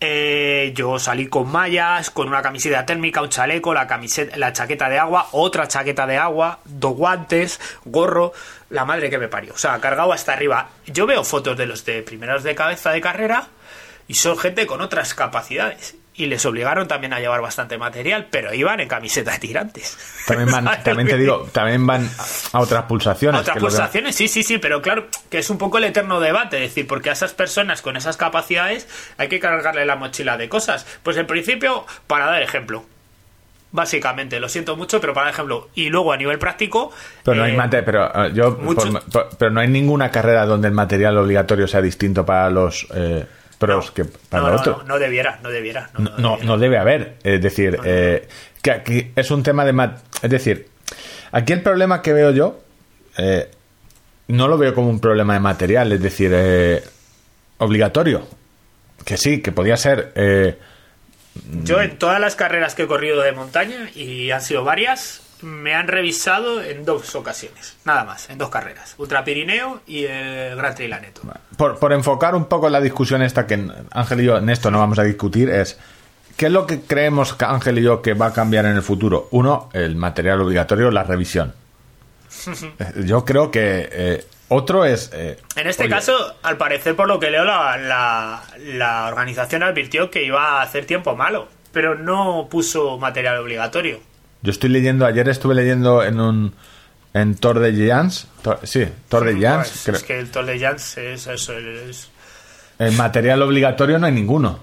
Eh, yo salí con mallas, con una camiseta térmica, un chaleco, la, camiseta, la chaqueta de agua, otra chaqueta de agua, dos guantes, gorro, la madre que me parió. O sea, cargado hasta arriba. Yo veo fotos de los de primeros de cabeza de carrera y son gente con otras capacidades. Y les obligaron también a llevar bastante material, pero iban en camiseta de tirantes. También, van, también te digo, también van a otras pulsaciones. A otras pulsaciones, sí, sí, sí, pero claro, que es un poco el eterno debate, es decir, porque a esas personas con esas capacidades hay que cargarle la mochila de cosas. Pues en principio, para dar ejemplo, Básicamente, lo siento mucho, pero para ejemplo, y luego a nivel práctico. Pero no hay eh, pero eh, yo pero no hay ninguna carrera donde el material obligatorio sea distinto para los eh, pros que para los otros. No, debiera, no debiera. No, no, debe haber. Es decir, que aquí es un tema de. Es decir, aquí el problema que veo yo no lo veo como un problema de material, es decir, obligatorio. Que sí, que podía ser yo en todas las carreras que he corrido de montaña, y han sido varias, me han revisado en dos ocasiones, nada más, en dos carreras, Ultra Pirineo y el Gran Trilaneto. Por, por enfocar un poco la discusión esta que Ángel y yo en esto no vamos a discutir es ¿qué es lo que creemos Ángel y yo que va a cambiar en el futuro? Uno, el material obligatorio, la revisión. yo creo que eh, otro es... Eh, en este caso, al parecer, por lo que leo, la, la, organización advirtió que iba a hacer tiempo malo, pero no puso material obligatorio. Yo estoy leyendo, ayer estuve leyendo en un... En Tor de Giants, sí, Tor de Giants. Pues, es que el Tor de Giants es eso. Es... El material obligatorio no hay ninguno.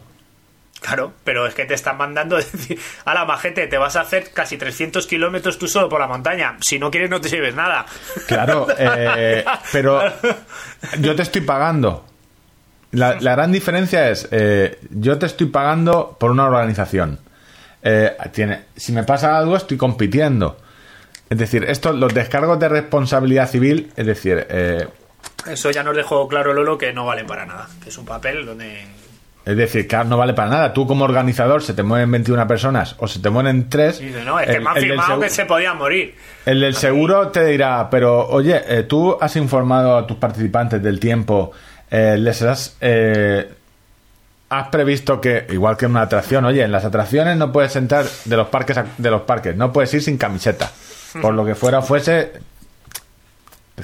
Claro, pero es que te están mandando decir, a la majete, te vas a hacer casi 300 kilómetros tú solo por la montaña. Si no quieres, no te lleves nada. Claro, eh, pero yo te estoy pagando. La, gran diferencia es, eh, yo te estoy pagando por una organización. Eh, tiene, si me pasa algo, estoy compitiendo. Es decir, esto, los descargos de responsabilidad civil, es decir... Eso ya nos dejó claro Lolo que no valen para nada, que es un papel donde es decir, que no vale para nada. Tú como organizador se te mueren 21 personas o se te mueren 3. no, es que me han firmado que se podían morir. El del seguro te dirá, pero oye, eh, tú has informado a tus participantes del tiempo, eh, les has... Eh, has previsto que, igual que en una atracción, oye, en las atracciones no puedes entrar de los parques de los parques, no puedes ir sin camiseta. Por lo que fuera fuese,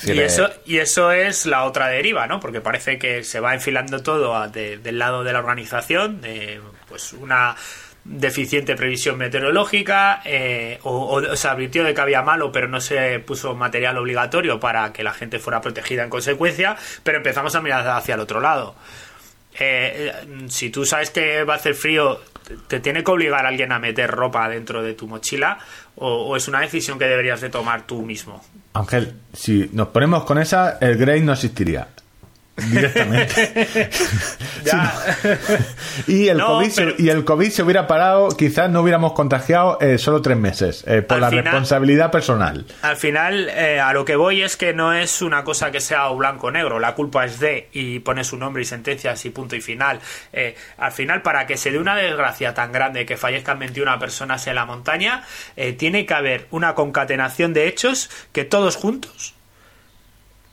y, eso, y eso es la otra deriva, ¿no? Porque parece que se va enfilando todo del lado de la organización, de, pues una deficiente previsión meteorológica, eh, o, se advirtió de que había malo, pero no se puso material obligatorio para que la gente fuera protegida en consecuencia, pero empezamos a mirar hacia el otro lado. Eh, si tú sabes que va a hacer frío, ¿te tiene que obligar a alguien a meter ropa dentro de tu mochila? o es una decisión que deberías de tomar tú mismo? Ángel, si nos ponemos con esa, el Grey no existiría. Directamente. y, el COVID se, y el COVID se hubiera parado, quizás no hubiéramos contagiado eh, solo tres meses, eh, por la responsabilidad personal. Al final, eh, a lo que voy es que no es una cosa que sea o blanco o negro, la culpa es de, y pone su nombre y sentencias y punto y final. al final, para que se dé una desgracia tan grande que fallezcan 21 personas en la montaña, tiene que haber una concatenación de hechos que todos juntos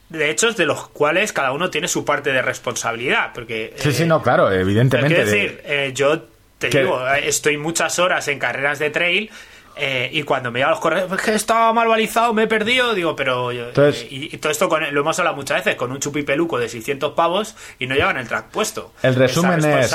de hechos de los cuales cada uno tiene su parte de responsabilidad. Porque, sí, sí, no, claro, evidentemente. Es decir, eh, yo te digo, estoy muchas horas en carreras de trail. Eh, y cuando me a los corredores, es que estaba mal balizado, me he perdido, digo, pero. Eh, y, todo esto lo hemos hablado muchas veces, con un chupipeluco de 600 pavos y no llevan el track puesto. El resumen es.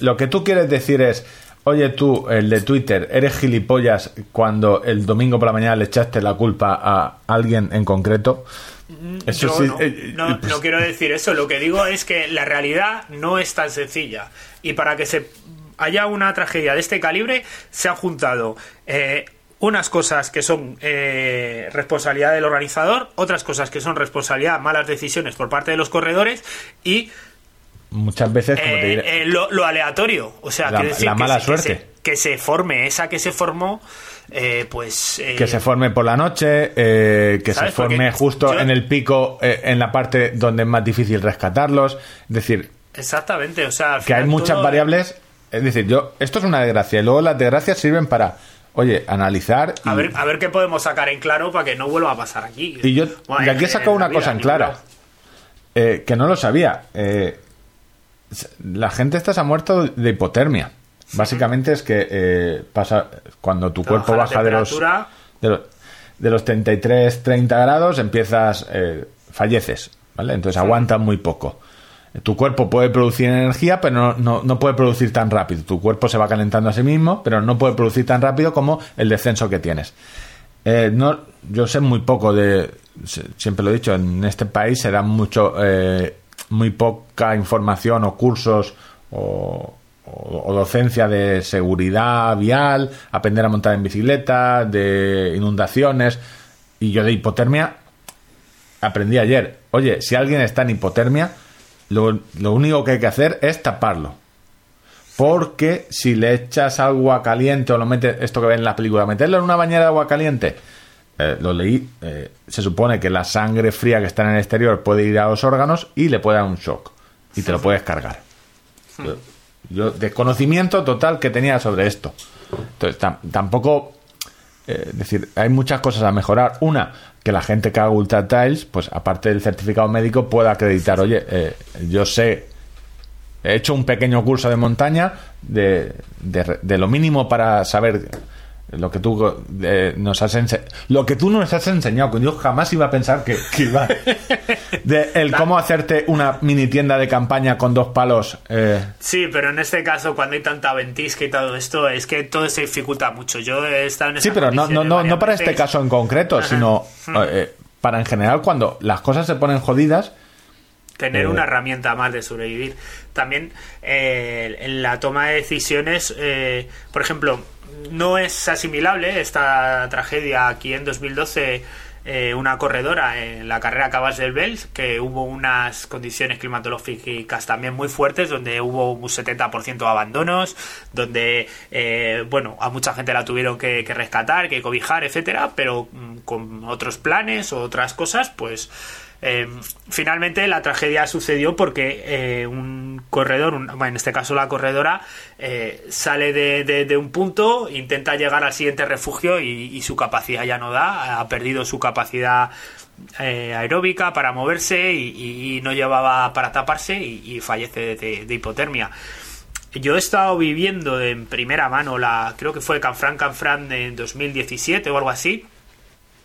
lo que tú quieres decir es Oye tú, el de Twitter, ¿eres gilipollas cuando el domingo por la mañana le echaste la culpa a alguien en concreto? Mm, eso sí, eh, no, pues no, quiero decir eso. Lo que digo es que la realidad no es tan sencilla. Y para que se haya una tragedia de este calibre, se han juntado eh, unas cosas que son eh, responsabilidad del organizador, otras cosas que son responsabilidad, malas decisiones por parte de los corredores y muchas veces como te eh, eh, lo, aleatorio o sea la, mala suerte que se, forme esa que se formó eh, pues que se forme por la noche que se forme justo en el pico en la parte donde es más difícil rescatarlos es decir exactamente o sea que hay muchas variables es decir yo esto es una desgracia y luego las desgracias sirven para Oye, analizar. A, ver, a ver qué podemos sacar en claro para que no vuelva a pasar aquí. Y yo de aquí he sacado una cosa en clara. que no lo sabía. Eh, la gente esta se ha muerto de hipotermia. Básicamente es que eh, pasa cuando tu cuerpo baja de los, de los, 33, 30 grados, empiezas, eh, falleces, ¿vale? Entonces aguantas muy poco. Tu cuerpo puede producir energía, pero no, no, puede producir tan rápido. Tu cuerpo se va calentando a sí mismo, pero no puede producir tan rápido como el descenso que tienes. Eh, no, yo sé muy poco de, siempre lo he dicho, en este país se da mucho muy poca información o cursos o, docencia de seguridad vial, aprender a montar en bicicleta, de inundaciones. Y yo de hipotermia aprendí ayer. Oye, si alguien está en hipotermia, lo, lo único que hay que hacer es taparlo. Porque si le echas agua caliente o lo metes, esto que ven en la película, meterlo en una bañera de agua caliente, eh, lo leí, eh, se supone que la sangre fría que está en el exterior puede ir a los órganos y le puede dar un shock y te lo puedes cargar. Yo, desconocimiento total que tenía sobre esto. Entonces, tampoco, eh, decir, hay muchas cosas a mejorar. Una, que la gente que haga Ultra Tiles, pues aparte del certificado médico, pueda acreditar, oye, yo sé he hecho un pequeño curso de montaña de, de, lo mínimo para saber lo que tú eh, nos has lo que tú nos has enseñado yo jamás iba a pensar que, iba de el cómo hacerte una mini tienda de campaña con dos palos eh. sí pero en este caso cuando hay tanta ventisca y todo esto es que todo se dificulta mucho yo he estado en sí pero no no no, no para este caso en concreto sino hmm. eh, para en general cuando las cosas se ponen jodidas tener una herramienta más de sobrevivir. También eh, en la toma de decisiones, eh, por ejemplo, no es asimilable esta tragedia aquí en 2012 eh, una corredora en la carrera Cabas del Bels, que hubo unas condiciones climatológicas también muy fuertes, donde hubo un 70% de abandonos, donde, bueno, a mucha gente la tuvieron que, que rescatar, que cobijar, etcétera, pero mm, con otros planes o otras cosas, pues eh, finalmente la tragedia sucedió porque eh, un corredor, en este caso la corredora, eh, sale de, un punto, intenta llegar al siguiente refugio y, su capacidad ya no da, ha perdido su capacidad aeróbica para moverse y, no llevaba para taparse y, fallece de, de, hipotermia. Yo he estado viviendo en primera mano la, creo que fue Canfran Canfran en 2017 o algo así.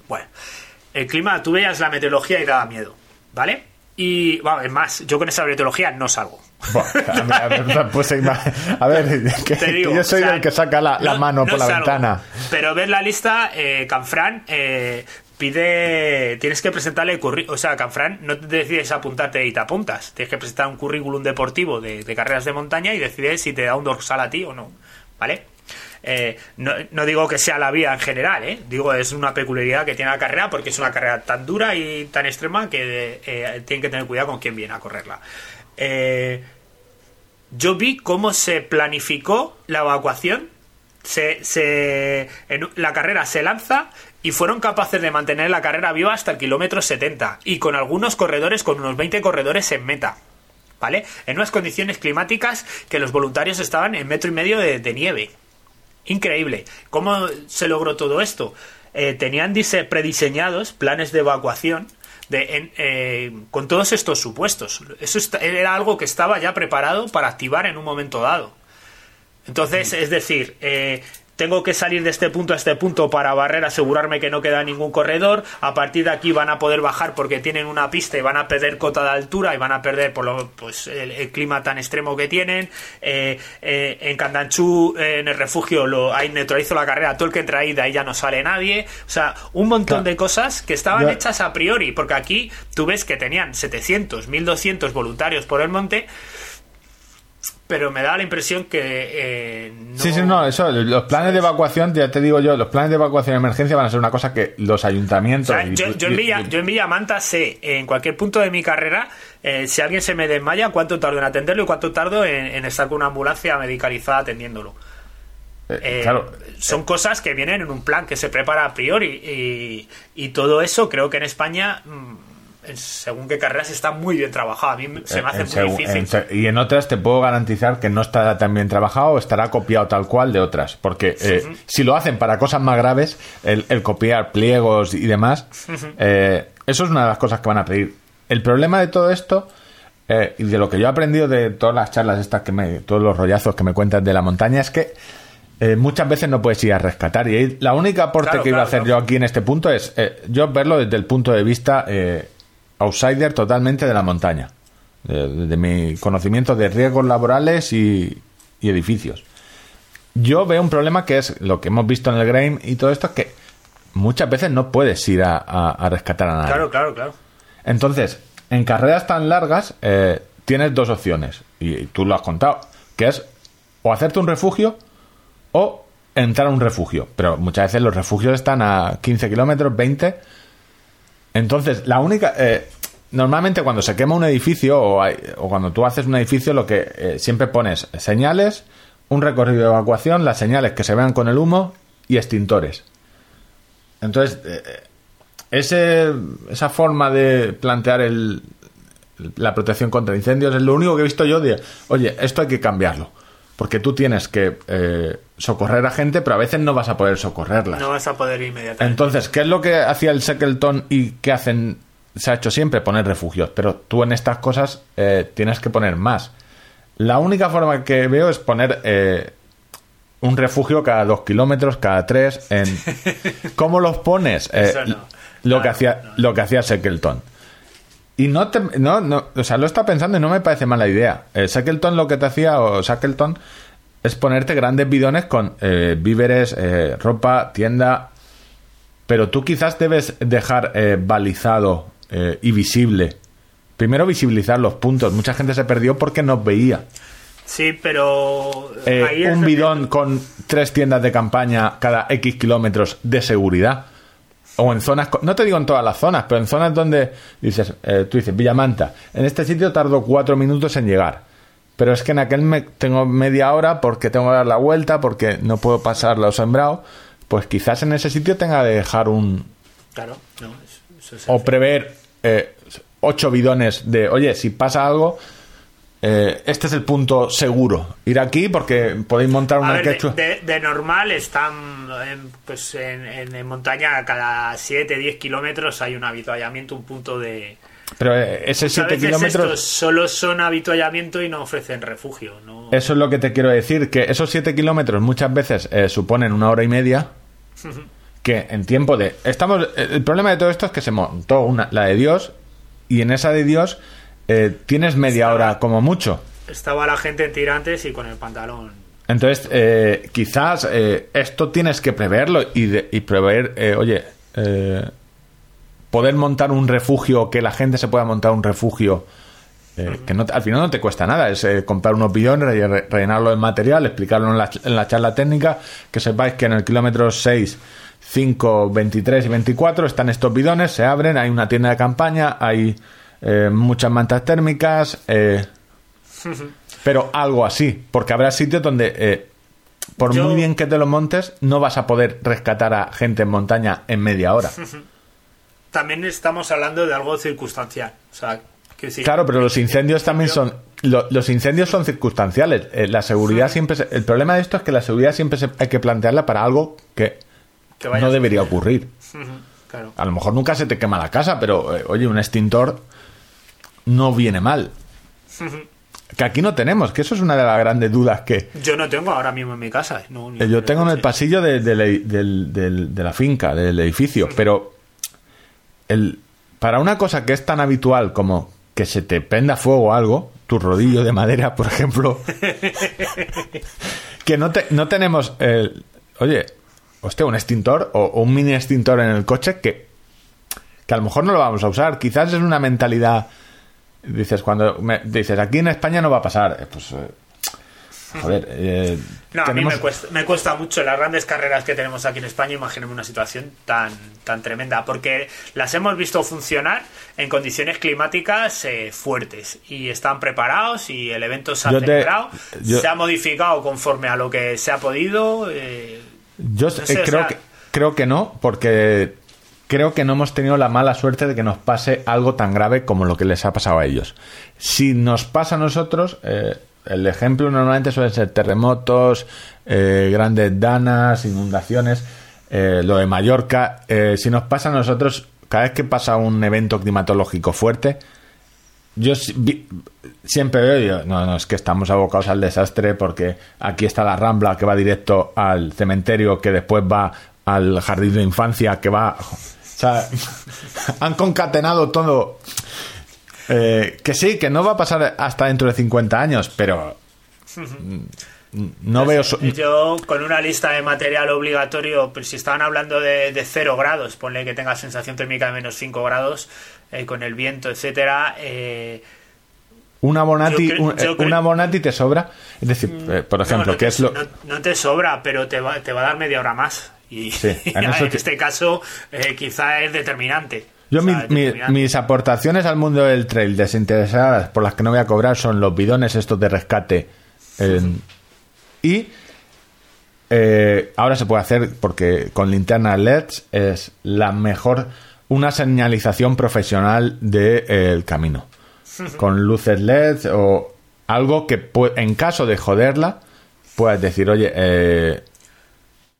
Bueno, el clima, tú veías la meteorología y daba miedo, ¿vale? Y, bueno, es más, yo con esa meteorología no salgo. a, ver, pues, a ver que, yo soy el que saca la, mano por la ventana. Pero ver la lista, eh, Canfran eh, pide. Tienes que presentarle currículum. O sea, Canfran, no te decides apuntarte y te apuntas. Tienes que presentar un currículum deportivo de, de carreras de montaña y decides si te da un dorsal a ti o no. ¿Vale? Eh, no, digo que sea la vía en general, ¿eh? digo es una peculiaridad que tiene la carrera porque es una carrera tan dura y tan extrema que eh, tienen que tener cuidado con quién viene a correrla. yo vi cómo se planificó la evacuación. Se, la carrera se lanza y fueron capaces de mantener la carrera viva hasta el kilómetro 70 y con algunos corredores, con unos 20 corredores en meta. ¿Vale? En unas condiciones climáticas que los voluntarios estaban en metro y medio de nieve. Increíble. ¿Cómo se logró todo esto? Eh, tenían prediseñados planes de evacuación de, eh, con todos estos supuestos. Eso era algo que estaba ya preparado para activar en un momento dado. Entonces, es decir, eh, tengo que salir de este punto a este punto para barrer, asegurarme que no queda ningún corredor. A partir de aquí van a poder bajar porque tienen una pista y van a perder cota de altura y van a perder por lo, pues, el, clima tan extremo que tienen. Eh, eh, en Candanchú, eh, en el refugio, lo, ahí neutralizo la carrera. Todo el que entra ahí, de ahí ya no sale nadie. O sea, un montón de cosas que estaban hechas a priori. Porque aquí tú ves que tenían 700, 1200 voluntarios por el monte pero me da la impresión que eh, Sí, sí, no, eso, los planes de evacuación, ya te digo yo, los planes de evacuación de emergencia van a ser una cosa que los ayuntamientos... yo, en Villa, yo en Villamanta sé, en cualquier punto de mi carrera, eh, si alguien se me desmaya, cuánto tardo en atenderlo y cuánto tardo en, estar con una ambulancia medicalizada atendiéndolo. Eh, claro. Son cosas que vienen en un plan que se prepara a priori y, y todo eso creo que en España... Según qué carreras está muy bien trabajado. A mí se me hace muy difícil. y en otras te puedo garantizar que no estará tan bien trabajado o estará copiado tal cual de otras. Porque eh, si lo hacen para cosas más graves, el, copiar pliegos y demás, eh, eso es una de las cosas que van a pedir. El problema de todo esto. Eh, y de lo que yo he aprendido de todas las charlas estas que me, todos los rollazos que me cuentas de la montaña es que muchas veces no puedes ir a rescatar. Y la única aporte que iba a hacer yo aquí en este punto es yo verlo desde el punto de vista outsider totalmente de la montaña, de, mi conocimiento de riesgos laborales y, edificios. Yo veo un problema que es lo que hemos visto en el Grain y todo esto, es que muchas veces no puedes ir a, rescatar a nadie. Claro, claro, claro. Entonces, en carreras tan largas eh, tienes dos opciones, y, tú lo has contado, que es o hacerte un refugio o entrar a un refugio. Pero muchas veces los refugios están a 15 kilómetros, 20 entonces, la única. Eh, normalmente cuando se quema un edificio o, cuando tú haces un edificio, lo que eh, siempre pones señales, un recorrido de evacuación, las señales que se vean con el humo y extintores. Entonces, eh, ese, esa forma de plantear el, la protección contra incendios es lo único que he visto yo de, oye, esto hay que cambiarlo. Porque tú tienes que eh, socorrer a gente, pero a veces no vas a poder socorrerla. No vas a poder inmediatamente. Entonces, ¿qué es lo que hacía el Shackleton y qué hacen? Se ha hecho siempre poner refugios, pero tú en estas cosas eh, tienes que poner más. La única forma que veo es poner eh, un refugio cada dos kilómetros, cada tres. En... ¿Cómo los pones? Lo, que hacía, lo que hacía Shackleton. Y no, te, no, no, o sea, lo está pensando y no me parece mala idea. Eh, Shackleton lo que te hacía, o Shackleton, es ponerte grandes bidones con eh, víveres, eh, ropa, tienda. Pero tú quizás debes dejar balizado y visible. Primero visibilizar los puntos. Mucha gente se perdió porque no veía. Sí, pero... Eh, un bidón con tres tiendas de campaña cada X kilómetros de seguridad. O en zonas, no te digo en todas las zonas, pero en zonas donde dices, eh, tú dices, Villamanta, en este sitio tardo cuatro minutos en llegar. Pero es que en aquel me, tengo media hora porque tengo que dar la vuelta, porque no puedo pasar los sembrados. Pues quizás en ese sitio tenga que dejar un... Claro, no, O prever eh, ocho bidones de, oye, si pasa algo, eh, este es el punto seguro. Ir aquí porque podéis montar una de, normal están en, pues en, montaña cada 7, 10 kilómetros hay un habituallamiento, un punto de... Pero eh, ese 7 kilómetros... solo son habituallamiento y no ofrecen refugio. Eso es lo que te quiero decir, que esos 7 kilómetros muchas veces eh, suponen una hora y media. que en tiempo de... estamos El problema de todo esto es que se montó una, la de Dios y en esa de Dios eh, tienes media hora como mucho. Estaba la gente en tirantes y con el pantalón. Entonces, eh, quizás eh, esto tienes que preverlo y, y prever, oye, poder montar un refugio, que la gente se pueda montar un refugio. que no, al final no te cuesta nada, es comprar unos billones, y rellenarlo de material, explicarlo en la, en la, charla técnica, que sepáis que en el kilómetro 6, 5, 23 y 24 están estos bidones, se abren, hay una tienda de campaña, hay eh, muchas mantas térmicas, eh, pero algo así, porque habrá sitios donde, eh, por muy bien que te lo montes, no vas a poder rescatar a gente en montaña en media hora. También estamos hablando de algo circunstancial. claro, pero los incendios también son los incendios son circunstanciales. la seguridad siempre. el problema de esto es que la seguridad siempre hay que plantearla para algo que, no debería ocurrir. A lo mejor nunca se te quema la casa, pero oye, un extintor no viene mal. Que aquí no tenemos, que eso es una de las grandes dudas que... Yo no tengo ahora mismo en mi casa. Eh, yo tengo en el pasillo de, la finca, del edificio, pero el, para una cosa que es tan habitual como que se te prenda fuego algo, tu rodillo de madera, por ejemplo, que no, te, no tenemos, el, oye, hostia, un extintor o, o, un mini extintor en el coche que, que a lo mejor no lo vamos a usar. Quizás es una mentalidad Dices, cuando me, dices, aquí en España no va a pasar. Eh, pues, eh, joder. Eh, no, a mí me cuesta, me cuesta mucho las grandes carreras que tenemos aquí en España. Imagíname una situación tan, tan tremenda. Porque las hemos visto funcionar en condiciones climáticas fuertes. Y están preparados y el evento se ha acelerado. Se ha modificado conforme a lo que se ha podido. yo creo, que, creo que no, porque creo que no hemos tenido la mala suerte de que nos pase algo tan grave como lo que les ha pasado a ellos. Si nos pasa a nosotros, eh, el ejemplo normalmente suelen ser terremotos, eh, grandes danas, inundaciones, eh, lo de Mallorca. si nos pasa a nosotros, cada vez que pasa un evento climatológico fuerte, yo siempre veo, no, no, es que estamos abocados al desastre porque aquí está la rambla que va directo al cementerio que después va al jardín de infancia que va sea, han concatenado todo. Eh, que sí, que no va a pasar hasta dentro de 50 años, pero no veo. Yo, con una lista de material obligatorio, pues si estaban hablando de, de 0 grados, ponle que tenga sensación térmica de menos 5 grados, eh, con el viento, etcétera. Eh, una Bonati, una Bonati te sobra. Es decir, mm, por ejemplo, que es lo. No, te sobra, pero te va, te va a dar media hora más. Y en, este caso eh, quizá es determinante. Yo mis aportaciones al mundo del trail desinteresadas por las que no voy a cobrar son los bidones estos de rescate y eh, ahora se puede hacer porque con linterna LEDs es la mejor una señalización profesional del de, camino con luces LED o algo que en caso de joderla puedas decir oye eh,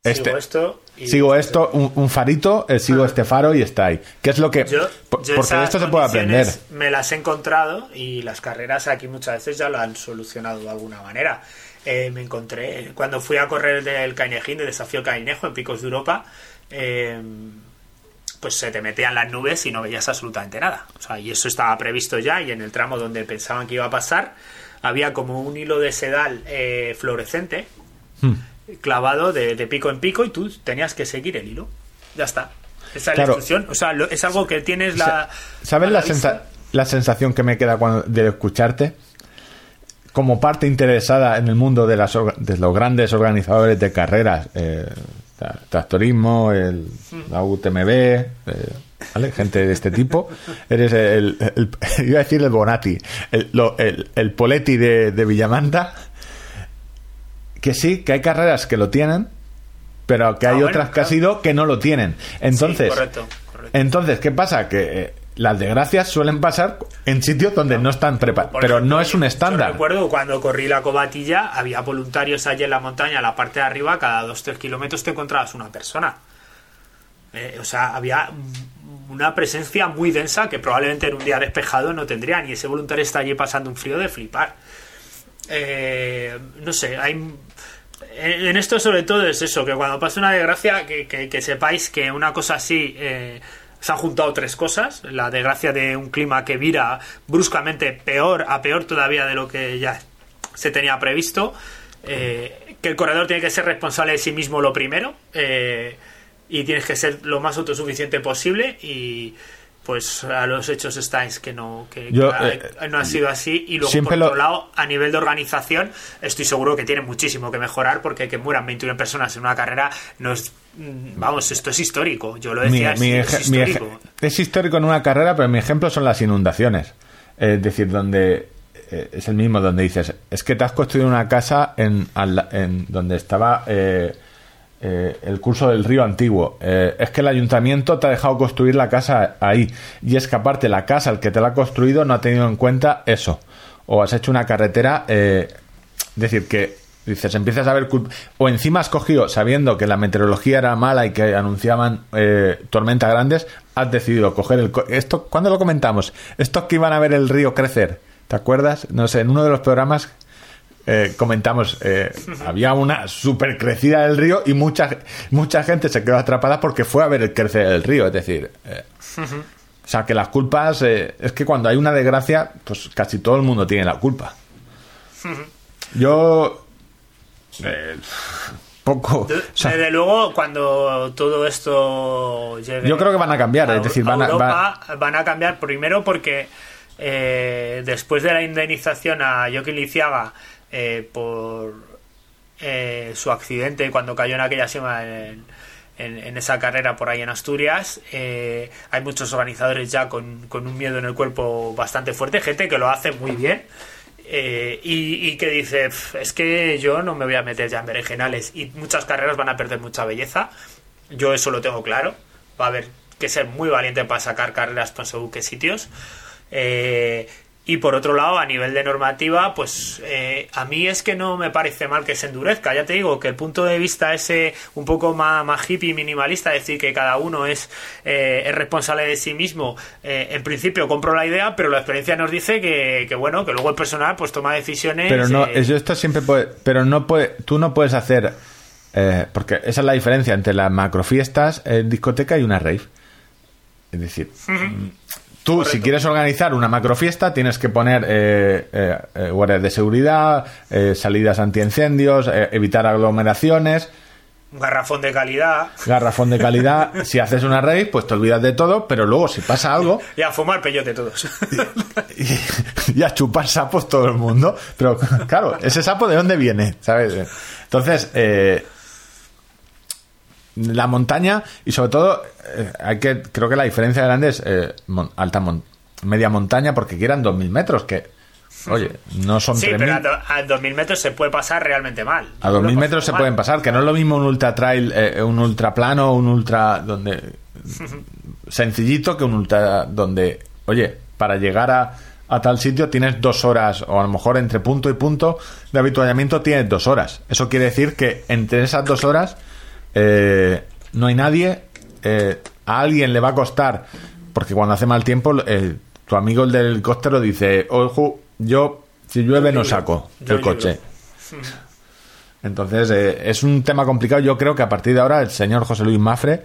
este, esto sigo esto, un, farito, eh, sigo este faro y está ahí. ¿Qué es lo que...? porque esto se puede aprender. Me las he encontrado y las carreras aquí muchas veces ya lo han solucionado de alguna manera. Eh, me encontré, cuando fui a correr del Cañejín, de Desafío Cainejo en Picos de Europa, eh, pues se te metían las nubes y no veías absolutamente nada. O sea, y eso estaba previsto ya y en el tramo donde pensaban que iba a pasar había como un hilo de sedal eh, fluorescente hmm. clavado de, pico en pico y tú tenías que seguir el hilo. Ya está. Esa es la instrucción. O sea, es algo que tienes la... ¿Sabes la, la, sensación que me queda cuando, de escucharte? Como parte interesada en el mundo de, las, de los grandes organizadores de carreras, eh, tractorismo, el, la UTMB, eh, ¿vale? gente de este tipo. Eres el, iba a decir el Bonatti, el, el, Poletti de, de, Villamanta. Que sí, que hay carreras que lo tienen, pero que hay ah, otras que ha sido que no lo tienen. Entonces, entonces ¿qué pasa? Que eh, las desgracias suelen pasar en sitios donde no, están preparados, pero no es un estándar. Yo recuerdo cuando corrí la cobatilla, había voluntarios allí en la montaña, en la parte de arriba, cada 2-3 kilómetros te encontrabas una persona. Eh, o sea, había una presencia muy densa que probablemente en un día despejado no tendrían, y ese voluntario está allí pasando un frío de flipar. Eh, no sé, hay en esto sobre todo es eso, que cuando pasa una desgracia, que, sepáis que una cosa así eh, se han juntado tres cosas. La desgracia de un clima que vira bruscamente peor a peor todavía de lo que ya se tenía previsto. Eh, que el corredor tiene que ser responsable de sí mismo lo primero. Eh, y tienes que ser lo más autosuficiente posible. Y pues a los hechos estáis que no que, eh, no ha sido así y luego por otro lado a nivel de organización estoy seguro que tiene muchísimo que mejorar porque que mueran 21 personas en una carrera no es mm, vamos esto es histórico yo lo decía es, histórico. es histórico en una carrera pero mi ejemplo son las inundaciones es decir donde eh, es el mismo donde dices es que te has construido una casa en, en donde estaba eh, eh, el curso del río antiguo. Eh, es que el ayuntamiento te ha dejado construir la casa ahí. Y es que aparte la casa, el que te la ha construido, no ha tenido en cuenta eso. O has hecho una carretera. Eh, decir, que dices, empiezas a ver. O encima has cogido, sabiendo que la meteorología era mala y que anunciaban tormentas grandes, has decidido coger el. esto ¿Cuándo lo comentamos? Estos que iban a ver el río crecer. ¿Te acuerdas? No sé, en uno de los programas eh, comentamos, eh, había una super crecida del río y mucha, mucha gente se quedó atrapada porque fue a ver el crecer del río. Es decir, eh, o sea, que las culpas, es que cuando hay una desgracia, pues casi todo el mundo tiene la culpa. Yo. poco. Desde luego, cuando todo esto llegue. Yo creo que van a cambiar, es decir, van a, van a cambiar primero porque. después de la indemnización a Joaquín Liciaga eh, por eh, su accidente cuando cayó en aquella sema en, esa carrera por ahí en Asturias. Eh, hay muchos organizadores ya con, un miedo en el cuerpo bastante fuerte, gente que lo hace muy bien. y, que dice, es que yo no me voy a meter ya en berenjenales y muchas carreras van a perder mucha belleza. Yo eso lo tengo claro. Va a haber que ser muy valiente para sacar carreras por según qué sitios. Eh, y por otro lado, a nivel de normativa, pues eh, a mí es que no me parece mal que se endurezca. Ya te digo que el punto de vista ese un poco más, más hippie minimalista, decir que cada uno es, eh, es responsable de sí mismo, eh, en principio compro la idea, pero la experiencia nos dice que, que bueno, que luego el personal pues toma decisiones. Pero no, esto siempre puede, pero no puede, tú no puedes hacer, porque esa es la diferencia entre las macrofiestas, discoteca y una rave. Es decir, Tú, si quieres organizar una macrofiesta, tienes que poner eh, eh, eh guardias de seguridad, eh, salidas antiincendios, evitar aglomeraciones. Garrafón de calidad. Garrafón de calidad. si haces una raíz, pues te olvidas de todo, pero luego si pasa algo. y a fumar peyote todos. y, a chupar sapos todo el mundo. Pero claro, ese sapo de dónde viene, ¿sabes? Entonces, la montaña y sobre todo eh, hay que creo que la diferencia grande es eh, alta media montaña porque quieran 2.000 metros que oye no son sí pero a, 2.000 metros se puede pasar realmente mal. A 2.000 metros se pueden pasar que no es lo mismo un ultra trail eh, un ultra plano un ultra donde sencillito que un ultra donde oye para llegar a a tal sitio tienes dos horas, o a lo mejor entre punto y punto de habituallamiento tienes dos horas. Eso quiere decir que entre esas dos horas eh, no hay nadie, eh, a alguien le va a costar, porque cuando hace mal tiempo, tu amigo el del helicóptero dice, ojo, yo si llueve no saco el coche. Entonces, eh, es un tema complicado. Yo creo que a partir de ahora el señor José Luis Mafre,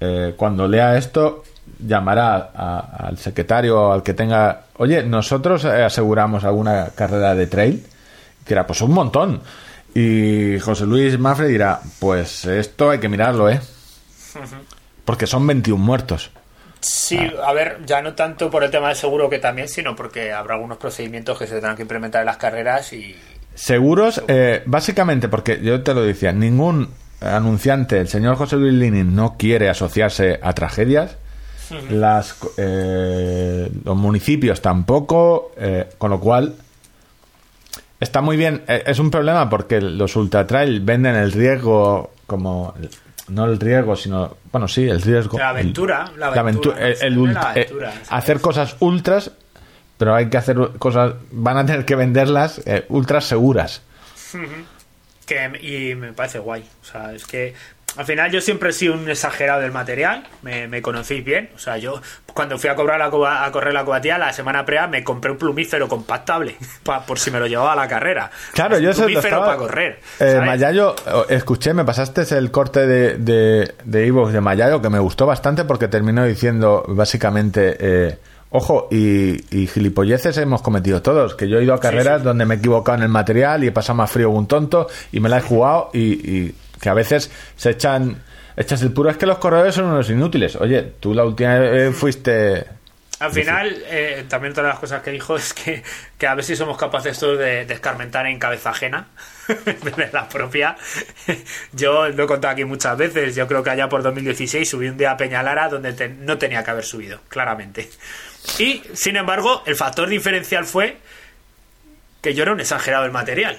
eh, cuando lea esto, llamará al secretario o al que tenga, oye, nosotros aseguramos alguna carrera de trail, que era pues un montón. Y José Luis Mafre dirá, pues esto hay que mirarlo, ¿eh? Porque son 21 muertos. Sí, a ver, ya no tanto por el tema del seguro que también, sino porque habrá algunos procedimientos que se tendrán que implementar en las carreras y... Seguros, eh, básicamente, porque yo te lo decía, ningún anunciante, el señor José Luis Linin, no quiere asociarse a tragedias. Las, eh, los municipios tampoco, eh, con lo cual está muy bien. Es un problema porque los ultra trail venden el riesgo como no el riesgo, sino, bueno, sí, el riesgo. La aventura. la aventura, el, eh, hacer cosas ultras, pero hay que hacer cosas, van a tener que venderlas eh, ultras seguras. que, y me parece guay. O sea, es que al final yo siempre he sido un exagerado del material, me, me conocéis bien. O sea, yo cuando fui a, cobrar la, a correr la cobatía la semana prea me compré un plumífero compactable por si me lo llevaba a la carrera. Claro, yo sé plumífero para correr. Eh, Mayayo, escuché, me pasaste el corte de, de, de de Mayayo que me gustó bastante porque terminó diciendo básicamente... Eh, Ojo, y, y, gilipolleces hemos cometido todos, que yo he ido a carreras donde me he equivocado en el material y he pasado más frío que un tonto y me la he jugado y que a veces se echan echas el puro es que los corredores son unos inútiles. Oye, tú la última vez fuiste al final, eh, también todas las cosas que dijo es que, a ver si somos capaces todos de, de escarmentar en cabeza ajena, de la propia. Yo lo he contado aquí muchas veces. Yo creo que allá por 2016 subí un día a Peñalara donde no tenía que haber subido, claramente. Y, sin embargo, el factor diferencial fue que yo era un exagerado del material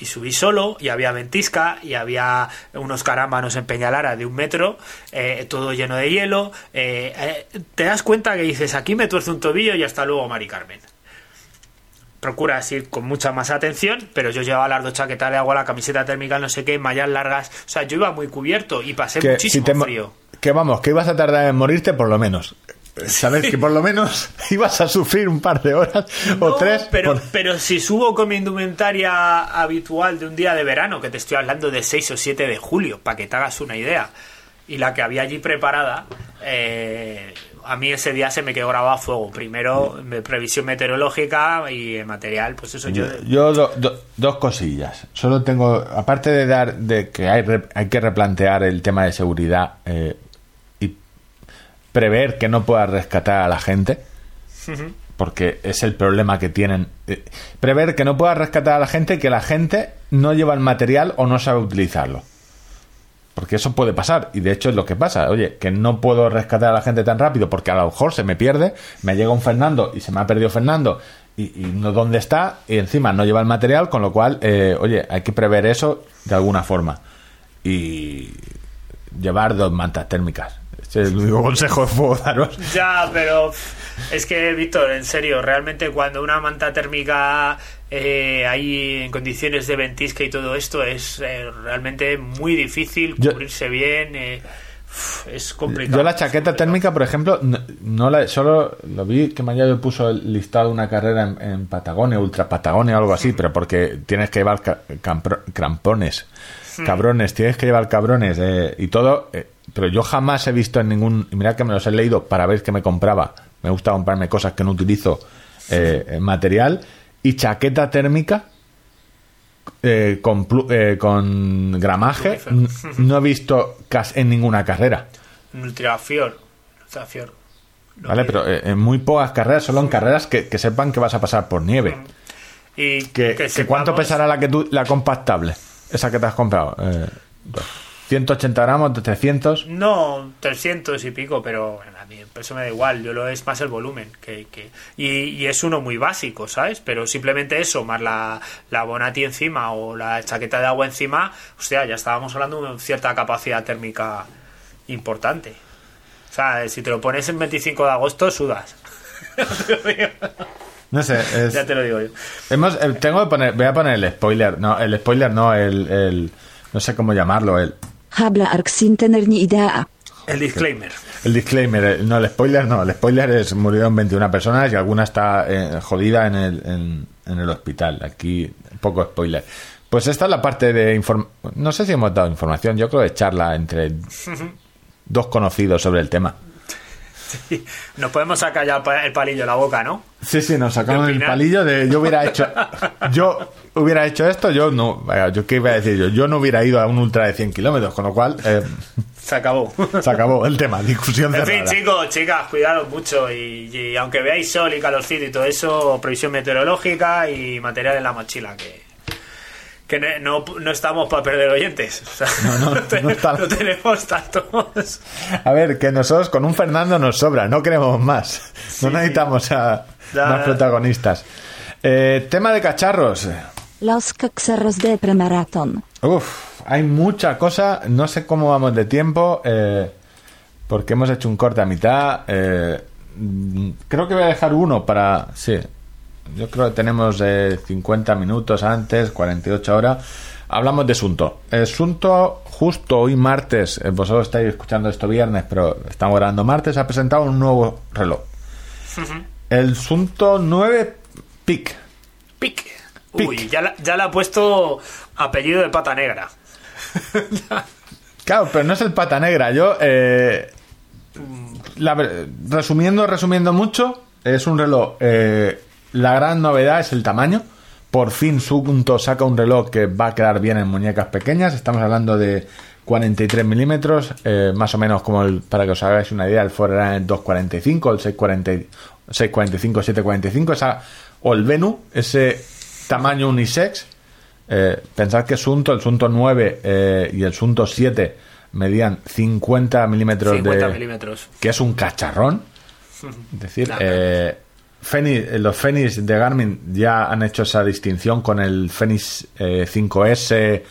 y subí solo y había ventisca y había unos carámbanos en Peñalara de un metro, eh, todo lleno de hielo. Eh, eh, te das cuenta que dices, aquí me tuerce un tobillo y hasta luego, Mari Carmen. Procuras ir con mucha más atención, pero yo llevaba las dos chaquetas de agua, la camiseta térmica, no sé qué, mallas largas. O sea, yo iba muy cubierto y pasé muchísimo frío. Que vamos, que ibas a tardar en morirte por lo menos sabes que por lo menos ibas a sufrir un par de horas o tres. Pero, pero si subo con mi indumentaria habitual de un día de verano, que te estoy hablando de 6 o 7 de julio, para que te hagas una idea, y la que había allí preparada, eh, a mí ese día se me quedó grabado a fuego. Primero, previsión meteorológica y el material, pues eso yo. Yo, dos cosillas. Solo tengo, aparte de dar de que hay, hay que replantear el tema de seguridad. Eh, prever que no pueda rescatar a la gente, porque es el problema que tienen. Eh, prever que no pueda rescatar a la gente, que la gente no lleva el material o no sabe utilizarlo. Porque eso puede pasar, y de hecho es lo que pasa. Oye, que no puedo rescatar a la gente tan rápido porque a lo mejor se me pierde, me llega un Fernando y se me ha perdido Fernando y, no dónde está, y encima no lleva el material, con lo cual, eh, oye, hay que prever eso de alguna forma. Y llevar dos mantas térmicas el único consejo que puedo daros. Ya, pero es que, Víctor, en serio, realmente cuando una manta térmica eh, hay en condiciones de ventisca y todo esto es eh, realmente muy difícil cubrirse bien. Eh, es complicado. Yo la chaqueta térmica, por ejemplo, no, la, solo lo vi que mañana puso el listado de una carrera en, Patagonia, Ultra Patagonia o algo así, pero porque tienes que llevar crampones, cabrones, tienes que llevar cabrones y todo pero yo jamás he visto en ningún. Y mira que me los he leído para ver qué me compraba. Me gusta comprarme cosas que no utilizo eh, material. Y chaqueta térmica eh, con, eh, con gramaje. No he visto en ninguna carrera. Ultrafior. Vale, pero en muy pocas carreras, solo en carreras que, sepan que vas a pasar por nieve. Y que, ¿Cuánto pesará la que tú, la compactable? Esa que te has comprado. Eh, 180 gramos, 300. No, 300 y pico, pero a mí eso me da igual. Yo lo es más el volumen. que, que y, es uno muy básico, ¿sabes? Pero simplemente eso, más la, la Bonati encima o la chaqueta de agua encima, o sea, ya estábamos hablando de cierta capacidad térmica importante. O sea, si te lo pones en 25 de agosto, sudas. No sé, ya te lo digo yo. Hemos, eh, tengo que poner, voy a poner el spoiler, no, el spoiler no, el, el no sé cómo llamarlo, el, hablar sin tener ni idea. El disclaimer. El disclaimer, eh, no, el spoiler no, el spoiler es murieron 21 personas y alguna está eh, jodida en el, en, el hospital. Aquí, poco spoiler. Pues esta es la parte de información. No sé si hemos dado información, yo creo de charla entre dos conocidos sobre el tema. Sí. Nos podemos sacar ya el palillo de la boca, ¿no? Sí, sí, nos sacamos el palillo de yo hubiera hecho yo hubiera hecho esto, yo no, yo qué iba a decir yo, yo no hubiera ido a un ultra de 100 kilómetros, con lo cual eh, se acabó. Se acabó el tema, discusión En fin, chicos, chicas, cuidados mucho y, aunque veáis sol y calorcito y todo eso, previsión meteorológica y material en la mochila que que no, no estamos para perder oyentes. no, no, no, tenemos tantos. A ver, que nosotros con un Fernando nos sobra, no queremos más. No necesitamos a más protagonistas. Eh, tema de cacharros. Los cacharros de premaratón. Uf, hay mucha cosa. No sé cómo vamos de tiempo. Eh, porque hemos hecho un corte a mitad. Eh, creo que voy a dejar uno para. Sí, yo creo que tenemos 50 minutos antes, 48 horas. Hablamos de Sunto. El Sunto, justo hoy martes, eh, vosotros estáis escuchando esto viernes, pero estamos grabando martes, ha presentado un nuevo reloj. El Sunto 9 PIC. PIC. Uy, ya, ya le ha puesto apellido de pata negra. claro, pero no es el pata negra. Yo, eh, resumiendo, resumiendo mucho, es un reloj eh, la gran novedad es el tamaño. Por fin Sunto saca un reloj que va a quedar bien en muñecas pequeñas. Estamos hablando de 43 milímetros, eh, más o menos como el, para que os hagáis una idea, el era el 245, el 645, 745, esa, o el Venu, ese tamaño unisex. Eh, pensad que Sunto, el Sunto 9 eh, y el Sunto 7 medían 50 milímetros 50 milímetros. que es un cacharrón. Es decir, eh, eh, los Fenix de Garmin ya han hecho esa distinción con el Fenix 5S, eh,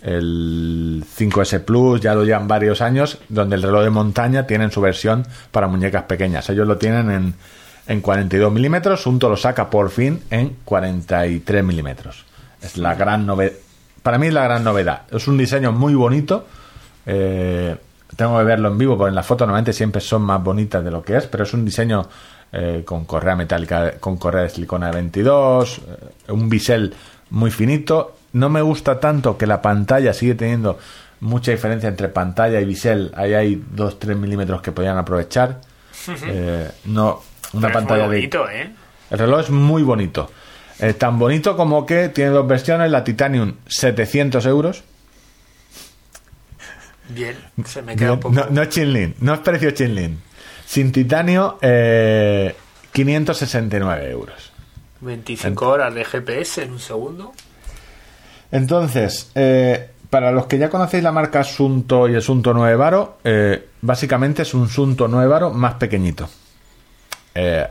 el 5S Plus, ya lo llevan varios años, donde el reloj de montaña tienen su versión para muñecas pequeñas. Ellos lo tienen en, en 42 milímetros, Sunto lo saca por fin en 43 milímetros. Es la gran novedad. Para mí es la gran novedad. Es un diseño muy bonito. Eh, tengo que verlo en vivo, porque en la foto normalmente siempre son más bonitas de lo que es, pero es un diseño eh, con correa metálica, con correa de silicona de 22, eh, un bisel muy finito. No me gusta tanto que la pantalla sigue teniendo mucha diferencia entre pantalla y bisel. Ahí hay 2-3 milímetros que podrían aprovechar. Eh, no, una pantalla de. El reloj es muy bonito. tan bonito como que tiene dos versiones: la Titanium 700 euros. Bien, se me queda un poco. No, no es Chinlin, no es precio Chinlin. Sin titanio, eh, 569 euros. 25 horas de GPS en un segundo. Entonces, eh, para los que ya conocéis la marca Sunto y el Sunto 9 Varo, eh, básicamente es un Sunto 9 Varo más pequeñito. Eh,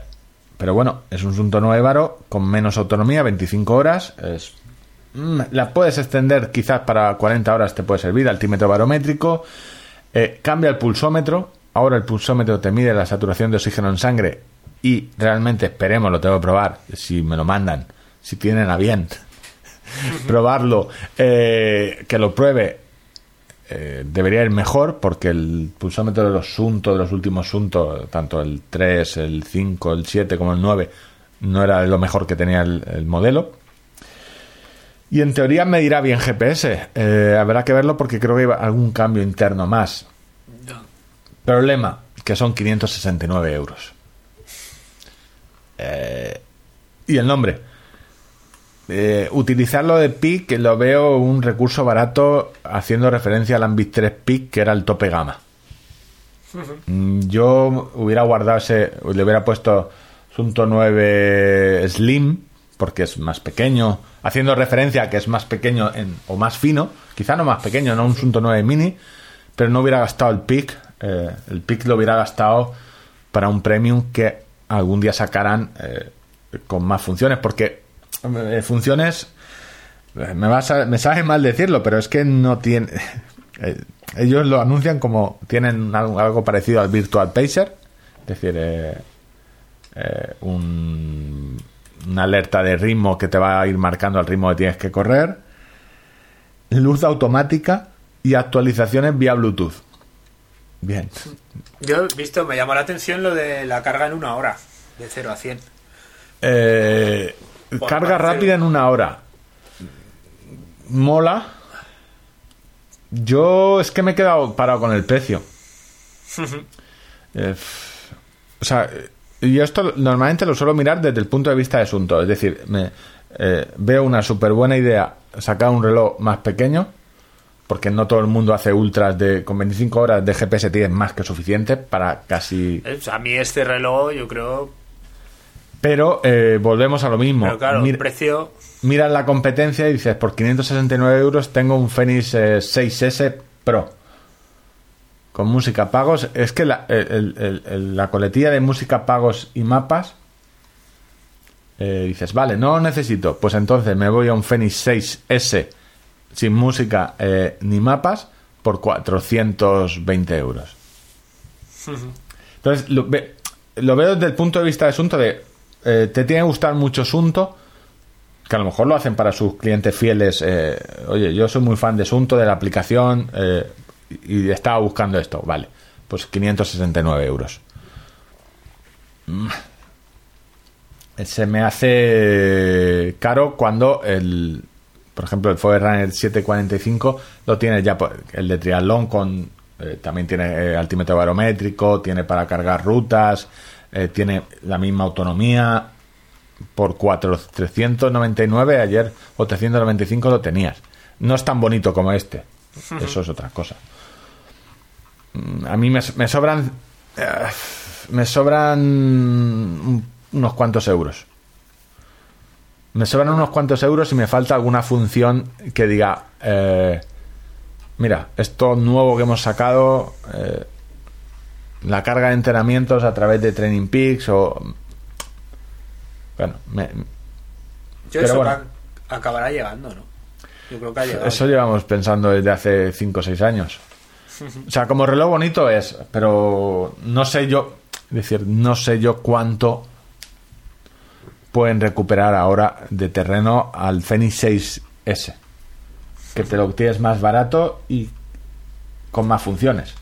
pero bueno, es un Sunto 9 Varo con menos autonomía, 25 horas. Mm, la puedes extender quizás para 40 horas, te puede servir, altímetro barométrico. cambia el pulsómetro, Ahora el pulsómetro te mide la saturación de oxígeno en sangre y realmente esperemos, lo tengo que probar, si me lo mandan, si tienen a bien probarlo, eh, que lo pruebe, eh, debería ir mejor porque el pulsómetro de los Sunto, de los últimos Sunto, tanto el 3, el 5, el 7 como el 9, no era lo mejor que tenía el, modelo. Y en teoría medirá bien GPS. Eh, habrá que verlo porque creo que hay algún cambio interno más. Problema, que son 569 euros. Eh, y el nombre. Eh, utilizarlo de PIC lo veo un recurso barato haciendo referencia al Ambit 3 PIC que era el tope gama. Mm, yo hubiera guardado ese, le hubiera puesto Sunto 9 Slim porque es más pequeño, haciendo referencia a que es más pequeño en, o más fino, quizá no más pequeño, no un Sunto 9 Mini, pero no hubiera gastado el PIC eh, el PIC lo hubiera gastado para un premium que algún día sacarán eh, con más funciones, porque funciones, me, me sabe mal decirlo, pero es que no tiene... ellos lo anuncian como tienen algo, parecido al Virtual Pacer, es decir, un, una alerta de ritmo que te va a ir marcando el ritmo que tienes que correr, luz automática y actualizaciones vía Bluetooth. Bien. Yo he visto, me llamó la atención lo de la carga en una hora, de 0 a 100. Eh, carga rápida en una hora. Mola. Yo es que me he quedado parado con el precio. Eh, o sea, yo esto normalmente lo suelo mirar desde el punto de vista de asunto. Es decir, me, eh, veo una súper buena idea sacar un reloj más pequeño, porque no todo el mundo hace ultras de con 25 horas de GPS tienes más que suficiente para casi... A mí este reloj yo creo... Pero eh, volvemos a lo mismo. Pero claro, el precio... Miras la competencia y dices, por 569 euros tengo un Fenix 6S Pro con música pagos. Es que la, la coletilla de música pagos y mapas, eh, dices, vale, no lo necesito. Pues entonces me voy a un Fenix 6S sin música eh, ni mapas por 420 euros. Entonces, lo, veo desde el punto de vista de asunto de, eh, te tiene que gustar mucho asunto, que a lo mejor lo hacen para sus clientes fieles. oye, yo soy muy fan de asunto, de la aplicación, y estaba buscando esto, vale, pues 569 euros. Mm. Se me hace caro cuando el, por ejemplo, el Forerunner 745 lo tiene ya, el de triatlón con, eh, también tiene eh, altímetro barométrico, tiene para cargar rutas, eh, tiene la misma autonomía, por 4, 399 ayer o 395 lo tenías. No es tan bonito como este. Eso es otra cosa. Mm, a mí me, sobran. Eh, me sobran unos cuantos euros. Me sobran unos cuantos euros y me falta alguna función que diga. Eh, mira, esto nuevo que hemos sacado. Eh, la carga de entrenamientos a través de Training Peaks o. Bueno, me, Yo eso acabará llegando, ¿no? Yo creo que ha llegado. Eso llevamos pensando desde hace 5 o 6 años. O sea, como reloj bonito es, pero no sé yo, es decir, no sé yo cuánto pueden recuperar ahora de terreno al Fenix 6S, que te lo tienes más barato y con más funciones.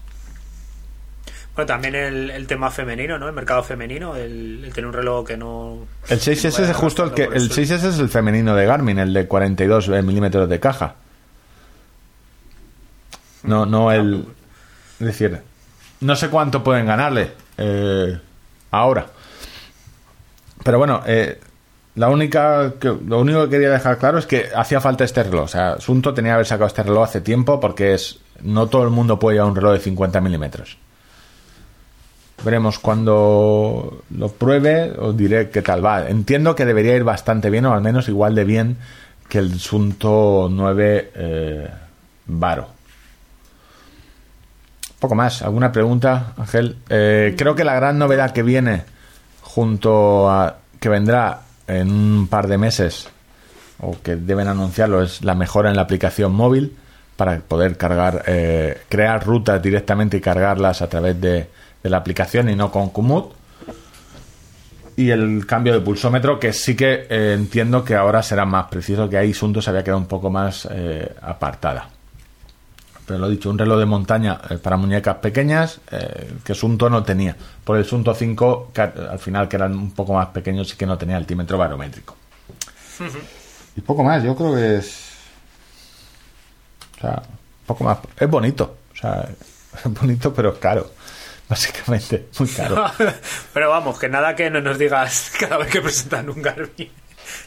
Bueno, también el, tema femenino, ¿no? El mercado femenino, el, tener un reloj que no... El 6S es justo el que... El 6S es el femenino de Garmin, el de 42 milímetros de caja. No, no el. Es decir, no sé cuánto pueden ganarle eh, ahora. Pero bueno, eh, la única que, lo único que quería dejar claro es que hacía falta este reloj. O sea, Asunto tenía que haber sacado este reloj hace tiempo porque es no todo el mundo puede llevar un reloj de 50 milímetros. Veremos cuando lo pruebe, os diré qué tal va. Entiendo que debería ir bastante bien, o al menos igual de bien que el Sunto 9 eh, Varo. Poco más. ¿Alguna pregunta, Ángel? Eh, creo que la gran novedad que viene junto a que vendrá en un par de meses o que deben anunciarlo es la mejora en la aplicación móvil para poder cargar, eh, crear rutas directamente y cargarlas a través de, la aplicación y no con Komoot. Y el cambio de pulsómetro, que sí que eh, entiendo que ahora será más preciso, que ahí Sunto se había quedado un poco más apartada pero lo he dicho, un reloj de montaña eh, para muñecas pequeñas eh, que Sunto no tenía. Por el Sunto 5, que al final que eran un poco más pequeños, y que no tenía altímetro barométrico. y poco más, yo creo que es... O sea, poco más... Es bonito, es bonito pero es caro. Básicamente, muy caro. pero vamos, que nada que no nos digas cada vez que presentan un Garmin.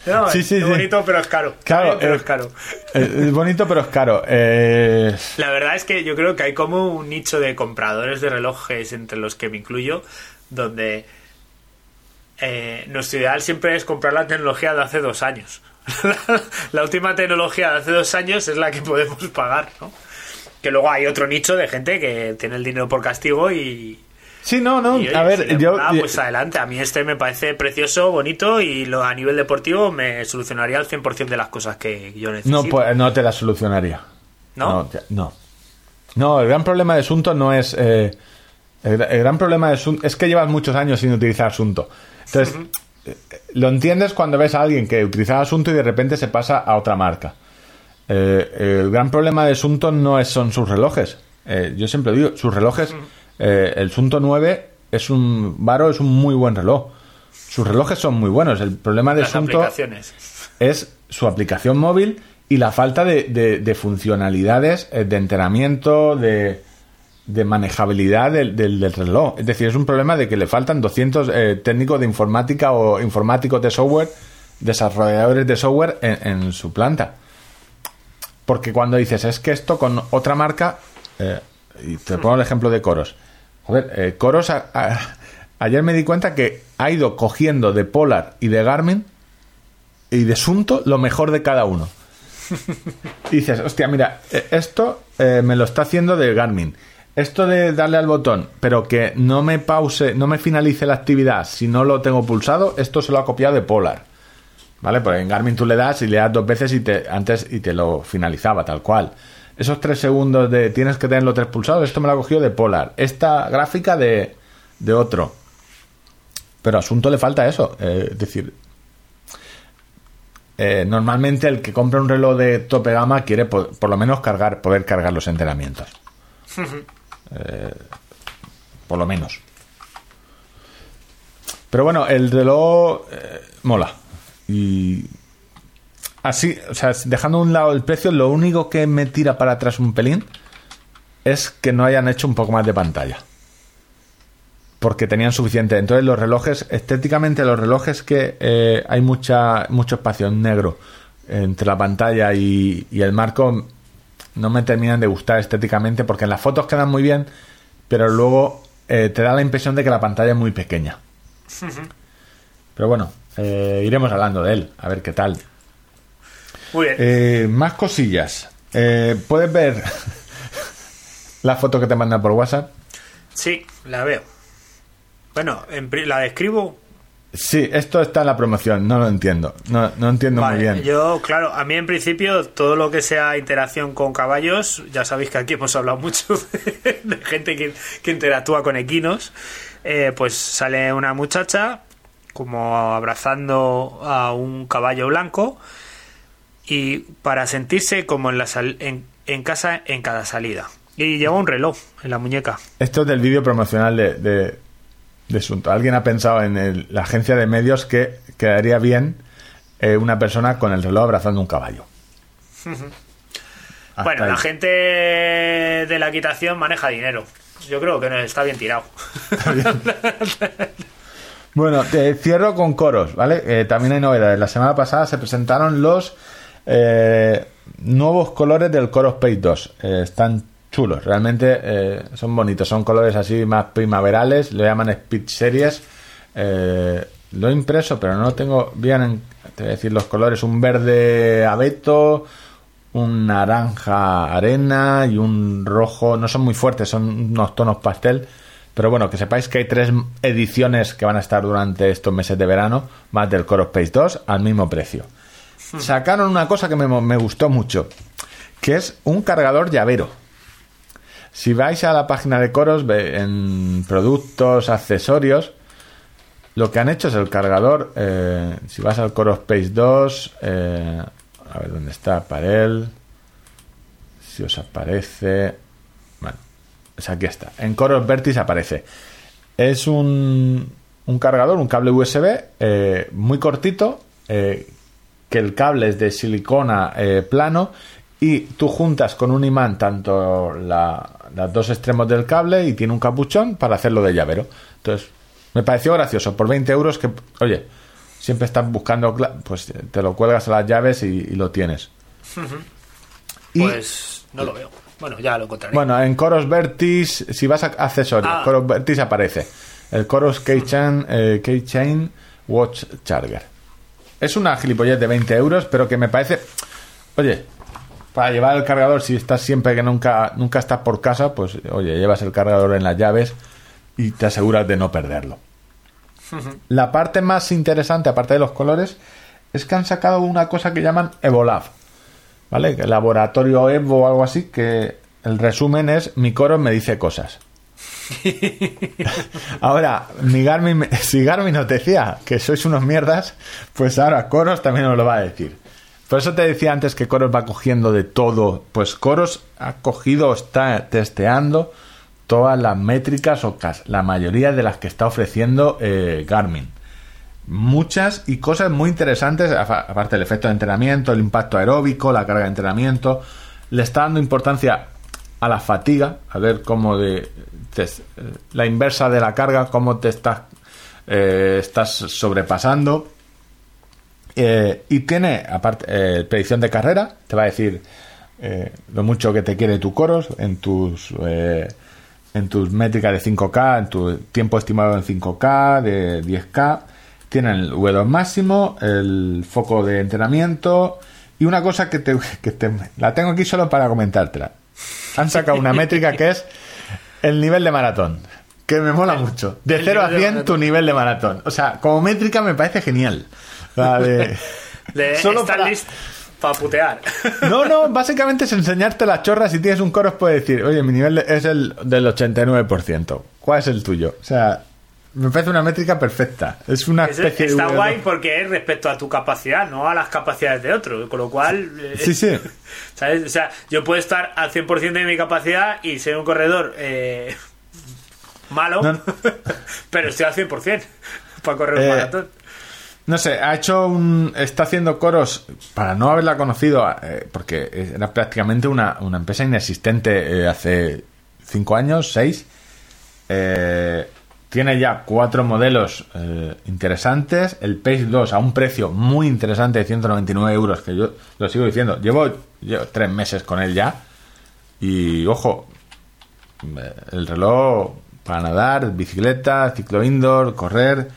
No, sí, sí, es bonito, pero es caro. Claro, pero es caro. Es bonito, pero es caro. Eh... La verdad es que yo creo que hay como un nicho de compradores de relojes, entre los que me incluyo, donde eh, nuestro ideal siempre es comprar la tecnología de hace dos años. la última tecnología de hace dos años es la que podemos pagar, ¿no? Que luego hay otro nicho de gente que tiene el dinero por castigo y, Sí, no, no. a ver, yo. pues adelante. A mí este me parece precioso, bonito y lo, a nivel deportivo me solucionaría el 100% de las cosas que yo necesito. No, pues, no te las solucionaría. ¿No? No. No, el gran problema de Asunto no es. Eh, el, gran problema de Asunto es que llevas muchos años sin utilizar Asunto. Entonces, eh, lo entiendes cuando ves a alguien que utilizaba Asunto y de repente se pasa a otra marca. Eh, el gran problema de Sunto no es, son sus relojes. Eh, yo siempre digo, sus relojes, eh, el Sunto 9 es un Varo es un muy buen reloj. Sus relojes son muy buenos. El problema de Sunto es su aplicación móvil y la falta de, funcionalidades de entrenamiento, de, manejabilidad del, reloj. Es decir, es un problema de que le faltan 200 técnicos de informática o informáticos de software, desarrolladores de software en su planta. Porque cuando dices, es que esto con otra marca, eh, y te pongo el ejemplo de Coros. Joder, eh, Coros, ayer me di cuenta que ha ido cogiendo de Polar y de Garmin y de Sunto lo mejor de cada uno. Y dices, hostia, mira, eh, esto me lo está haciendo de Garmin. Esto de darle al botón, pero que no me pause, no me finalice la actividad si no lo tengo pulsado, esto se lo ha copiado de Polar. ¿Vale? Porque en Garmin tú le das y le das dos veces y te, antes y te lo finalizaba tal cual. Esos tres segundos de tienes que tenerlo tres pulsados, esto me lo ha cogido de Polar. Esta gráfica de, de otro. Pero a Asunto le falta eso. Eh, es decir, eh, normalmente el que compra un reloj de tope gama quiere por, lo menos cargar, poder cargar los entrenamientos. Eh, por lo menos. Pero bueno, el reloj mola. Y así, o sea, dejando a un lado el precio, lo único que me tira para atrás un pelín es que no hayan hecho un poco más de pantalla. Porque tenían suficiente. Entonces los relojes, estéticamente los relojes que eh, hay mucha, mucho espacio en negro entre la pantalla y, el marco, no me terminan de gustar estéticamente porque en las fotos quedan muy bien, pero luego eh, te da la impresión de que la pantalla es muy pequeña. Pero bueno, eh, iremos hablando de él, a ver qué tal. Muy bien. Eh, más cosillas. Eh, ¿Puedes ver la foto que te mandan por WhatsApp? Sí, la veo. Bueno, la describo. Sí, esto está en la promoción, no lo entiendo. No, no entiendo muy bien. Yo, claro, a mí en principio todo lo que sea interacción con caballos, ya sabéis que aquí hemos hablado mucho de, gente que, que, interactúa con equinos, pues sale una muchacha como abrazando a un caballo blanco y para sentirse como en, la en, casa en cada salida. Y lleva un reloj en la muñeca. Esto es del vídeo promocional de, de, Alguien ha pensado en la agencia de medios que quedaría bien eh, una persona con el reloj abrazando un caballo. bueno, la gente de la quitación maneja dinero. Yo creo que está bien tirado. Bueno, te cierro con coros, ¿vale? Eh, también hay novedades. La semana pasada se presentaron los eh, nuevos colores del Coros Space 2. Eh, están chulos, realmente son bonitos. Son colores así más primaverales, lo llaman Speed Series. lo he impreso, pero no lo tengo bien en, te voy a decir los colores. Un verde abeto, un naranja arena y un rojo. No son muy fuertes, son unos tonos pastel pero bueno, que sepáis que hay tres ediciones que van a estar durante estos meses de verano, más del Core Space 2, al mismo precio. Hmm. Sacaron una cosa que me, gustó mucho, que es un cargador llavero. Si vais a la página de Coros, en productos, accesorios, lo que han hecho es el cargador. Eh, si vas al Core Space 2, eh, a ver dónde está, para él. Si os aparece aquí está. En Coros Vertis aparece. Es un, un cargador, un cable USB eh, muy cortito, eh, que el cable es de silicona eh, plano y tú juntas con un imán tanto la, los dos extremos del cable y tiene un capuchón para hacerlo de llavero. Entonces, me pareció gracioso. Por 20 euros que, oye, siempre estás buscando, pues te lo cuelgas a las llaves y, lo tienes. Pues no lo veo. Bueno, ya lo encontraré. Bueno, en Coros Vertis, si vas a accesorios, ah. Coros Vertis aparece. El Coros Keychain, eh, Keychain Watch Charger. Es una gilipollez de 20 euros, pero que me parece. Oye, para llevar el cargador, si estás siempre que nunca, nunca estás por casa, pues oye, llevas el cargador en las llaves y te aseguras de no perderlo. La parte más interesante, aparte de los colores, es que han sacado una cosa que llaman Evolab. ¿Vale? El laboratorio Evo o algo así, que el resumen es mi coro me dice cosas. ahora, mi si Garmin nos decía que sois unos mierdas, pues ahora Coros también nos lo va a decir. Por eso te decía antes que Coros va cogiendo de todo. Pues Coros ha cogido, está testeando todas las métricas o la mayoría de las que está ofreciendo eh, Garmin. Muchas y cosas muy interesantes, aparte del efecto de entrenamiento, el impacto aeróbico, la carga de entrenamiento. Le está dando importancia a la fatiga, a ver cómo de, la inversa de la carga, cómo te estás, eh, estás sobrepasando. Eh, y tiene, aparte, eh, predicción de carrera, te va a decir lo mucho que te quiere tu coros en tus, en tus métricas de 5K, en tu tiempo estimado en 5K, de 10K. Tiene el V2 máximo, el foco de entrenamiento y una cosa que, te, que te, la tengo aquí solo para comentártela. Han sacado una métrica que es el nivel de maratón. Que me mola mucho. De 0 a 100 tu nivel de maratón. O sea, como métrica me parece genial. Solo para... para putear. No, no, básicamente es enseñarte las chorras. Si tienes un coro, puedes decir, oye, mi nivel es el del 89%. ¿Cuál es el tuyo? O sea, me parece una métrica perfecta. Es una especie Está guay porque es respecto a tu capacidad, no a las capacidades de otro. Con lo cual. Eh, sí, sí. ¿sabes? O sea, yo puedo estar al 100% de mi capacidad y ser un corredor eh, malo, pero estoy al 100% para correr un eh, maratón. No sé, ha hecho un. Está haciendo coros para no haberla conocido, porque era prácticamente una, una empresa inexistente hace cinco años, seis. Eh tiene ya cuatro modelos eh, interesantes. El Pace 2 a un precio muy interesante de 199 euros, que yo lo sigo diciendo. Llevo, tres meses con él ya. Y ojo, eh, el reloj para nadar, bicicleta, ciclo indoor, correr,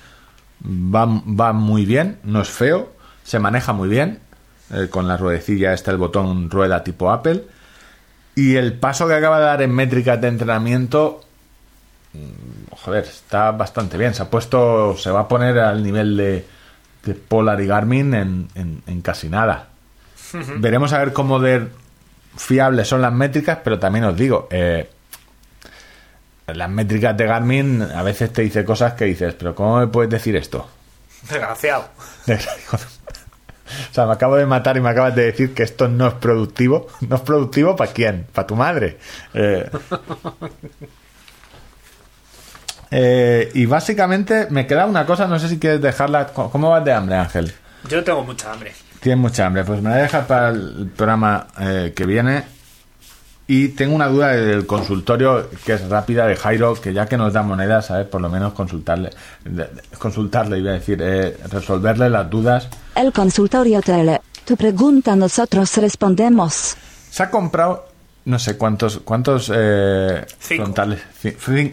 va, va muy bien, no es feo, se maneja muy bien. Eh, con la ruedecilla está el botón rueda tipo Apple. Y el paso que acaba de dar en métricas de entrenamiento joder, está bastante bien. Se ha puesto, se va a poner al nivel de, Polar y Garmin en, casi nada. Veremos a ver cómo de fiables son las métricas, pero también os digo, eh, las métricas de Garmin a veces te dice cosas que dices, pero ¿cómo me puedes decir esto? Desgraciado. O sea, me acabo de matar y me acabas de decir que esto no es productivo. ¿No es productivo para quién? ¿Para tu madre? Eh, eh, y básicamente me queda una cosa, no sé si quieres dejarla. ¿Cómo vas de hambre, Ángel? Yo tengo mucha hambre. Tienes mucha hambre, pues me la voy a dejar para el programa eh, que viene. Y tengo una duda del consultorio que es rápida de Jairo, que ya que nos da monedas, ¿sabes? Por lo menos consultarle, consultarle, iba a decir, eh, resolverle las dudas. El consultorio tele. Tu pregunta nosotros respondemos. Se ha comprado no sé cuántos cuántos eh, frontales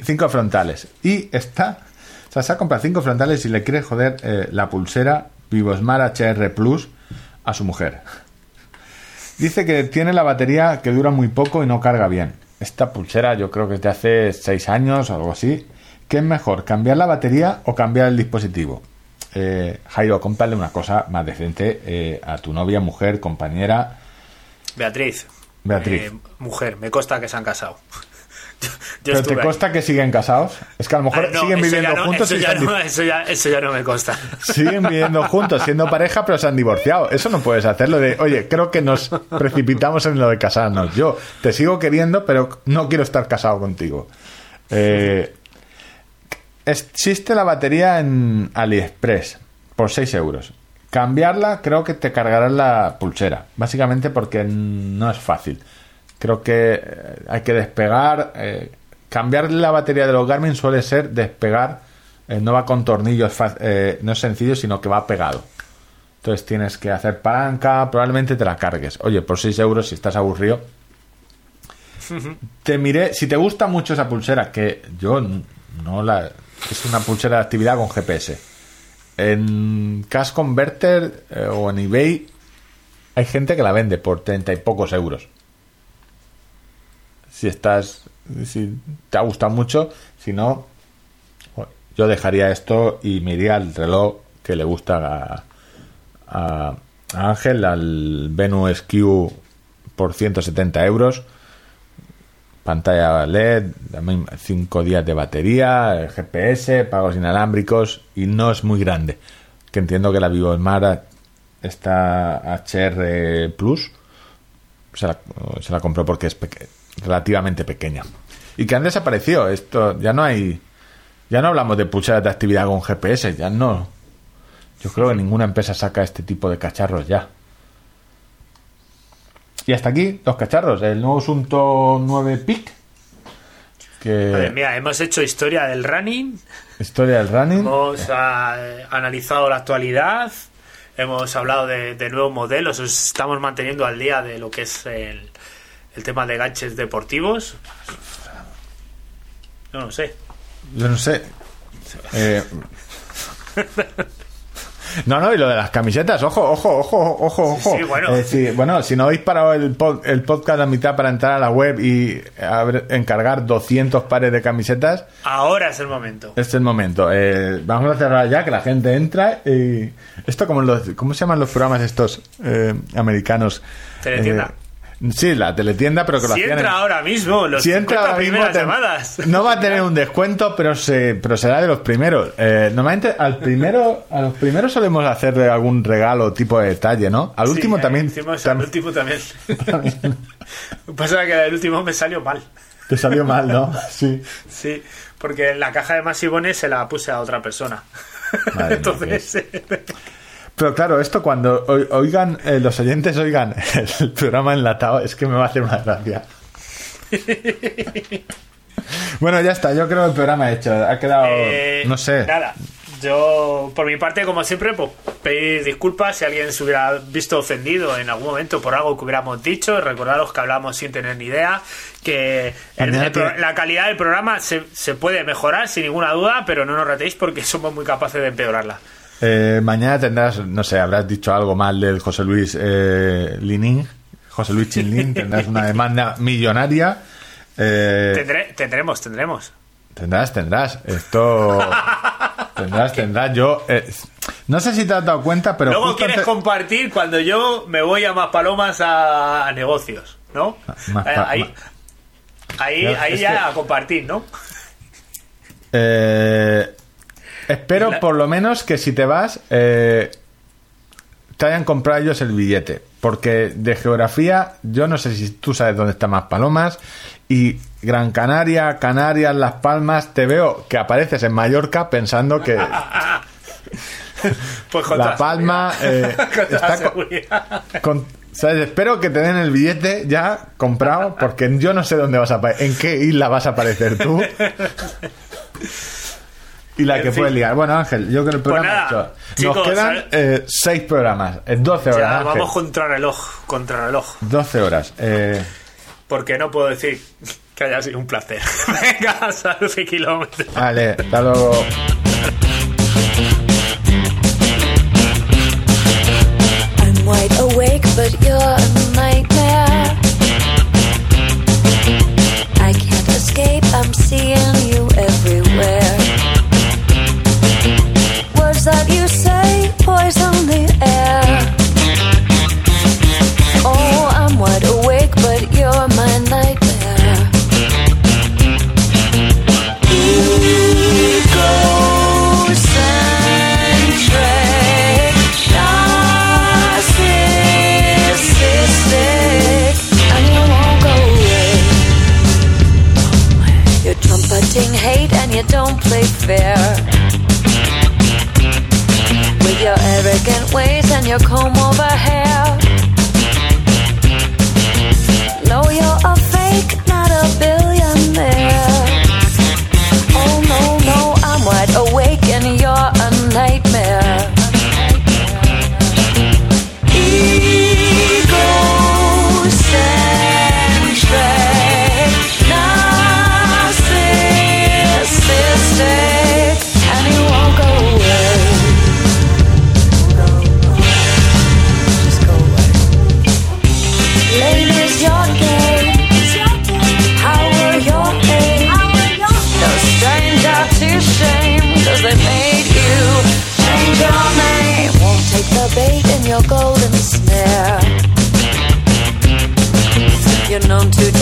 cinco frontales. Y está o sea se ha comprado cinco frontales y le quiere joder eh, la pulsera Vivosmart HR Plus a su mujer. Dice que tiene la batería que dura muy poco y no carga bien. Esta pulsera yo creo que es de hace seis años o algo así. ¿qué es mejor cambiar la batería o cambiar el dispositivo eh, Jairo cómprale una cosa más decente eh, a tu novia mujer compañera. Beatriz Beatriz. Eh, mujer, me consta que se han casado. ¿Pero te consta que siguen casados? Es que a lo mejor ah, siguen viviendo juntos eso, ya no, eso, ya, eso ya no me consta. Siguen viviendo juntos, siendo pareja, pero se han divorciado. Eso no puedes hacerlo de, oye, creo que nos precipitamos en lo de casarnos. Yo te sigo queriendo, pero no quiero estar casado contigo. Eh, existe la batería en AliExpress por 6 euros. Cambiarla creo que te cargarás la pulsera, básicamente porque no es fácil. Creo que eh, hay que despegar. Eh, cambiar la batería de los Garmin suele ser despegar, eh, no va con tornillos, no es sencillo, sino que va pegado. Entonces tienes que hacer palanca, probablemente te la cargues. Oye, por 6 euros, si estás aburrido, te miré. Si te gusta mucho esa pulsera, que yo no la. Es una pulsera de actividad con GPS en Cash Converter eh, o en eBay hay gente que la vende por treinta y pocos euros. Si estás, si te ha gustado mucho, si no, yo dejaría esto y me iría al reloj que le gusta a, Ángel, al Venus Q por 170 euros pantalla LED, 5 días de batería, GPS, pagos inalámbricos y no es muy grande. Que entiendo que la Vivo Smart esta HR Plus, se la, compró porque es relativamente pequeña. Y que han desaparecido. Esto ya no hay. Ya no hablamos de pulseras de actividad con GPS, ya no. Yo creo que ninguna empresa saca este tipo de cacharros ya. Y hasta aquí, los cacharros. El nuevo Asunto 9 PIC. Que... mira, hemos hecho historia del running. Historia del running. Hemos ah, analizado la actualidad. Hemos hablado de, nuevos modelos. estamos manteniendo al día de lo que es el, el tema de ganches deportivos. No lo sé. Yo no sé. Eh... No, no, y lo de las camisetas, ojo, ojo, ojo, ojo, ojo. Sí, bueno. Eh, bueno, si no habéis parado el, el podcast a mitad para entrar a la web y encargar 200 pares de camisetas. Ahora es el momento. Este es el momento. Eh, vamos a cerrar ya, que la gente entra y... Esto como los... ¿Cómo se llaman los programas estos eh, americanos? Teletienda. Sí, la teletienda, pero que lo si entra ahora mismo, los si entra primeras llamadas. No va a tener un descuento, pero se, pero será de los primeros. Eh, normalmente al primero, a los primeros solemos hacerle algún regalo tipo de detalle, ¿no? Al último también. al último también. Pasa que el último me salió mal. Te salió mal, ¿no? Sí. Sí, porque la caja de masivones se la puse a otra persona. Entonces. Pero claro, esto cuando oigan, eh, los oyentes oigan el programa enlatado, es que me va a hacer una gracia. bueno, ya está, yo creo que el programa hecho. Ha quedado, eh, no sé. Nada, yo por mi parte, como siempre, pues pedir disculpas si alguien se hubiera visto ofendido en algún momento por algo que hubiéramos dicho. Recordaros que hablamos sin tener ni idea, que la calidad del programa se, se puede mejorar sin ninguna duda, pero no nos retéis porque somos muy capaces de empeorarla. Eh, mañana tendrás, no sé, habrás dicho algo mal del José Luis eh, Linin, José Luis Chinlin, tendrás una demanda millonaria. Eh, tendremos, tendremos. Tendrás, tendrás. Esto. tendrás, tendrás. Yo. Eh, no sé si te has dado cuenta, pero. Luego quieres compartir cuando yo me voy a más palomas a, negocios, ¿no? ahí, ahí, ahí ya a compartir, ¿no? Eh. Espero por lo menos que si te vas eh, te hayan comprado ellos el billete. Porque de geografía, yo no sé si tú sabes dónde están más palomas. Y Gran Canaria, Canarias, Las Palmas, te veo que apareces en Mallorca pensando que. pues La Palma eh, está con, Espero que te den el billete ya comprado, porque yo no sé dónde vas a en qué isla vas a aparecer tú. Y la que puede liar. Bueno, Ángel, yo creo que el pues programa. Nos quedan eh, seis programas, en 12 horas. Ya, vamos contra reloj, contra reloj. 12 horas. Eh... Porque no puedo decir que haya sido un placer. Venga, salud y kilómetros. Vale, hasta luego. I'm wide awake, but you're a nightmare. I can't escape, I'm seeing fair your arrogant ways and your comb over hair.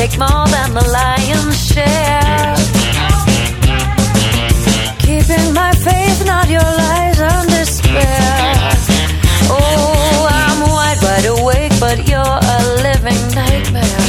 take more than the lion's share. Keeping my faith, not your lies and despair. Oh, I'm wide, wide awake, but you're a living nightmare.